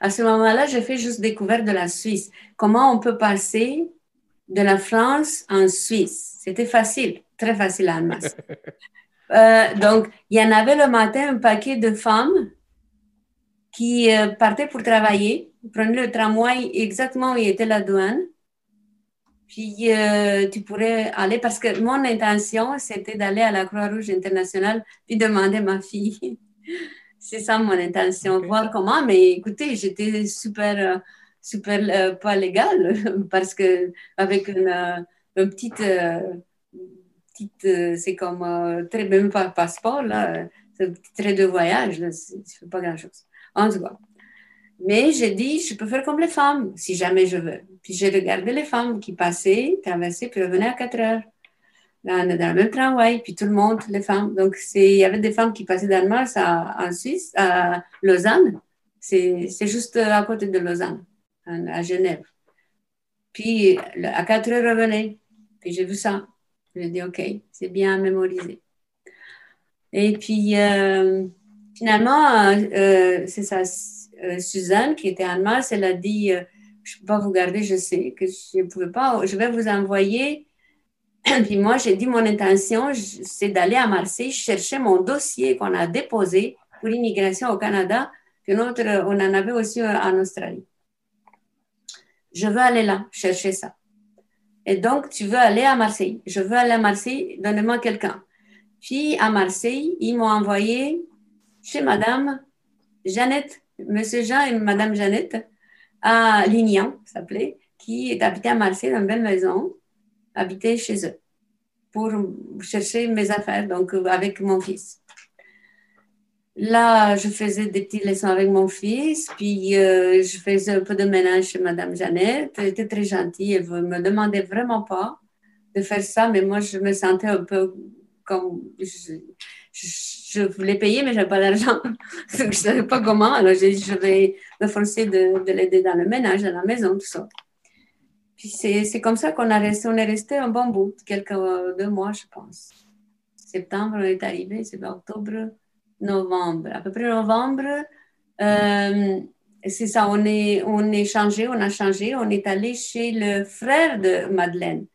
À ce moment-là, j'ai fait juste découverte de la Suisse. Comment on peut passer de la France en Suisse? C'était facile, très facile à Annemasse. Euh, donc, il y en avait le matin un paquet de femmes qui euh, partaient pour travailler, prenaient le tramway exactement où était la douane. Puis, euh, tu pourrais aller, parce que mon intention, c'était d'aller à la Croix-Rouge internationale puis demander ma fille. C'est ça mon intention, voir comment. Mais écoutez, j'étais super, super euh, pas légale, parce que avec une, euh, une petite euh, petite, c'est comme très, même pas passeport, là, c'est trait de voyage, là, je fais pas grand-chose. En tout cas. Mais j'ai dit, je peux faire comme les femmes, si jamais je veux. Puis j'ai regardé les femmes qui passaient, traversaient, puis revenaient à 4 heures. Dans, dans le même tramway, puis tout le monde, les femmes. Donc, il y avait des femmes qui passaient à, en Suisse, à Lausanne. C'est juste à côté de Lausanne, à Genève. Puis à 4 heures, revenaient. Puis j'ai vu ça. J'ai dit, OK, c'est bien à mémoriser. Et puis, euh, finalement, euh, euh, c'est ça, Suzanne, qui était Mars, elle a dit, je ne peux pas vous garder, je sais que je ne pouvais pas, je vais vous envoyer. Puis moi, j'ai dit, mon intention, c'est d'aller à Marseille chercher mon dossier qu'on a déposé pour l'immigration au Canada, puis une autre, on en avait aussi en Australie. Je veux aller là, chercher ça. Et donc, tu veux aller à Marseille. Je veux aller à Marseille, donnez-moi quelqu'un. Puis, à Marseille, ils m'ont envoyé chez Madame Jeannette, Monsieur Jean et Madame Jeannette, à Lignan, s'appelait, qui habitait à Marseille, dans une belle maison, habitait chez eux, pour chercher mes affaires, donc avec mon fils. Là, je faisais des petites leçons avec mon fils, puis euh, je faisais un peu de ménage chez Madame Jeannette. Elle était très gentille, elle ne me demandait vraiment pas de faire ça, mais moi, je me sentais un peu comme... Je, voulais payer, mais je n'avais pas d'argent. je ne savais pas comment, alors je vais me forcer de, de l'aider dans le ménage, dans la maison, tout ça. Puis c'est comme ça qu'on est resté un bon bout, quelques deux mois, je pense. Septembre, est arrivé, c'est octobre novembre, à peu près novembre. Euh, c'est ça, on est, on est changé, on a changé, on est allé chez le frère de Madeleine,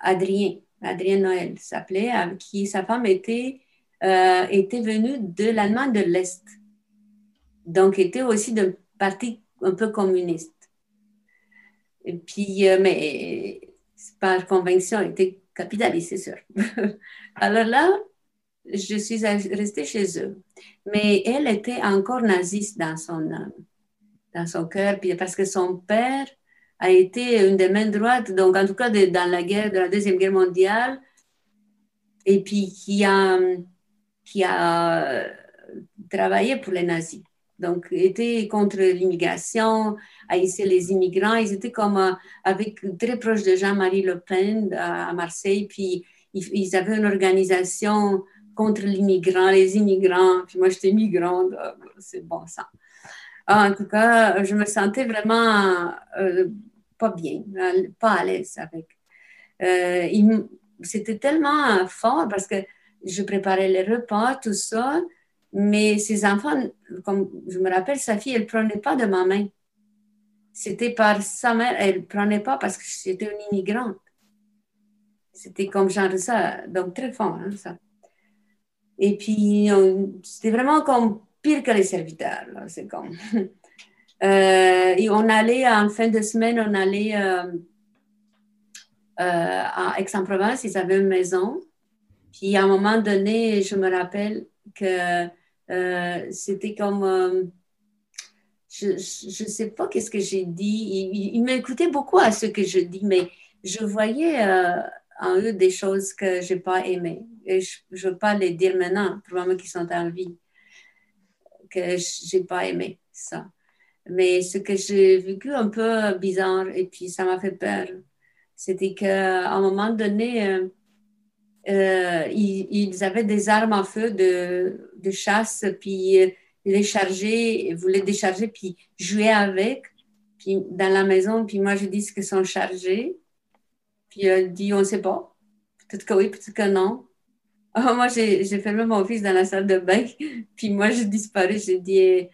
Adrien, Adrien Noël s'appelait, qui sa femme était, euh, était venue de l'Allemagne de l'Est. Donc, était aussi d'un parti un peu communiste. Et puis, euh, mais par conviction, était capitaliste, c'est sûr. Alors là, je suis restée chez eux. Mais elle était encore naziste dans son, dans son cœur, parce que son père a été une des mains droites, donc en tout cas dans la guerre, de la Deuxième Guerre mondiale, et puis qui a, qui a travaillé pour les nazis. Donc, était contre l'immigration, haïssait les immigrants. Ils étaient comme euh, avec très proche de Jean-Marie Le Pen à Marseille. Puis, ils avaient une organisation contre l'immigrant, les immigrants. Puis moi, j'étais migrante, euh, c'est bon ça. En tout cas, je me sentais vraiment euh, pas bien, pas à l'aise avec. Euh, C'était tellement fort parce que je préparais les repas, tout ça, mais ces enfants, comme je me rappelle, sa fille, elle ne prenait pas de ma main. C'était par sa mère, elle ne prenait pas parce que j'étais une immigrante. C'était comme genre ça, donc très fort, hein, ça. Et puis, c'était vraiment comme pire que les serviteurs. C'est comme. Euh, et on allait, en fin de semaine, on allait euh, euh, à Aix-en-Provence, ils avaient une maison. Puis à un moment donné, je me rappelle que c'était comme. je ne sais pas qu'est-ce que j'ai dit. Il, il m'écoutait beaucoup à ce que je dis, mais je voyais en eux des choses que je n'ai pas aimées. Et je ne veux pas les dire maintenant, probablement qu'ils sont en vie, que je n'ai pas aimé ça. Mais ce que j'ai vécu un peu bizarre, et puis ça m'a fait peur, c'était qu'à un moment donné, euh, euh, ils, avaient des armes à feu de, de chasse, puis euh, les chargeaient, voulaient décharger, puis jouer avec, puis dans la maison, puis moi je dis qu'ils sont chargés. Puis elle dit, on ne sait pas. Peut-être que oui, peut-être que non. Ah, moi, j'ai fermé mon fils dans la salle de bain. Puis moi, j'ai disparu. J'ai dit,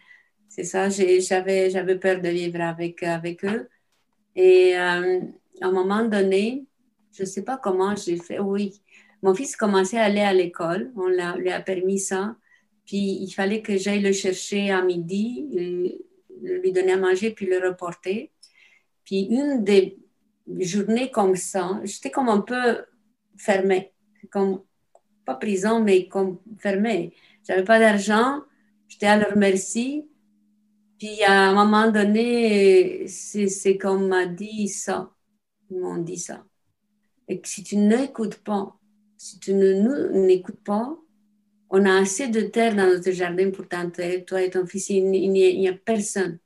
c'est ça, j'avais peur de vivre avec, avec eux. Et euh, à un moment donné, je ne sais pas comment j'ai fait. Oui, mon fils commençait à aller à l'école. On lui a permis ça. Puis il fallait que j'aille le chercher à midi, lui donner à manger, puis le reporter. Puis une des journée comme ça, j'étais comme un peu fermée, comme pas prison, mais comme fermée. J'avais pas d'argent, j'étais à leur merci. Puis à un moment donné, c'est comme m'a dit ça. Ils m'ont dit ça. Et que si tu n'écoutes pas, si tu ne nous n'écoutes pas, on a assez de terre dans notre jardin pour t'enterrer, toi et ton fils. Il n'y a, personne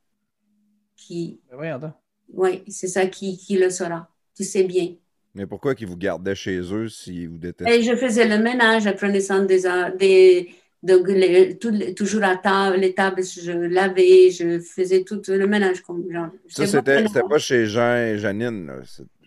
qui. Ben oui, c'est ça qui, qui, le saura. Tu sais bien. Mais pourquoi qu'ils vous gardaient chez eux si vous détestez? Et je faisais le ménage, je prenais soin des, des de, toujours à table, les tables, je lavais, je faisais tout le ménage comme genre. Ça, c'était pas chez Jean et Janine.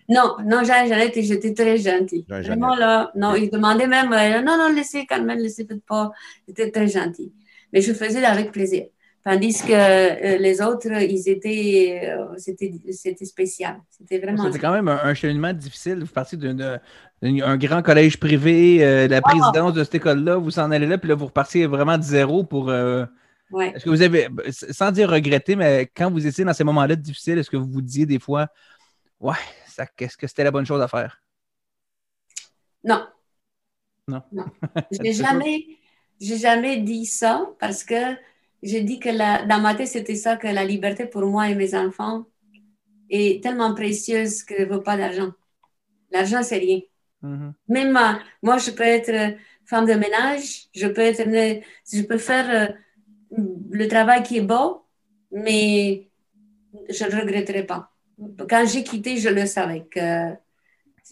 Non, non, Jean et Jeannette, j'étais très gentille. Vraiment, là, non, ils demandaient même, euh, non, non, laissez, Carmen, laissez, faites pas. J'étais très gentille. Mais je faisais avec plaisir. Tandis que euh, les autres, ils étaient, euh, c'était spécial. C'était vraiment. C'était quand même un, cheminement difficile. Vous partiez d'un grand collège privé, euh, la présidence de cette école-là, vous s'en allez là, puis là, vous repartiez vraiment de zéro pour. Ouais. Est-ce que vous avez, sans dire regretter, mais quand vous étiez dans ces moments-là difficiles, est-ce que vous vous disiez des fois, ouais, ça, qu'est-ce que c'était la bonne chose à faire? Non. Non. non. J'ai jamais, j'ai jamais dit ça parce que j'ai dit que la, dans ma tête, c'était ça, que la liberté pour moi et mes enfants est tellement précieuse que ne vaut pas d'argent. L'argent, c'est rien. Mhm. Même euh, moi, je peux être euh, femme de ménage, je peux, être, je peux faire euh, le travail qui est beau, mais je ne le regretterai pas. Quand j'ai quitté, je le savais que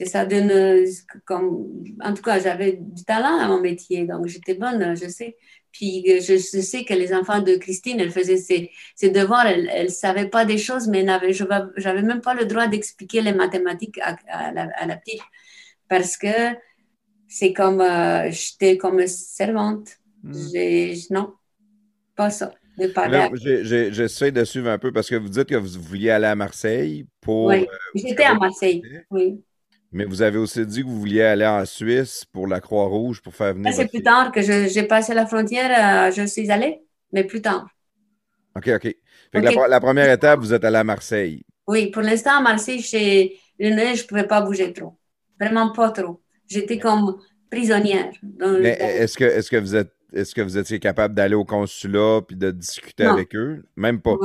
c'est ça donne comme en tout cas j'avais du talent à mon métier donc j'étais bonne je sais puis euh, je, je sais que les enfants de Christine elle faisait ses, ses devoirs elle elle savait pas des choses mais n'avait je j'avais même pas le droit d'expliquer les mathématiques à, à, la, à, la, petite parce que c'est comme euh, j'étais comme servante Mm. j'ai non pas ça J'essaie de suivre un peu parce que vous dites que vous vouliez aller à Marseille pour. Oui. euh, j'étais à Marseille oui mais vous avez aussi dit que vous vouliez aller en Suisse pour la Croix-Rouge pour faire venir. C'est votre plus tard que j'ai passé la frontière, euh, je suis allée, mais plus tard. OK, OK. Fait que Ok. la, la première étape, vous êtes allé à Marseille. Oui, pour l'instant, à Marseille, chez le nez, je ne pouvais pas bouger trop. Vraiment pas trop. J'étais comme prisonnière. dans Mais est-ce que, est que vous êtes est-ce que vous étiez capable d'aller au consulat puis de discuter Non. avec eux? Même pas.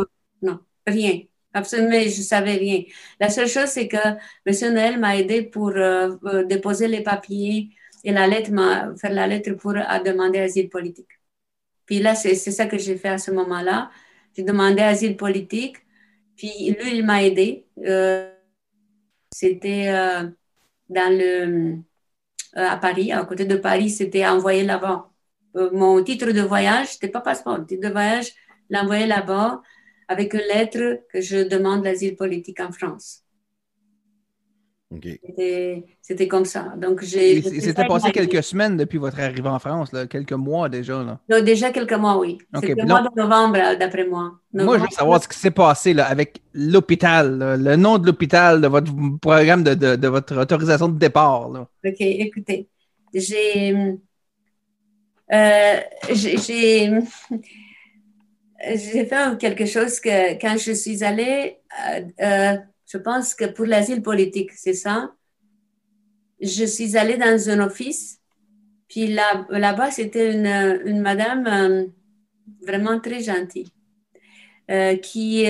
Non, rien. Absolument, je ne savais rien. La seule chose, c'est que M. Noël m'a aidé pour euh, euh, déposer les papiers et la lettre, faire la lettre pour demander asile politique. Puis là, c'est ça que j'ai fait à ce moment-là. J'ai demandé asile politique. Puis lui, il m'a aidé. Euh, c'était à Paris, à côté de Paris, c'était envoyé là-bas. Mon titre de voyage, c'était pas passeport, le titre de voyage, l'envoyer là-bas avec une lettre que je demande l'asile politique en France. OK. C'était- comme ça. Donc, j'ai. Il s'était passé quelques semaines depuis votre arrivée en France, là, quelques mois déjà. Là. Non, déjà quelques mois, oui. Ok, C'était le mois de novembre, euh, d'après moi. Moi, je veux savoir ce qui s'est passé là, avec l'hôpital, le nom de l'hôpital, de votre programme de, de- de votre autorisation de départ. Là. OK, écoutez. J'ai. euh, j'ai- j'ai fait quelque chose que quand je suis allée, euh, euh, je pense que pour l'asile politique, c'est ça? Je suis allée dans un office, puis là, là-bas, c'était une, une madame euh, vraiment très gentille qui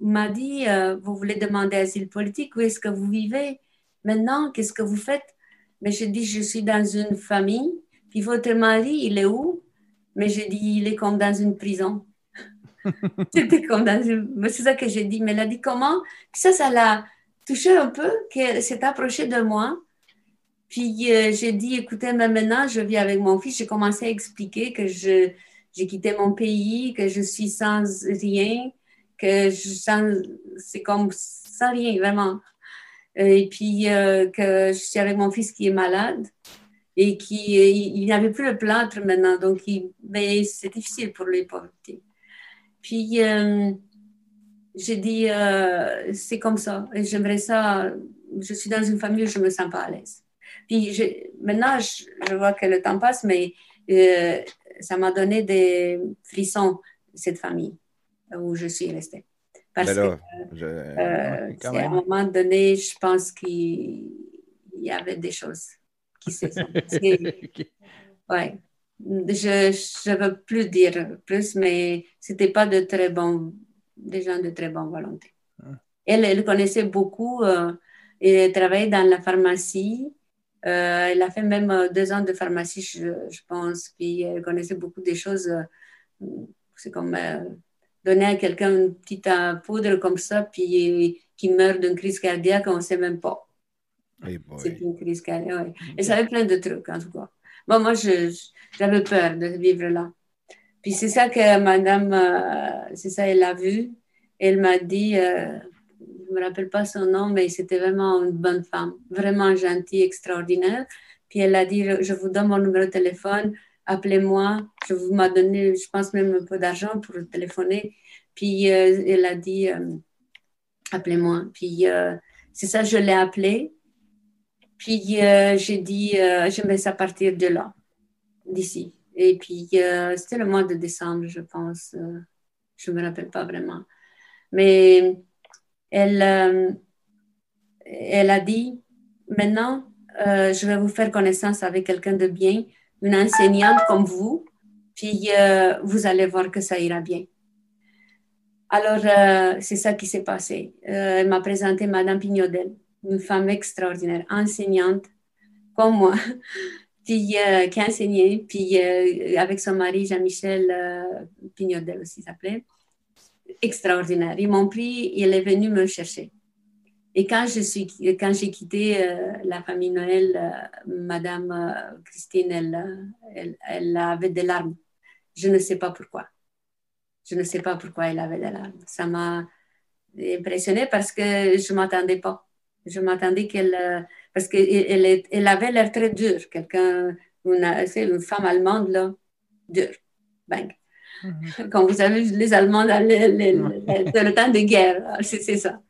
m'a dit Vous voulez demander asile politique? Où est-ce que vous vivez? Maintenant, qu'est-ce que vous faites Mais j'ai dit Je suis dans une famille, puis votre mari, il est où? Mais j'ai dit Il est comme dans une prison. C'était comme dans une. C'est ça que j'ai dit. Mais elle a dit comment? Ça, ça l'a touché un peu, qu'elle s'est approchée de moi. Puis euh, j'ai dit, écoutez, maintenant, je vis avec mon fils. J'ai commencé à expliquer que je, j'ai quitté mon pays, que je suis sans rien, que je sans, c'est comme sans rien, vraiment. Et puis euh, que je suis avec mon fils qui est malade et qui il, il n'avait plus le plâtre maintenant, donc c'est difficile pour lui porter. Puis euh, j'ai dit, euh, c'est comme ça. Et j'aimerais ça. Je suis dans une famille où je ne me sens pas à l'aise. Puis je, maintenant, je, je, vois que le temps passe, mais euh, ça m'a donné des frissons, cette famille où je suis restée. Parce là, que je- euh, à un moment donné, je pense qu'il y avait des choses qui se sont passées. Ok. Ouais. Je ne veux plus dire plus, mais c'était pas de très bons, des gens de très bonne volonté. Ah. Elle, elle connaissait beaucoup, euh, elle travaillait dans la pharmacie. Euh, elle a fait même euh, deux ans de pharmacie, je, je pense. Puis elle connaissait beaucoup des choses. euh, c'est comme donner à quelqu'un une petite poudre comme ça, puis qui meurt d'une crise cardiaque, on ne sait même pas. C'est une crise cardiaque. ouais. Elle savait plein de trucs, en tout cas. Bon, moi, j'avais peur de vivre là. Puis c'est ça que madame, euh, c'est ça, elle a vu. Elle m'a dit, euh, je ne me rappelle pas son nom, mais c'était vraiment une bonne femme, vraiment gentille, extraordinaire. Puis elle a dit, je, vous donne mon numéro de téléphone, appelez-moi. Je vous m'a donné, je pense même un peu d'argent pour téléphoner. Puis euh, elle a dit, appelez-moi. Puis c'est ça, je l'ai appelé. Puis euh, j'ai dit, euh, j'aimerais ça partir de là, d'ici. Et puis, c'était le mois de décembre, je pense. je ne me rappelle pas vraiment. Mais elle, elle a dit, maintenant, je vais vous faire connaissance avec quelqu'un de bien, une enseignante comme vous, puis vous allez voir que ça ira bien. Alors, euh, c'est ça qui s'est passé. Euh, elle m'a présenté Madame Pignodel, une femme extraordinaire, enseignante, comme moi, euh, qui a enseigné, puis avec son mari Jean-Michel Pignodel aussi s'appelait, extraordinaire. Ils m'ont pris, il est venu me chercher. Et quand je suis, quand j'ai quitté la famille Noël, Madame Christine, elle, elle avait des larmes. Je ne sais pas pourquoi. Je ne sais pas pourquoi elle avait des larmes. Ça m'a impressionnée parce que je m'attendais pas. Je m'attendais qu'elle. Euh, parce qu'elle elle avait l'air très dure. Quelqu'un, une, une femme allemande, là, dure. Bang. Mhm. Quand vous avez les Allemands dans le, temps de guerre, c'est ça.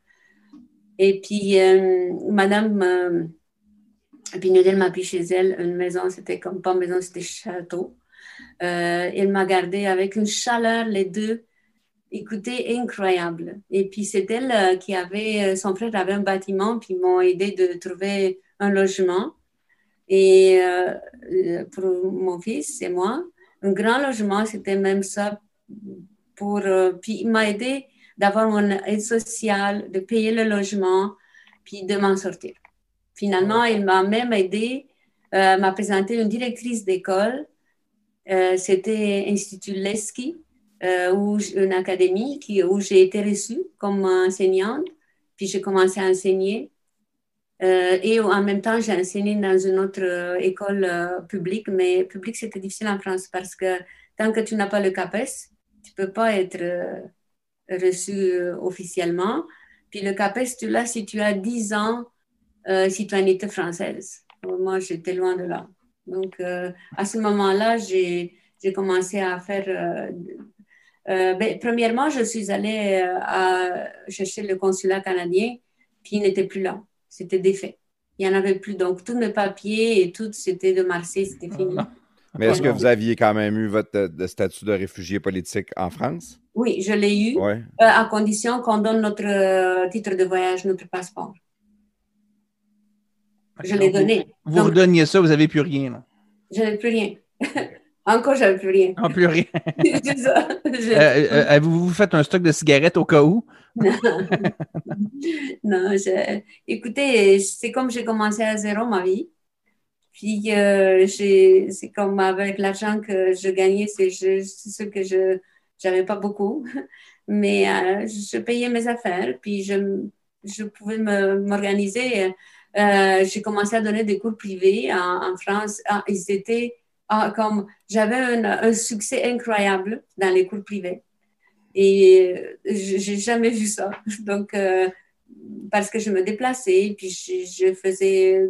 Et puis, euh, Madame euh, Pignodel m'a pris chez elle une maison, c'était comme pas une maison, c'était château. Euh, elle m'a gardé avec une chaleur, les deux. Écoutez, incroyable. Et puis, c'est elle euh, qui avait, euh, son frère avait un bâtiment, puis ils m'ont aidé de trouver un logement. Et pour mon fils et moi, un grand logement, c'était même ça. Pour, puis, il m'a aidé d'avoir mon aide sociale, de payer le logement, puis de m'en sortir. Finalement, il m'a même aidé, m'a présenté une directrice d'école euh, c'était Institut Leski, euh, une académie où j'ai été reçue comme enseignante. Puis j'ai commencé à enseigner. Euh, et en même temps, j'ai enseigné dans une autre école publique, mais publique, c'était difficile en France parce que tant que tu n'as pas le CAPES, tu ne peux pas être reçu officiellement. Puis le CAPES, tu l'as si tu as 10 ans citoyenneté française. Moi, j'étais loin de là. Donc, euh, à ce moment-là, j'ai commencé à faire... Euh, euh, ben, premièrement, je suis allée à chercher le consulat canadien, puis il n'était plus là. C'était défait. Il n'y en avait plus. Donc, tous mes papiers et tout, c'était de Marseille, c'était fini. Mais est-ce que vous aviez quand même eu votre statut de réfugié politique en France? Oui, je l'ai eu, à condition qu'on donne notre titre de voyage, notre passeport. Je l'ai donné. Vous, vous donniez ça, vous n'avez plus rien. Là. Je n'avais plus rien. Encore, j'avais plus rien. En plus rien. c'est ça. Euh, euh, avez-vous fait un stock de cigarettes au cas où? non. non écoutez, c'est comme j'ai commencé à zéro ma vie. Puis, euh, c'est comme avec l'argent que je gagnais, c'est ce que je n'avais pas beaucoup. Mais je payais mes affaires, puis je, je pouvais m'organiser euh, j'ai commencé à donner des cours privés en, France. Ah, ils étaient ah, comme j'avais un, succès incroyable dans les cours privés. Et euh, j'ai jamais vu ça. Donc, euh, parce que je me déplaçais, puis je, faisais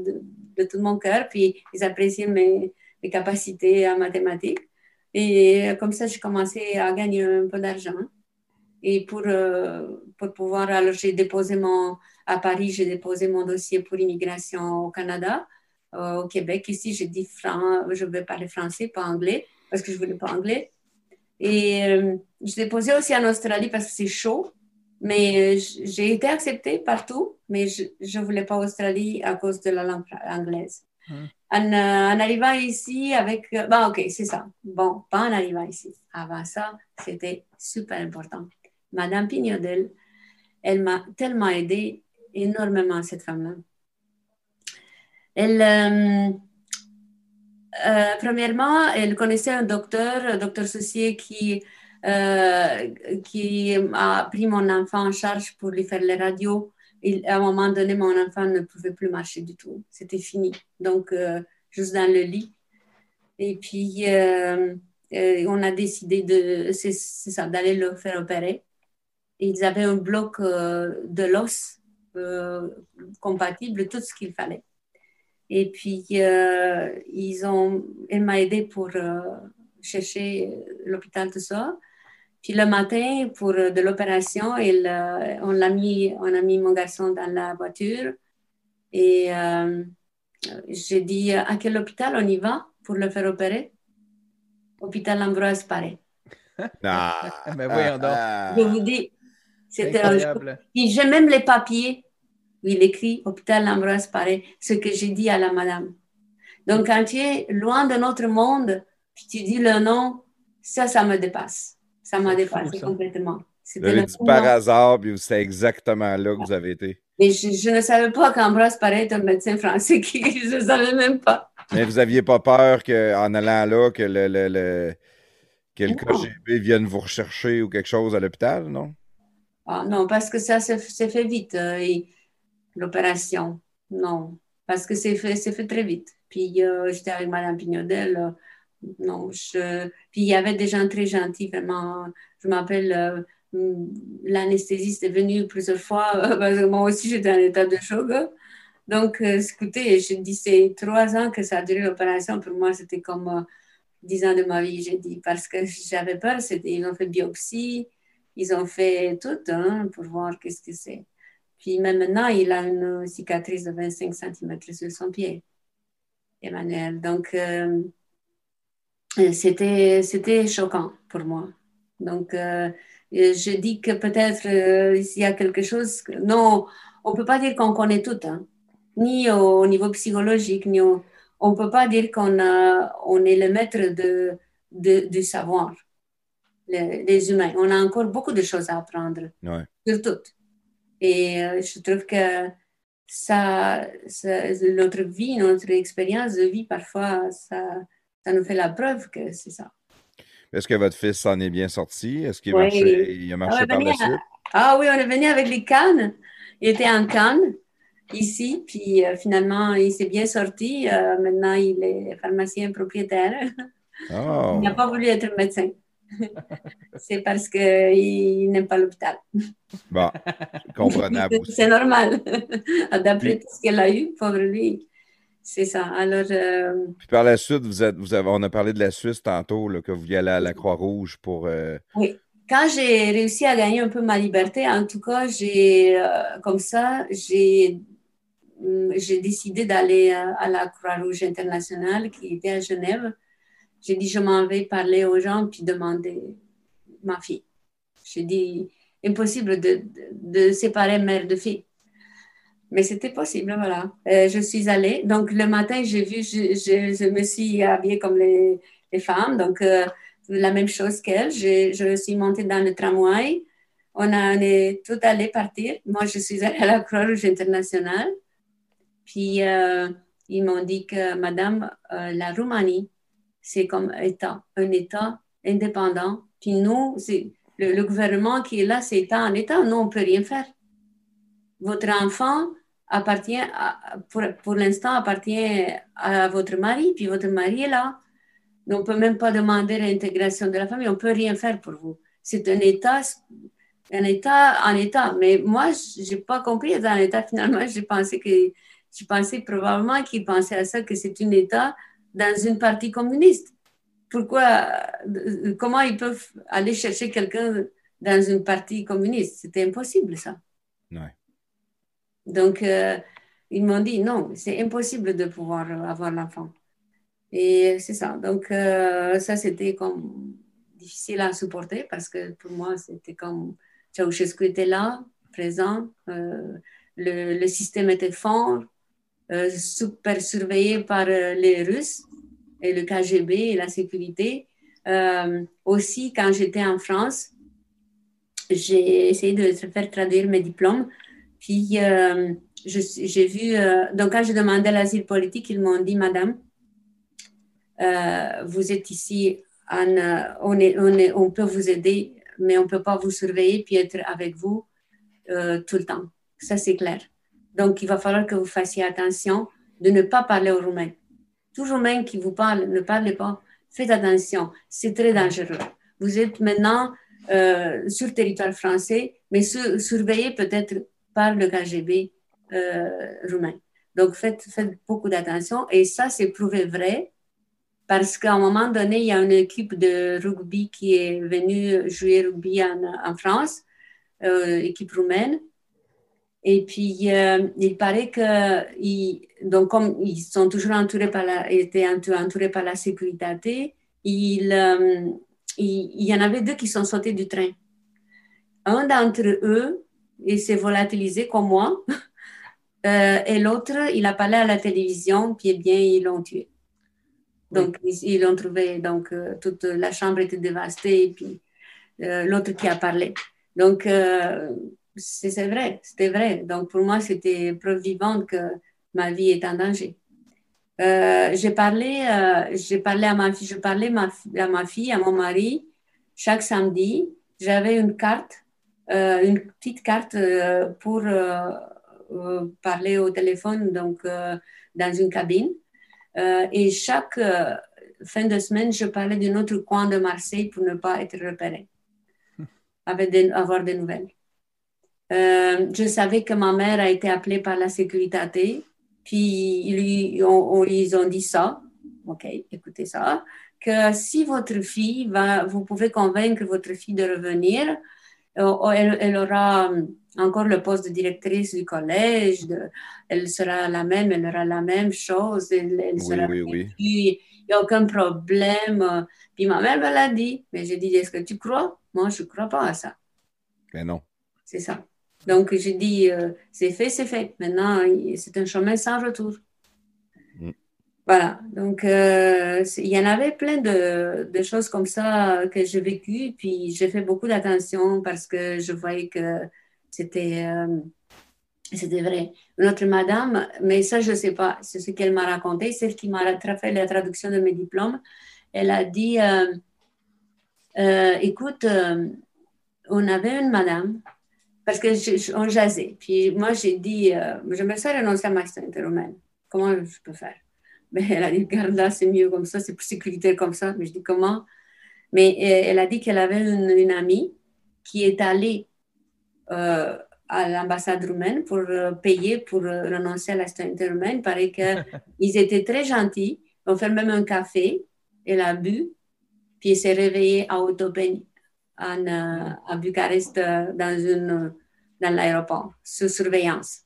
de, tout mon cœur, puis ils appréciaient mes, capacités en mathématiques. Et comme ça, j'ai commencé à gagner un peu d'argent. Et pour, pour pouvoir, alors j'ai déposé mon, à Paris, j'ai déposé mon dossier pour immigration au Canada. Euh, au Québec, ici, j'ai dit je veux parler français, pas anglais, parce que je voulais pas anglais. Et euh, j'ai déposé aussi en Australie parce que c'est chaud. Mais euh, j'ai été acceptée partout, mais je ne voulais pas Australie à cause de la langue anglaise. Hum. En, en, arrivant ici avec... Bon, ok, c'est ça. Bon, pas en arrivant ici. Avant ça, c'était super important. Madame Pignodel, elle m'a tellement aidée énormément, cette femme-là. Elle, euh, euh, premièrement, elle connaissait un docteur, un docteur Saucier, qui, euh, qui a pris mon enfant en charge pour lui faire les radios. À un moment donné, mon enfant ne pouvait plus marcher du tout. C'était fini. Donc, juste dans le lit. Et puis, on a décidé d'aller le faire opérer. Ils avaient un bloc de l'os compatible, tout ce qu'il fallait. Et puis, euh, ils ont, elle m'a aidé pour euh, chercher l'hôpital, tout ça. Puis le matin, pour de l'opération, on, l'a mis, on a mis mon garçon dans la voiture. Et j'ai dit, à quel hôpital on y va pour le faire opérer? hôpital Ambroise Paré. Ah, Mais voyons donc. Je vous dis, c'était un jour. Incroyable. Puis j'ai même les papiers où il écrit hôpital Ambroise Paré, ce que j'ai dit à la madame. Donc quand tu es loin de notre monde, puis tu dis le nom, ça, ça me dépasse. Ça m'a fou, dépassé ça. complètement. Vous avez dit par hasard, puis c'était exactement là que vous avez été. Mais je, je ne savais pas qu'Ambroise Paré est un médecin français qui je ne savais même pas. Mais vous aviez pas peur qu'en allant là, que le, le, le- que le. KGB vienne vous rechercher ou quelque chose à l'hôpital, non? Ah, non, parce que ça s'est fait vite, euh, et l'opération. Non, parce que c'est fait, fait très vite. Puis euh, j'étais avec Madame Pignodel. euh, non, je... Puis il y avait des gens très gentils, vraiment. Je m'appelle, euh, l'anesthésiste est venu plusieurs fois, parce que moi aussi j'étais en état de choc. Donc, écoutez, je dis, c'est trois ans que ça a duré l'opération. Pour moi, c'était comme dix ans de ma vie, j'ai dit, parce que j'avais peur. Ils ont fait biopsie, ils ont fait tout hein, pour voir qu'est-ce que c'est. Puis même maintenant, il a une cicatrice de 25 cm sur son pied, Emmanuel. Donc, euh, euh, c'était, c'était choquant pour moi. Donc, euh, je dis que peut-être euh, s'il y a quelque chose... non, on ne peut pas dire qu'on connaît tout, hein, ni au niveau psychologique, ni au- on ne peut pas dire qu'on a- on est le maître de, de- du savoir, les, les humains. On a encore beaucoup de choses à apprendre Ouais. sur tout. Et je trouve que ça, ça- notre vie, notre expérience de vie, parfois, ça, ça nous fait la preuve que c'est ça. Est-ce que votre fils s'en est bien sorti? Est-ce qu'il Oui. marchait, il a marché par la? Ah oui, on est venu avec les cannes. Il était en canne ici, puis euh, finalement, il s'est bien sorti. Euh, maintenant, il est pharmacien propriétaire. Oh. Il n'a pas voulu être médecin. c'est parce qu'il n'aime pas l'hôpital. Bon, comprenable. C'est normal. D'après tout ce qu'elle a eu, pauvre lui. C'est ça. Alors, euh, Puis par la suite, vous êtes, vous avez, on a parlé de la Suisse tantôt, là, que vous y allez à la Croix-Rouge pour. euh, quand j'ai réussi à gagner un peu ma liberté, en tout cas, j'ai, euh, comme ça, j'ai, hum, j'ai décidé d'aller à la Croix-Rouge internationale qui était à Genève. J'ai dit, je m'en vais parler aux gens puis demander ma fille. J'ai dit, impossible de, de, séparer mère de fille. Mais c'était possible, voilà. Euh, je suis allée. Donc, le matin, j'ai vu, je, je, me suis habillée comme les, les femmes. Donc, euh, la même chose qu'elle. Je, je suis montée dans le tramway. On, a, on est tout allé partir. Moi, je suis allée à la Croix-Rouge internationale. Puis, euh, ils m'ont dit que, Madame, la Roumanie, c'est comme État, un État indépendant. Puis nous, le, le gouvernement qui est là, c'est État en État. Nous, on ne peut rien faire. Votre enfant appartient, pour, l'instant, appartient à votre mari, puis votre mari est là. On ne peut même pas demander l'intégration de la famille, on ne peut rien faire pour vous. C'est un État, un État en État. Mais moi, je n'ai pas compris dans l'État. Finalement, j'ai pensé que, je pensais probablement qu'ils pensaient à ça, que c'est un État dans une partie communiste. Pourquoi, euh, comment ils peuvent aller chercher quelqu'un dans une partie communiste? C'était impossible, ça. Ouais. Donc, euh, ils m'ont dit non, c'est impossible de pouvoir avoir l'enfant. Et c'est ça. Donc, euh, ça, c'était comme difficile à supporter parce que pour moi, c'était comme Ceausescu était là, présent, euh, le, le, système était fort, super surveillé par euh, les Russes et le KGB et la sécurité. Euh, aussi, quand j'étais en France, j'ai essayé de faire traduire mes diplômes. Puis, euh, j'ai vu, euh, donc quand j'ai demandé l'asile politique, ils m'ont dit, Madame, euh, vous êtes ici, on, peut vous aider, mais on ne peut pas vous surveiller puis être avec vous euh, tout le temps. Ça, c'est clair. Donc, il va falloir que vous fassiez attention de ne pas parler aux Roumains. Tout Roumain qui vous parle, ne parlez pas. Faites attention, c'est très dangereux. Vous êtes maintenant euh, sur territoire français, mais sur, surveillé peut-être par le KGB euh, roumain. Donc, faites, beaucoup d'attention. Et ça, c'est prouvé vrai parce qu'à un moment donné, il y a une équipe de rugby qui est venue jouer rugby en, en France, euh, équipe roumaine. Et puis, euh, il paraît que, ils, donc, comme ils sont toujours entourés par la, étaient entourés par la sécurité, il, euh, il, il y en avait deux qui sont sautés du train. Un d'entre eux, il s'est volatilisé comme moi. Euh, et l'autre, il a parlé à la télévision, puis eh bien, ils l'ont tué. Donc, ils ils l'ont trouvé, donc toute la chambre était dévastée, et puis l'autre qui a parlé. Donc, c'est vrai, c'était vrai. Donc, pour moi, c'était preuve vivante que ma vie est en danger. Euh, j'ai parlé, euh, j'ai parlé à ma fille, je parlais ma, à ma fille, à mon mari, chaque samedi. J'avais une carte, euh, une petite carte pour parler au téléphone, donc dans une cabine. Et chaque fin de semaine, je parlais d'un autre coin de Marseille pour ne pas être repéré, avec des- avoir des nouvelles. Euh, je savais que ma mère a été appelée par la sécurité, puis ils, lui- on- on- ils ont dit ça, ok, écoutez ça, que si votre fille va, vous pouvez convaincre votre fille de revenir, euh, elle, elle aura euh, encore le poste de directrice du collège, de- elle sera la même, elle aura la même chose, elle, elle Oui, sera oui, oui. il n'y a aucun problème. Puis ma mère me l'a dit. Mais j'ai dit, est-ce que tu crois? Moi, je ne crois pas à ça. Mais non. C'est ça. Donc, j'ai dit, euh, c'est fait, c'est fait. Maintenant, c'est un chemin sans retour. Mm. Voilà. Donc, euh, il y en avait plein de, de choses comme ça que j'ai vécues. Puis, j'ai fait beaucoup d'attention parce que je voyais que c'était euh, c'était vrai. Une autre madame, mais ça, je ne sais pas, c'est ce qu'elle m'a raconté, celle qui m'a fait la traduction de mes diplômes. Elle a dit, euh, euh, écoute, euh, on avait une madame, parce que je- on jasait. Puis moi, j'ai dit, euh, j'aimerais ça renoncer à ma citoyenneté romaine. Comment je peux faire? Mais elle a dit, regarde là, c'est mieux comme ça, c'est plus sécuritaire comme ça. Mais je dis, comment? Mais euh, elle a dit qu'elle avait une, une amie qui est allée euh, à l'ambassade roumaine pour euh, payer pour renoncer à la citoyenneté roumaine. Il paraît qu'ils étaient très gentils. On fait même un café. Elle a bu. Puis elle s'est réveillée à Otopeni, en, euh, à Bucarest, euh, dans, une, dans l'aéroport, sous surveillance.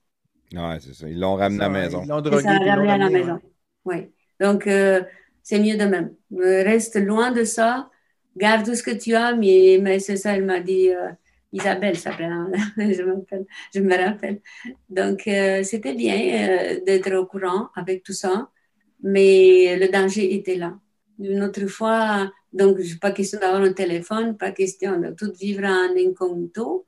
Ouais, c'est ça. Ils l'ont ramené à la maison. Ils l'ont Et drogué. ça a puis ils l'ont ramené à la maison. ouais. Oui. Donc, euh, c'est mieux de même. Euh, Reste loin de ça. Garde tout ce que tu as. Mais, mais c'est ça, elle m'a dit. euh, Isabelle s'appelait. hein. je, m'appelle- je me rappelle. Donc, euh, c'était bien euh, d'être au courant avec tout ça. Mais le danger était là. Une autre fois, donc, pas question d'avoir un téléphone, pas question de tout vivre en incognito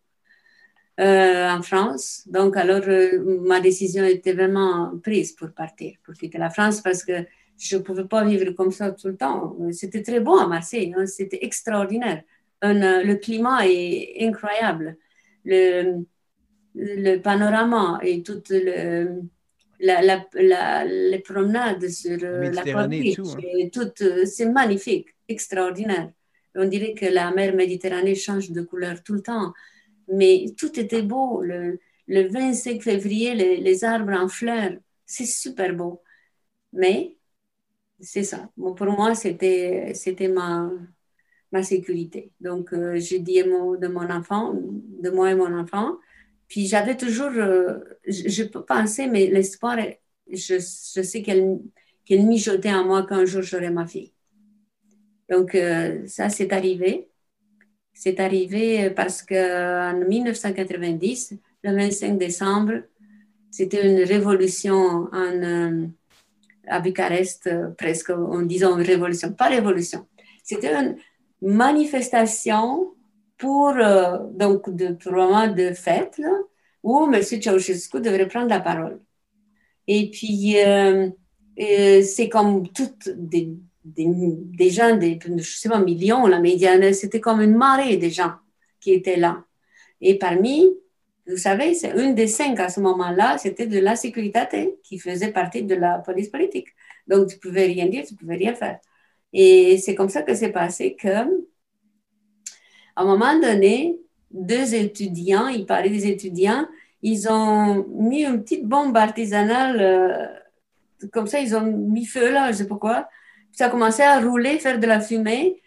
euh, en France. Donc, alors, euh, ma décision était vraiment prise pour partir, pour quitter la France, parce que je ne pouvais pas vivre comme ça tout le temps. C'était très beau à Marseille, hein, c'était extraordinaire. Euh, le climat est incroyable. Le, le panorama et toute le, la, la, la- les promenades sur euh, la Méditerranée et tout, hein. tout, euh, c'est magnifique, extraordinaire. On dirait que la mer Méditerranée change de couleur tout le temps mais tout était beau. Le, le 25 février, les, les arbres en fleurs, c'est super beau. Mais c'est ça. Bon, pour moi, c'était c'était ma, ma sécurité. Donc, euh, j'ai dit de mon enfant, de moi et mon enfant. Puis j'avais toujours, euh, je, peux penser, mais l'espoir, je, sais qu'elle qu'elle mijotait en moi qu'un jour j'aurai ma fille. Donc, euh, ça, c'est arrivé. C'est arrivé parce qu'en 1990, le 25 décembre, c'était une révolution en, euh, à Bucarest, euh, presque, en disant une révolution, pas révolution. C'était une manifestation pour, euh, donc, de, moment de fête, où M. Ceausescu devrait prendre la parole. Et puis, euh, euh, c'est comme toutes des, des, gens, des, je sais pas, millions, là, mais c'était comme une marée de gens qui étaient là. Et parmi, vous savez, c'est une des cinq à ce moment-là, c'était de la sécurité qui faisait partie de la police politique. Donc, tu pouvais rien dire, tu pouvais rien faire. Et c'est comme ça que c'est passé que, à un moment donné, deux étudiants, il parlait des étudiants, ils ont mis une petite bombe artisanale, euh, comme ça, ils ont mis feu là, je sais pas quoi. Puis ça a commencé à rouler, faire de la fumée.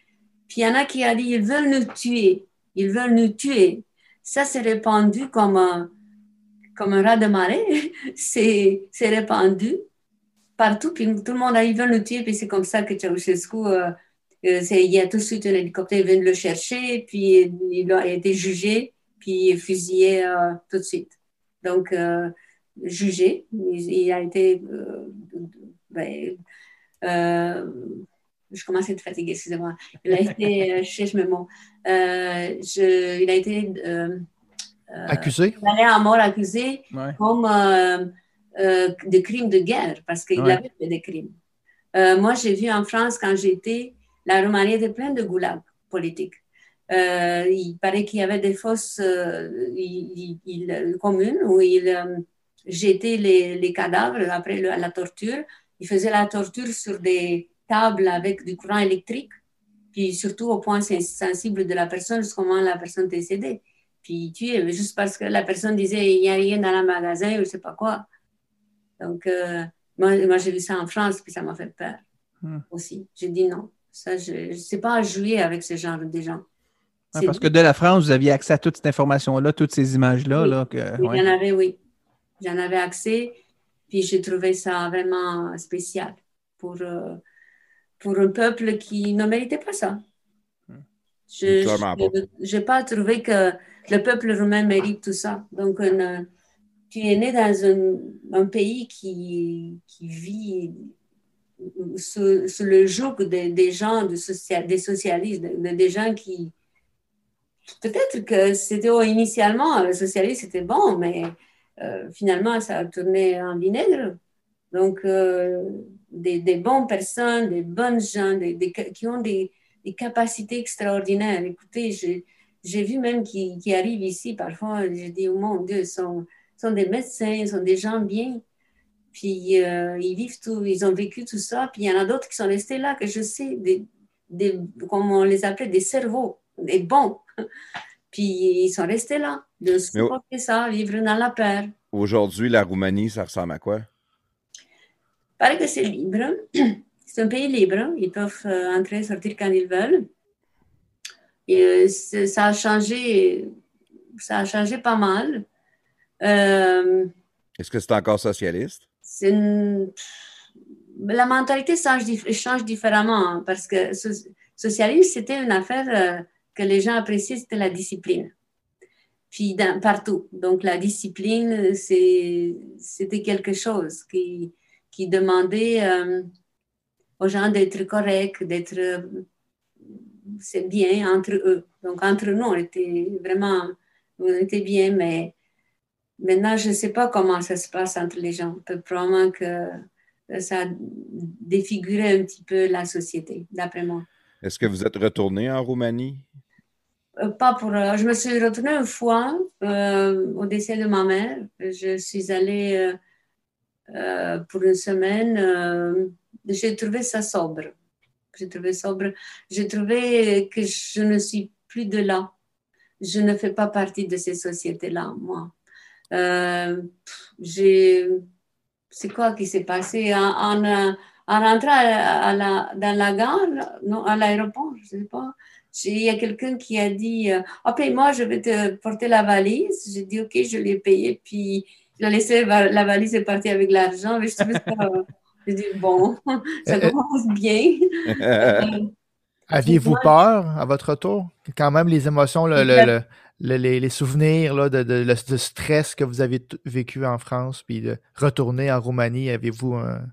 Puis il y en a qui a dit, ils veulent nous tuer, ils veulent nous tuer. Ça s'est répandu comme un, comme un raz de marée. c'est répandu partout. Puis tout le monde a dit, ils veulent nous tuer. Puis c'est comme ça que Ceausescu euh, il y a tout de suite un hélicoptère venu le chercher, puis il a été jugé, puis fusillé euh, tout de suite. Donc, euh, jugé, il, il a été. euh, ben, je commence à être fatiguée, excusez-moi. Il a été, je cherche mes mots. Je- il a été Accusé? condamné à mort accusé Ouais. comme de crimes de guerre, parce qu'il Ouais. avait fait des crimes. Moi, j'ai vu en France, quand j'étais, la Roumanie était pleine de goulags politiques. Euh, il paraît qu'il y avait des fosses euh, il- il- il- communes où ils euh, jetaient les, les cadavres après le- la torture. Ils faisaient la torture sur des tables avec du courant électrique, puis surtout au point sen- sensible de la personne jusqu'au moment où la personne décédée. Puis tuer juste parce que la personne disait il n'y a rien dans le magasin ou je ne sais pas quoi. Donc, euh, moi, moi j'ai vu ça en France, puis ça m'a fait peur Hmm. aussi. J'ai dit non. Ça, je ne sais pas jouer avec ce genre de gens. Ouais, parce que de la France, vous aviez accès à toute cette information-là, toutes ces images-là. Oui. Là, que, Oui, ouais. j'en avais, oui. J'en avais accès, puis j'ai trouvé ça vraiment spécial pour, euh, pour un peuple qui ne méritait pas ça. Je Clairement pas. n'ai pas trouvé que le peuple roumain mérite tout ça. Donc, une- tu es né dans un, un pays qui, qui vit sous, le joug des, gens, des socialistes, de- de- des gens qui, Peut-être que c'était oh, initialement, le socialisme c'était bon, mais euh, finalement ça a tourné en vinaigre. Donc, euh, des, bonnes personnes, des bonnes gens, qui ont des, capacités extraordinaires. Écoutez, j'ai vu même qui, qui arrivent ici parfois, j'ai dit, oh mon Dieu, sont, sont des médecins, sont des gens bien. Puis euh, ils vivent tout, ils ont vécu tout ça. Puis il y en a d'autres qui sont restés là, que je sais, des, des, comme on les appelait, des cerveaux, des bons. Puis ils sont restés là, de supporter ça, vivre dans la peur. Aujourd'hui, la Roumanie, ça ressemble à quoi? Il paraît que c'est libre. C'est un pays libre. Ils peuvent euh, entrer et sortir quand ils veulent. Et euh, ça a changé, ça a changé pas mal. Euh, Est-ce que c'est encore socialiste? La mentalité change, dif- change différemment hein, parce que so- socialisme, c'était une affaire euh, que les gens appréciaient, c'était la discipline. Puis partout. Donc la discipline, c'était quelque chose qui, demandait euh, aux gens d'être corrects, d'être c'est bien entre eux. Donc entre nous, on était vraiment, on était bien, mais Maintenant, je ne sais pas comment ça se passe entre les gens. Peut- Probablement que ça a défiguré un petit peu la société, d'après moi. Est-ce que vous êtes retourné en Roumanie? Euh, Pas pour. euh, je me suis retournée une fois euh, au décès de ma mère. Je suis allée euh, euh, pour une semaine. euh, j'ai trouvé ça sobre. J'ai trouvé sobre. J'ai trouvé que je ne suis plus de là. Je ne fais pas partie de ces sociétés-là, moi. Euh, j'ai. C'est quoi qui s'est passé? En, en, en rentrant à, à la, dans la gare, non, à l'aéroport, je ne sais pas. Il y a quelqu'un qui a dit Ah, paye-moi, je vais te porter la valise. J'ai dit Ok, je l'ai payé. Puis, il a laissé la valise est partie avec l'argent. Mais je trouvais ça. J'ai dit Bon, ça Euh, commence bien. Aviez-vous peur à votre retour? Quand même, les émotions, le, le- le- le- les, les souvenirs là, de, de, stress que vous avez vécu en France, puis de retourner en Roumanie, avez-vous un,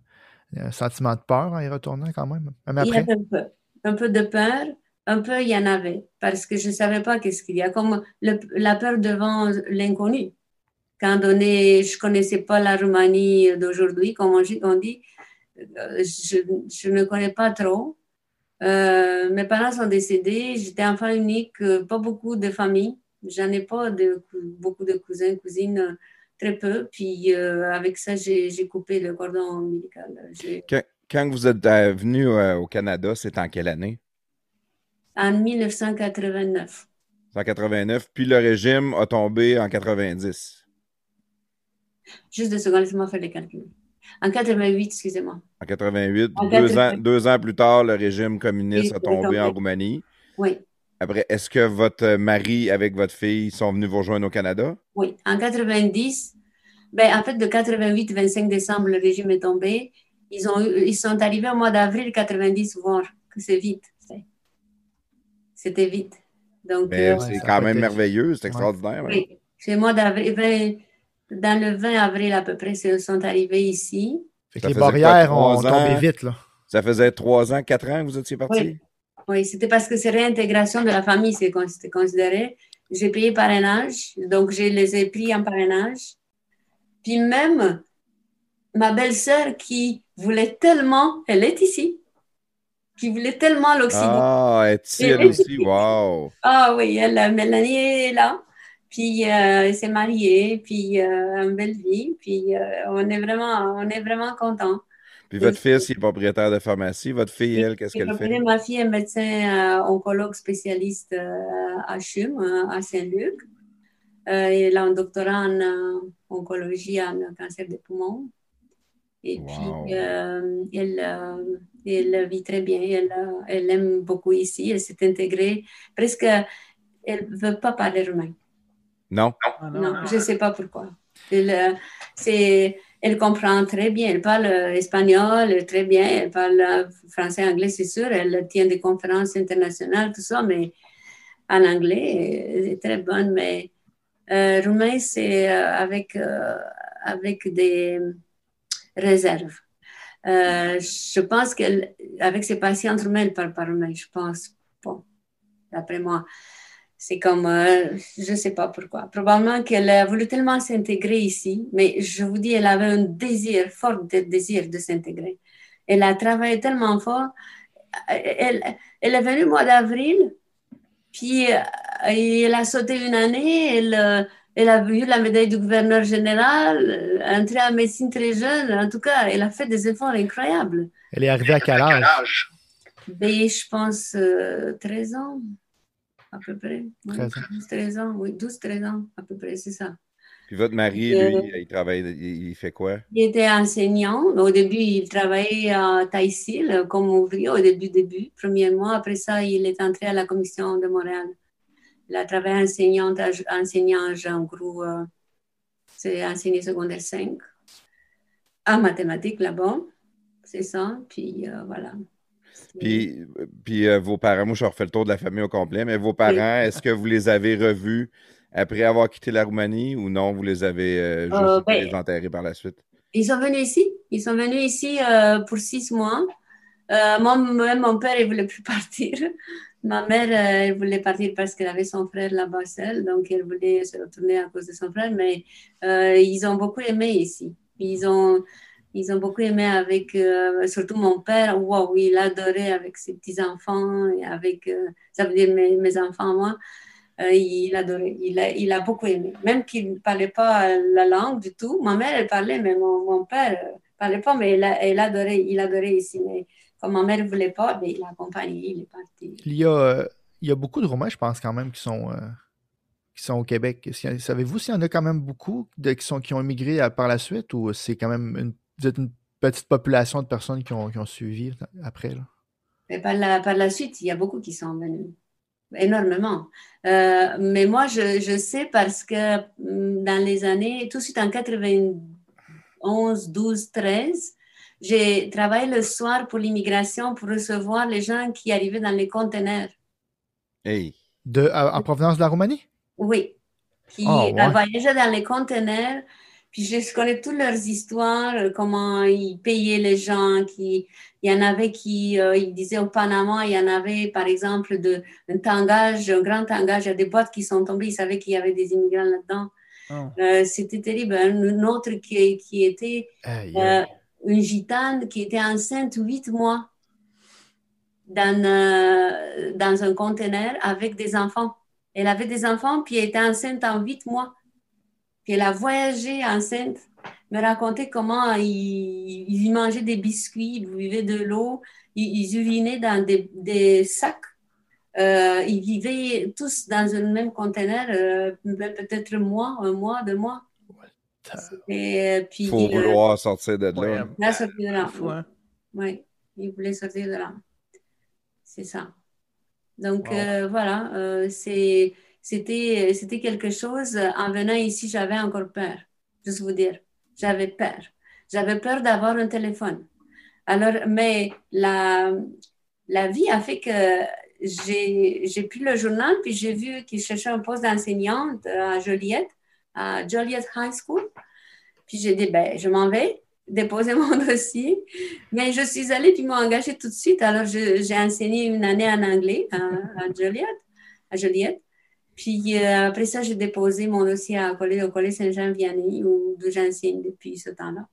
un sentiment de peur en y retournant quand même? Même Il y après? avait un peu, un peu de peur, un peu il y en avait, parce que je ne savais pas qu'est-ce qu'il y a, comme le- la peur devant l'inconnu. Quand donné, je ne connaissais pas la Roumanie d'aujourd'hui, comme on dit, on dit, euh, je, je ne connais pas trop. Euh, mes parents sont décédés, j'étais enfant unique, euh, pas beaucoup de famille, j'en ai pas de, beaucoup de cousins, cousines, euh, très peu. Puis euh, avec ça, j'ai coupé le cordon ombilical. J'ai- Quand, quand vous êtes euh, venu euh, au Canada, c'est en quelle année? En 1989. 189, puis le régime a tombé en 90. Juste deux secondes, laissez-moi faire les calculs. En 88, excusez-moi. En 88, En deux, 88. ans, deux ans plus tard, le régime communiste a tombé. en Roumanie. Oui, Après, est-ce que votre mari avec votre fille sont venus vous rejoindre au Canada? oui. En 90, ben, en fait, de 88 25 décembre, le régime est tombé. Ils, ont eu- ils sont arrivés au mois d'avril 90 voir que c'est vite. c'était vite. Donc, Mais euh, Ben, c'est quand même merveilleux, c'est extraordinaire. ouais. oui, c'est le mois d'avril. vingt- Dans le 20 avril à peu près, ils sont arrivés ici. Fait que Ça les barrières ont trois ans? tombé vite, là. Ça faisait trois ans, quatre ans que vous étiez parti? Oui. Oui, c'était parce que c'est réintégration de la famille, c'est considéré. J'ai payé parrainage, donc je les ai pris en parrainage. Puis même ma belle-sœur qui voulait tellement, elle est ici, qui voulait tellement l'Occident. Ah, elle est ici, elle aussi, wow! Ah oui, elle, euh, Mélanie est là. Puis euh, elle s'est mariée, puis euh, une belle vie. Puis euh, on est vraiment, on est vraiment contents. Puis votre fils, il est propriétaire de pharmacie. Votre fille, elle, qu'est-ce qu'elle fait? Ma fille est médecin euh, oncologue spécialiste euh, à CHUM, euh, à Saint-Luc. Euh, elle a un doctorat en euh, oncologie, en cancer des poumons. Et Wow. puis, euh, elle, euh, elle vit très bien. Elle, euh, elle aime beaucoup ici. Elle s'est intégrée. Presque, elle ne veut pas parler roumain. Non? Ah, Non, je ne sais pas pourquoi. Euh, c'est, elle comprend très bien. Elle parle euh, espagnol très bien. Elle parle euh, français, anglais, c'est sûr. Elle tient des conférences internationales, tout ça, mais en anglais, elle est très bonne. Mais euh, roumain, c'est euh, avec, euh, avec des réserves. Euh, je pense qu'avec ses patientes roumaines, elle parle pas roumain, je pense. Bon, d'après moi. C'est comme, euh, je ne sais pas pourquoi. Probablement qu'elle a voulu tellement s'intégrer ici, mais je vous dis, elle avait un désir, fort de- désir de s'intégrer. Elle a travaillé tellement fort. Elle, elle est venue au mois d'avril, puis euh, elle a sauté une année, elle, euh, elle a eu la médaille du gouverneur général, euh, entrée en médecine très jeune. En tout cas, elle a fait des efforts incroyables. Elle est arrivée à quel âge? Ben, je pense euh, 13 ans, à peu près. Oui, 13 ans. 12, 13 ans, oui, 12, 13 ans, à peu près, c'est ça. Puis votre mari, Euh, lui, il travaille, il il fait quoi? Il était enseignant. Au début, il travaillait à Taïsil comme ouvrier au début, début, premier mois. Après ça, il est entré à la commission de Montréal. Il a travaillé enseignant, enseignant en gros, euh, c'est enseigné secondaire 5, en mathématiques là-bas. C'est ça. Puis euh, voilà. Puis, puis euh, vos parents, moi je refais le tour de la famille au complet, mais vos parents, est-ce que vous les avez revus après avoir quitté la Roumanie ou non, vous les avez euh, juste Euh, ben- les enterrés par la suite? Ils sont venus ici. Ils sont venus ici euh, pour six mois. Euh, moi, même mon père, il voulait plus partir. Ma mère, euh, elle voulait partir parce qu'elle avait son frère là-bas seul, donc elle voulait se retourner à cause de son frère. Mais euh, ils ont beaucoup aimé ici. Ils ont, ils ont beaucoup aimé avec, euh, surtout mon père. Wow, il adorait avec ses petits enfants et avec, euh, ça veut dire mes, mes enfants moi. Euh, il adorait, il a, il a beaucoup aimé. Même qu'il ne parlait pas la langue du tout. Ma mère, elle parlait, mais mon, père ne parlait pas, mais elle, a- elle adorait, il adorait ici. Mais comme ma mère ne voulait pas, ben, il l'a accompagné, il est parti. Il y a, il y a beaucoup de Roumains, je pense, quand même, qui sont, qui sont au Québec. Savez-vous s'il y en a quand même beaucoup de- qui, sont, qui ont immigré par la suite ou c'est quand même une, vous êtes une petite population de personnes qui ont, qui ont suivi après? Là? Mais par la, par la suite, il y a beaucoup qui sont venus. Énormément. Euh, mais moi, je, je sais parce que hum, dans les années, tout de suite en 91, 12, 13, j'ai travaillé le soir pour l'immigration pour recevoir les gens qui arrivaient dans les conteneurs. Hey! De, à- en provenance de la Roumanie? Oui. Qui Ah, ouais. voyageaient dans les conteneurs. Puis je connais toutes leurs histoires, euh, comment ils payaient les gens. Qui, il y en avait qui, euh, ils disaient au Panama, il y en avait par exemple de, un tangage, un grand tangage, il y a des boîtes qui sont tombées, ils savaient qu'il y avait des immigrants là-dedans. Oh. Euh, C'était terrible. Un autre qui, qui était euh, une gitane qui était enceinte huit mois dans, dans un conteneur avec des enfants. Elle avait des enfants, puis elle était enceinte en huit mois. Puis elle a voyagé enceinte, me racontait comment ils, ils mangeaient des biscuits, ils buvaient de l'eau, ils, ils urinaient dans des, des sacs. Euh, ils vivaient tous dans un même conteneur, euh, peut-être un mois, un mois, deux mois. Et, euh, puis, Il faut euh, vouloir sortir de là. Là, sortir de là. fou, hein? Oui, il voulait sortir de là. C'est ça. Donc, Wow. euh, voilà, euh, c'est- c'était c'était quelque chose. En venant ici, j'avais encore peur, juste vous dire. J'avais peur. J'avais peur d'avoir un téléphone. Alors, mais la, la vie a fait que j'ai pris le journal, puis j'ai vu qu'il cherchait un poste d'enseignante à Joliette, à Joliette High School. Puis j'ai dit, ben, je m'en vais déposer mon dossier. Mais je suis allée, puis ils m'ont engagée tout de suite. Alors, j'ai enseigné une année en anglais à, Joliette. À Joliette. Puis euh, après ça, j'ai déposé mon dossier au collège Saint-Jean-Vianney, où j'enseigne depuis ce temps-là.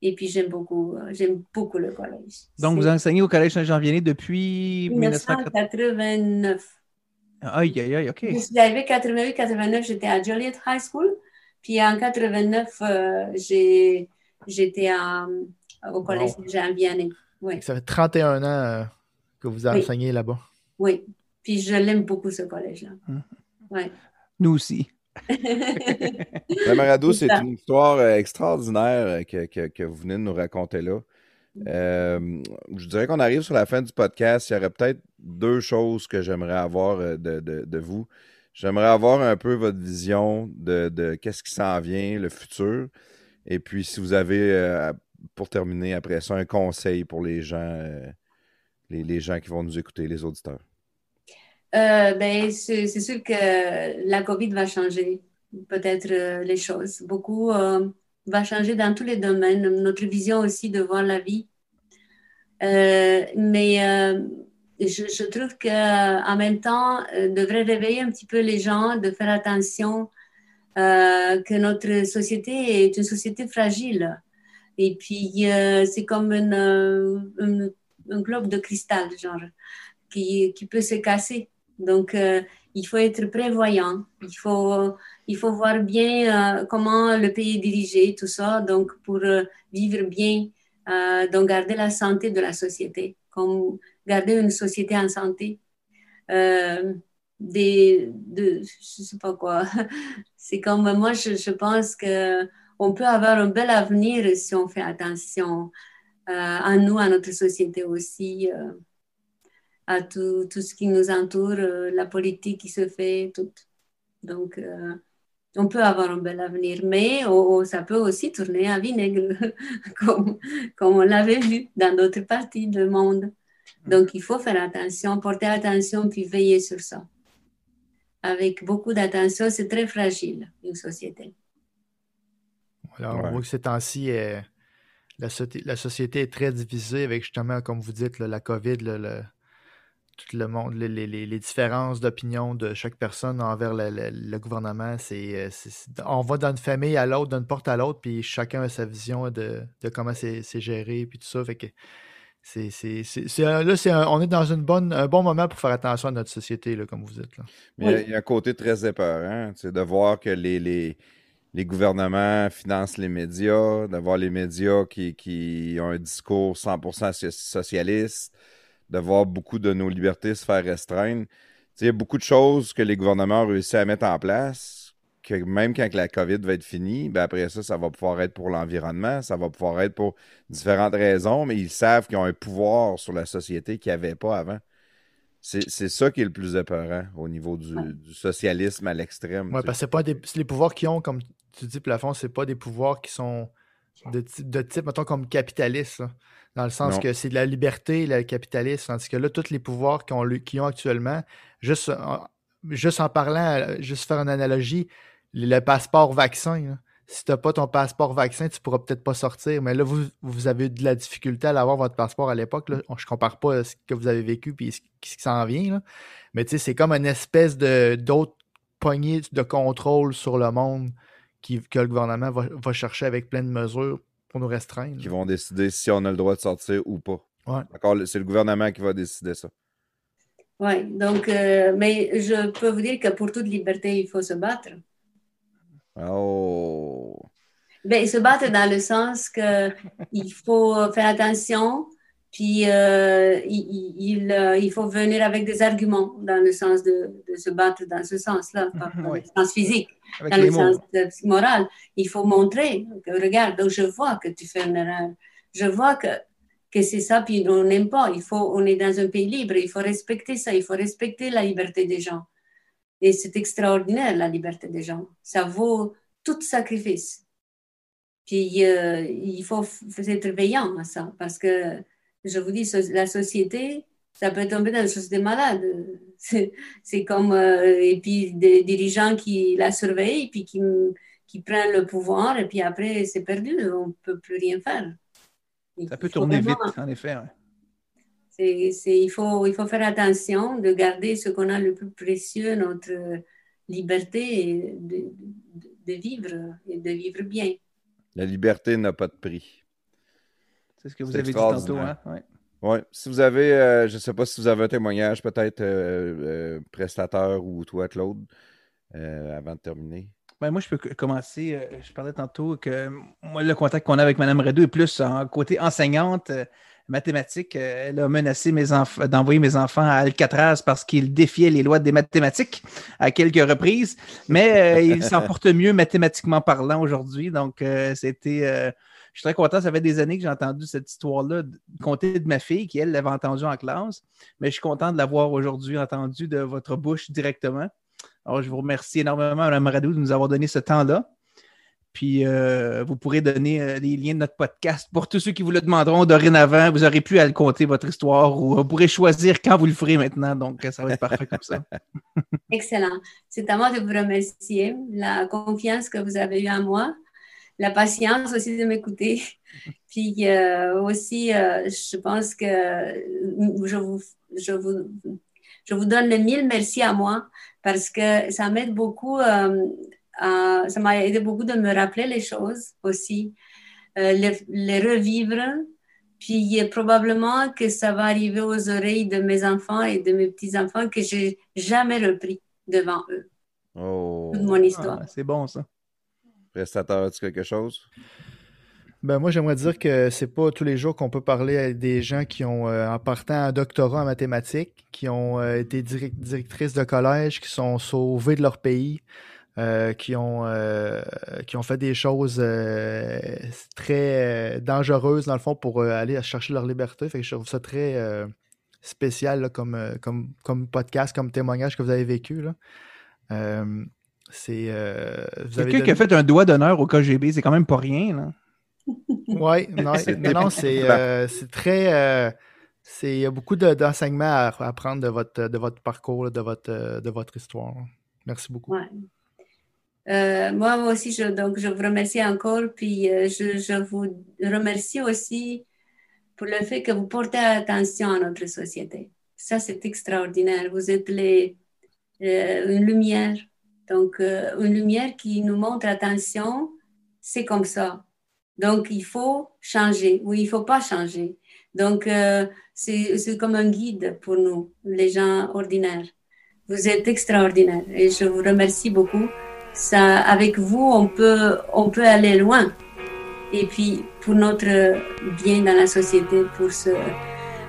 Et puis, j'aime beaucoup, euh, j'aime beaucoup le collège. Donc, vous enseignez au collège Saint-Jean-Vianney depuis 1989. Aïe, aïe, aïe, OK. Je suis arrivée 88-89, j'étais à Joliet High School. Puis en 89, euh, j'étais au collège Saint-Jean-Vianney. Oui. Ça fait 31 ans euh, que vous enseignez là-bas. Oui. Puis je l'aime beaucoup, ce collège-là. Hum. Ouais. Nous aussi. Marado, c'est une histoire euh, extraordinaire euh, que, vous venez de nous raconter là. Euh, je dirais qu'on arrive sur la fin du podcast. Il y aurait peut-être deux choses que j'aimerais avoir de, vous. J'aimerais avoir un peu votre vision de, qu'est-ce qui s'en vient, le futur. Et puis, si vous avez, pour terminer après ça, un conseil pour les gens, les gens qui vont nous écouter, les auditeurs. Euh, ben, c'est sûr que la COVID va changer peut-être euh, les choses. Beaucoup euh, va changer dans tous les domaines, notre vision aussi de voir la vie. mais je, je, trouve qu'en même temps, devrait réveiller un petit peu les gens, de faire attention que notre société est une société fragile. Et puis, c'est comme un globe de cristal, genre, qui, qui peut se casser. Donc, euh, il faut être prévoyant. Il faut, il faut voir bien euh, comment le pays est dirigé, tout ça. Donc, pour euh, vivre bien, donc garder la santé de la société, comme garder une société en santé. des, de, je sais pas quoi. C'est comme moi, je, je pense que on peut avoir un bel avenir si on fait attention à nous, à notre société aussi à tout, tout, ce qui nous entoure, euh, la politique qui se fait, tout. Donc, euh, on peut avoir un bel avenir, mais oh, oh, ça peut aussi tourner à vinaigre, comme, comme on l'avait vu dans d'autres parties du monde. Donc, il faut faire attention, porter attention, puis veiller sur ça. Avec beaucoup d'attention, c'est très fragile, une société. Alors, on voit que ces temps-ci, euh, la, la, société est très divisée avec justement, comme vous dites, la COVID, le, tout le monde, les, différences d'opinion de chaque personne envers le, gouvernement. C'est, euh, on va d'une famille à l'autre, d'une porte à l'autre, puis chacun a sa vision de, comment c'est, géré, puis tout ça. Fait que c'est, là, on est dans une bonne, un bon moment pour faire attention à notre société, là, comme vous dites. Là. Mais il y, a un côté très épeurant, c'est de voir que les, les, gouvernements financent les médias, d'avoir les médias qui, qui ont un discours 100% socialiste de voir beaucoup de nos libertés se faire restreindre. Il y a beaucoup de choses que les gouvernements ont réussi à mettre en place, que même quand la COVID va être finie, ben après ça, ça va pouvoir être pour l'environnement, ça va pouvoir être pour différentes raisons, mais ils savent qu'ils ont un pouvoir sur la société qu'ils n'avaient pas avant. C'est ça qui est le plus épeurant au niveau du, socialisme à l'extrême. Oui, parce que pas des, les pouvoirs qu'ils ont, comme tu dis, Plafond, c'est pas des pouvoirs qui sont de, de type, mettons, comme capitaliste dans le sens que c'est de la liberté, le capitalisme, tandis que là, tous les pouvoirs qu'ils ont, ont, actuellement, juste en, juste en parlant, juste faire une analogie, le passeport vaccin, si tu n'as pas ton passeport vaccin, tu ne pourras peut-être pas sortir. Mais là, vous, vous avez eu de la difficulté à avoir votre passeport à l'époque. Je ne compare pas ce que vous avez vécu et ce qui s'en vient. Mais tu sais, c'est comme une espèce de d'autres poignées de contrôle sur le monde qui, que le gouvernement va, va chercher avec plein de mesures pour nous restreindre. Qui vont décider si on a le droit de sortir ou pas. D'accord, c'est le gouvernement qui va décider ça. Oui, donc, euh, mais je peux vous dire que pour toute liberté, il faut se battre. Oh. Ben, se battre dans le sens qu'il faut faire attention puis, euh, il, euh, il, faut venir avec des arguments dans le sens de, de se battre dans ce sens-là, pas dans le sens physique, dans le sens moral. Il faut montrer que, regarde, donc je vois que tu fais une erreur. Je vois que, que c'est ça, puis on n'aime pas. Il faut, on est dans un pays libre, il faut respecter ça, il faut respecter la liberté des gens. Et c'est extraordinaire, la liberté des gens. Ça vaut tout sacrifice. Puis, euh, il faut être veillant à ça, parce que je vous dis, la société ça peut tomber dans choses de malade. C'est comme, euh, et puis des dirigeants qui la surveillent, puis qui, qui prennent le pouvoir, et puis après, c'est perdu, on ne peut plus rien faire. ça peut tourner vite, en effet. il, faut, il faut faire attention de garder ce qu'on a le plus précieux, notre liberté de, de, vivre et de vivre bien. La liberté n'a pas de prix. C'est ce que vous avez dit tantôt. Hein? Oui. Si vous avez, euh, je ne sais pas si vous avez un témoignage, peut-être euh, euh, prestateur ou toi, Claude, avant de terminer. Ben, moi, je peux commencer. je parlais tantôt que moi, le contact qu'on a avec Mme Redou est plus en côté enseignante mathématiques. Elle a menacé d'envoyer mes enfants à Alcatraz parce qu'ils défiaient les lois des mathématiques à quelques reprises. Mais ils s'en portent mieux mathématiquement parlant aujourd'hui. Donc, c'était je suis très content. Ça fait des années que j'ai entendu cette histoire-là compter de ma fille, qui, elle, l'avait entendue en classe. Mais je suis content de l'avoir aujourd'hui entendu de votre bouche directement. Alors, je vous remercie énormément, Mme Radou, de nous avoir donné ce temps-là. Puis, euh, vous pourrez donner euh, les liens de notre podcast pour tous ceux qui vous le demanderont dorénavant. Vous aurez pu à le compter votre histoire ou vous pourrez choisir quand vous le ferez maintenant. Donc, ça va être parfait comme ça. Excellent. C'est à moi de vous remercier. La confiance que vous avez eue en moi la patience aussi de m'écouter. Puis euh, aussi, euh, je pense que je vous, je, vous, je vous donne le mille merci à moi parce que ça m'aide beaucoup, euh, ça m'a aidé beaucoup de me rappeler les choses aussi, les, les, revivre. Puis probablement que ça va arriver aux oreilles de mes enfants et de mes petits-enfants que j'ai jamais repris devant eux. Oh. Toute mon histoire. Ah, c'est bon ça. Prestateur, as quelque chose? Ben moi, j'aimerais dire que c'est pas tous les jours qu'on peut parler des gens qui ont, euh, en partant un doctorat en mathématiques, qui ont euh, été directrices de collège, qui sont sauvées de leur pays, euh, qui, ont, qui ont fait des choses très dangereuses, dans le fond, pour aller chercher leur liberté. Fait que je trouve ça très spécial comme, comme, comme podcast, comme témoignage que vous avez vécu. Là. C'est. Euh, Quelqu'un qui a fait un doigt d'honneur au KGB, c'est quand même pas rien, là. Oui, non, non, euh, c'est très. Euh, il y a beaucoup d'enseignements à apprendre de votre, de votre parcours, de votre, de votre histoire. Merci beaucoup. moi aussi, je, donc, je vous remercie encore. Puis je, je, vous remercie aussi pour le fait que vous portez attention à notre société. Ça, c'est extraordinaire. Vous êtes les, une lumière donc, euh, une lumière qui nous montre, attention, c'est comme ça. Donc, il faut changer ou il ne faut pas changer. Donc, euh, c'est comme un guide pour nous, les gens ordinaires. Vous êtes extraordinaires et je vous remercie beaucoup. Ça, avec vous, on peut, on peut aller loin. Et puis, pour notre bien dans la société, pour se,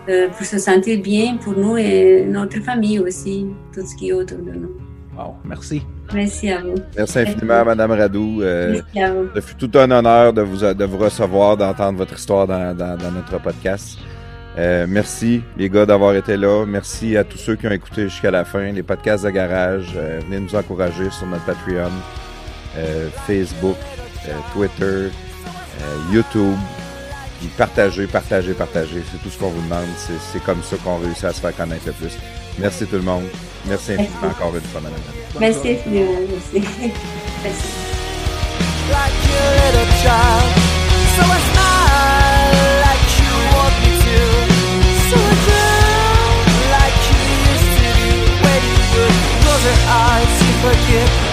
euh, pour se sentir bien pour nous et notre famille aussi, tout ce qui est autour de nous. Wow, merci. Merci à vous. Merci infiniment, Madame Radou. Euh, merci à vous. Ce fut tout un honneur de vous, de vous recevoir, d'entendre votre histoire dans, dans, notre podcast. Euh, merci, les gars, d'avoir été là. Merci à tous ceux qui ont écouté jusqu'à la fin. Les podcasts de garage, euh, venez nous encourager sur notre Patreon, euh, Facebook, Twitter, YouTube. Puis partagez, partagez, partagez. C'est tout ce qu'on vous demande. C'est comme ça qu'on réussit à se faire connaître le plus. Merci tout le monde. Merci infiniment encore une fois, madame. Merci infiniment. Merci. Merci. Like your little child, so I smile like you want me to. So I drown like you used to do when you would close your eyes, you forget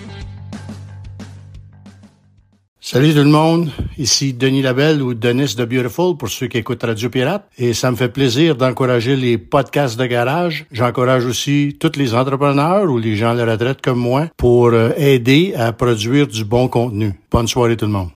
Salut tout le monde, ici Denis Labelle ou Denis de Beautiful pour ceux qui écoutent Radio Pirate et ça me fait plaisir d'encourager les podcasts de garage. J'encourage aussi tous les entrepreneurs ou les gens à la retraite comme moi pour euh, aider à produire du bon contenu. Bonne soirée tout le monde.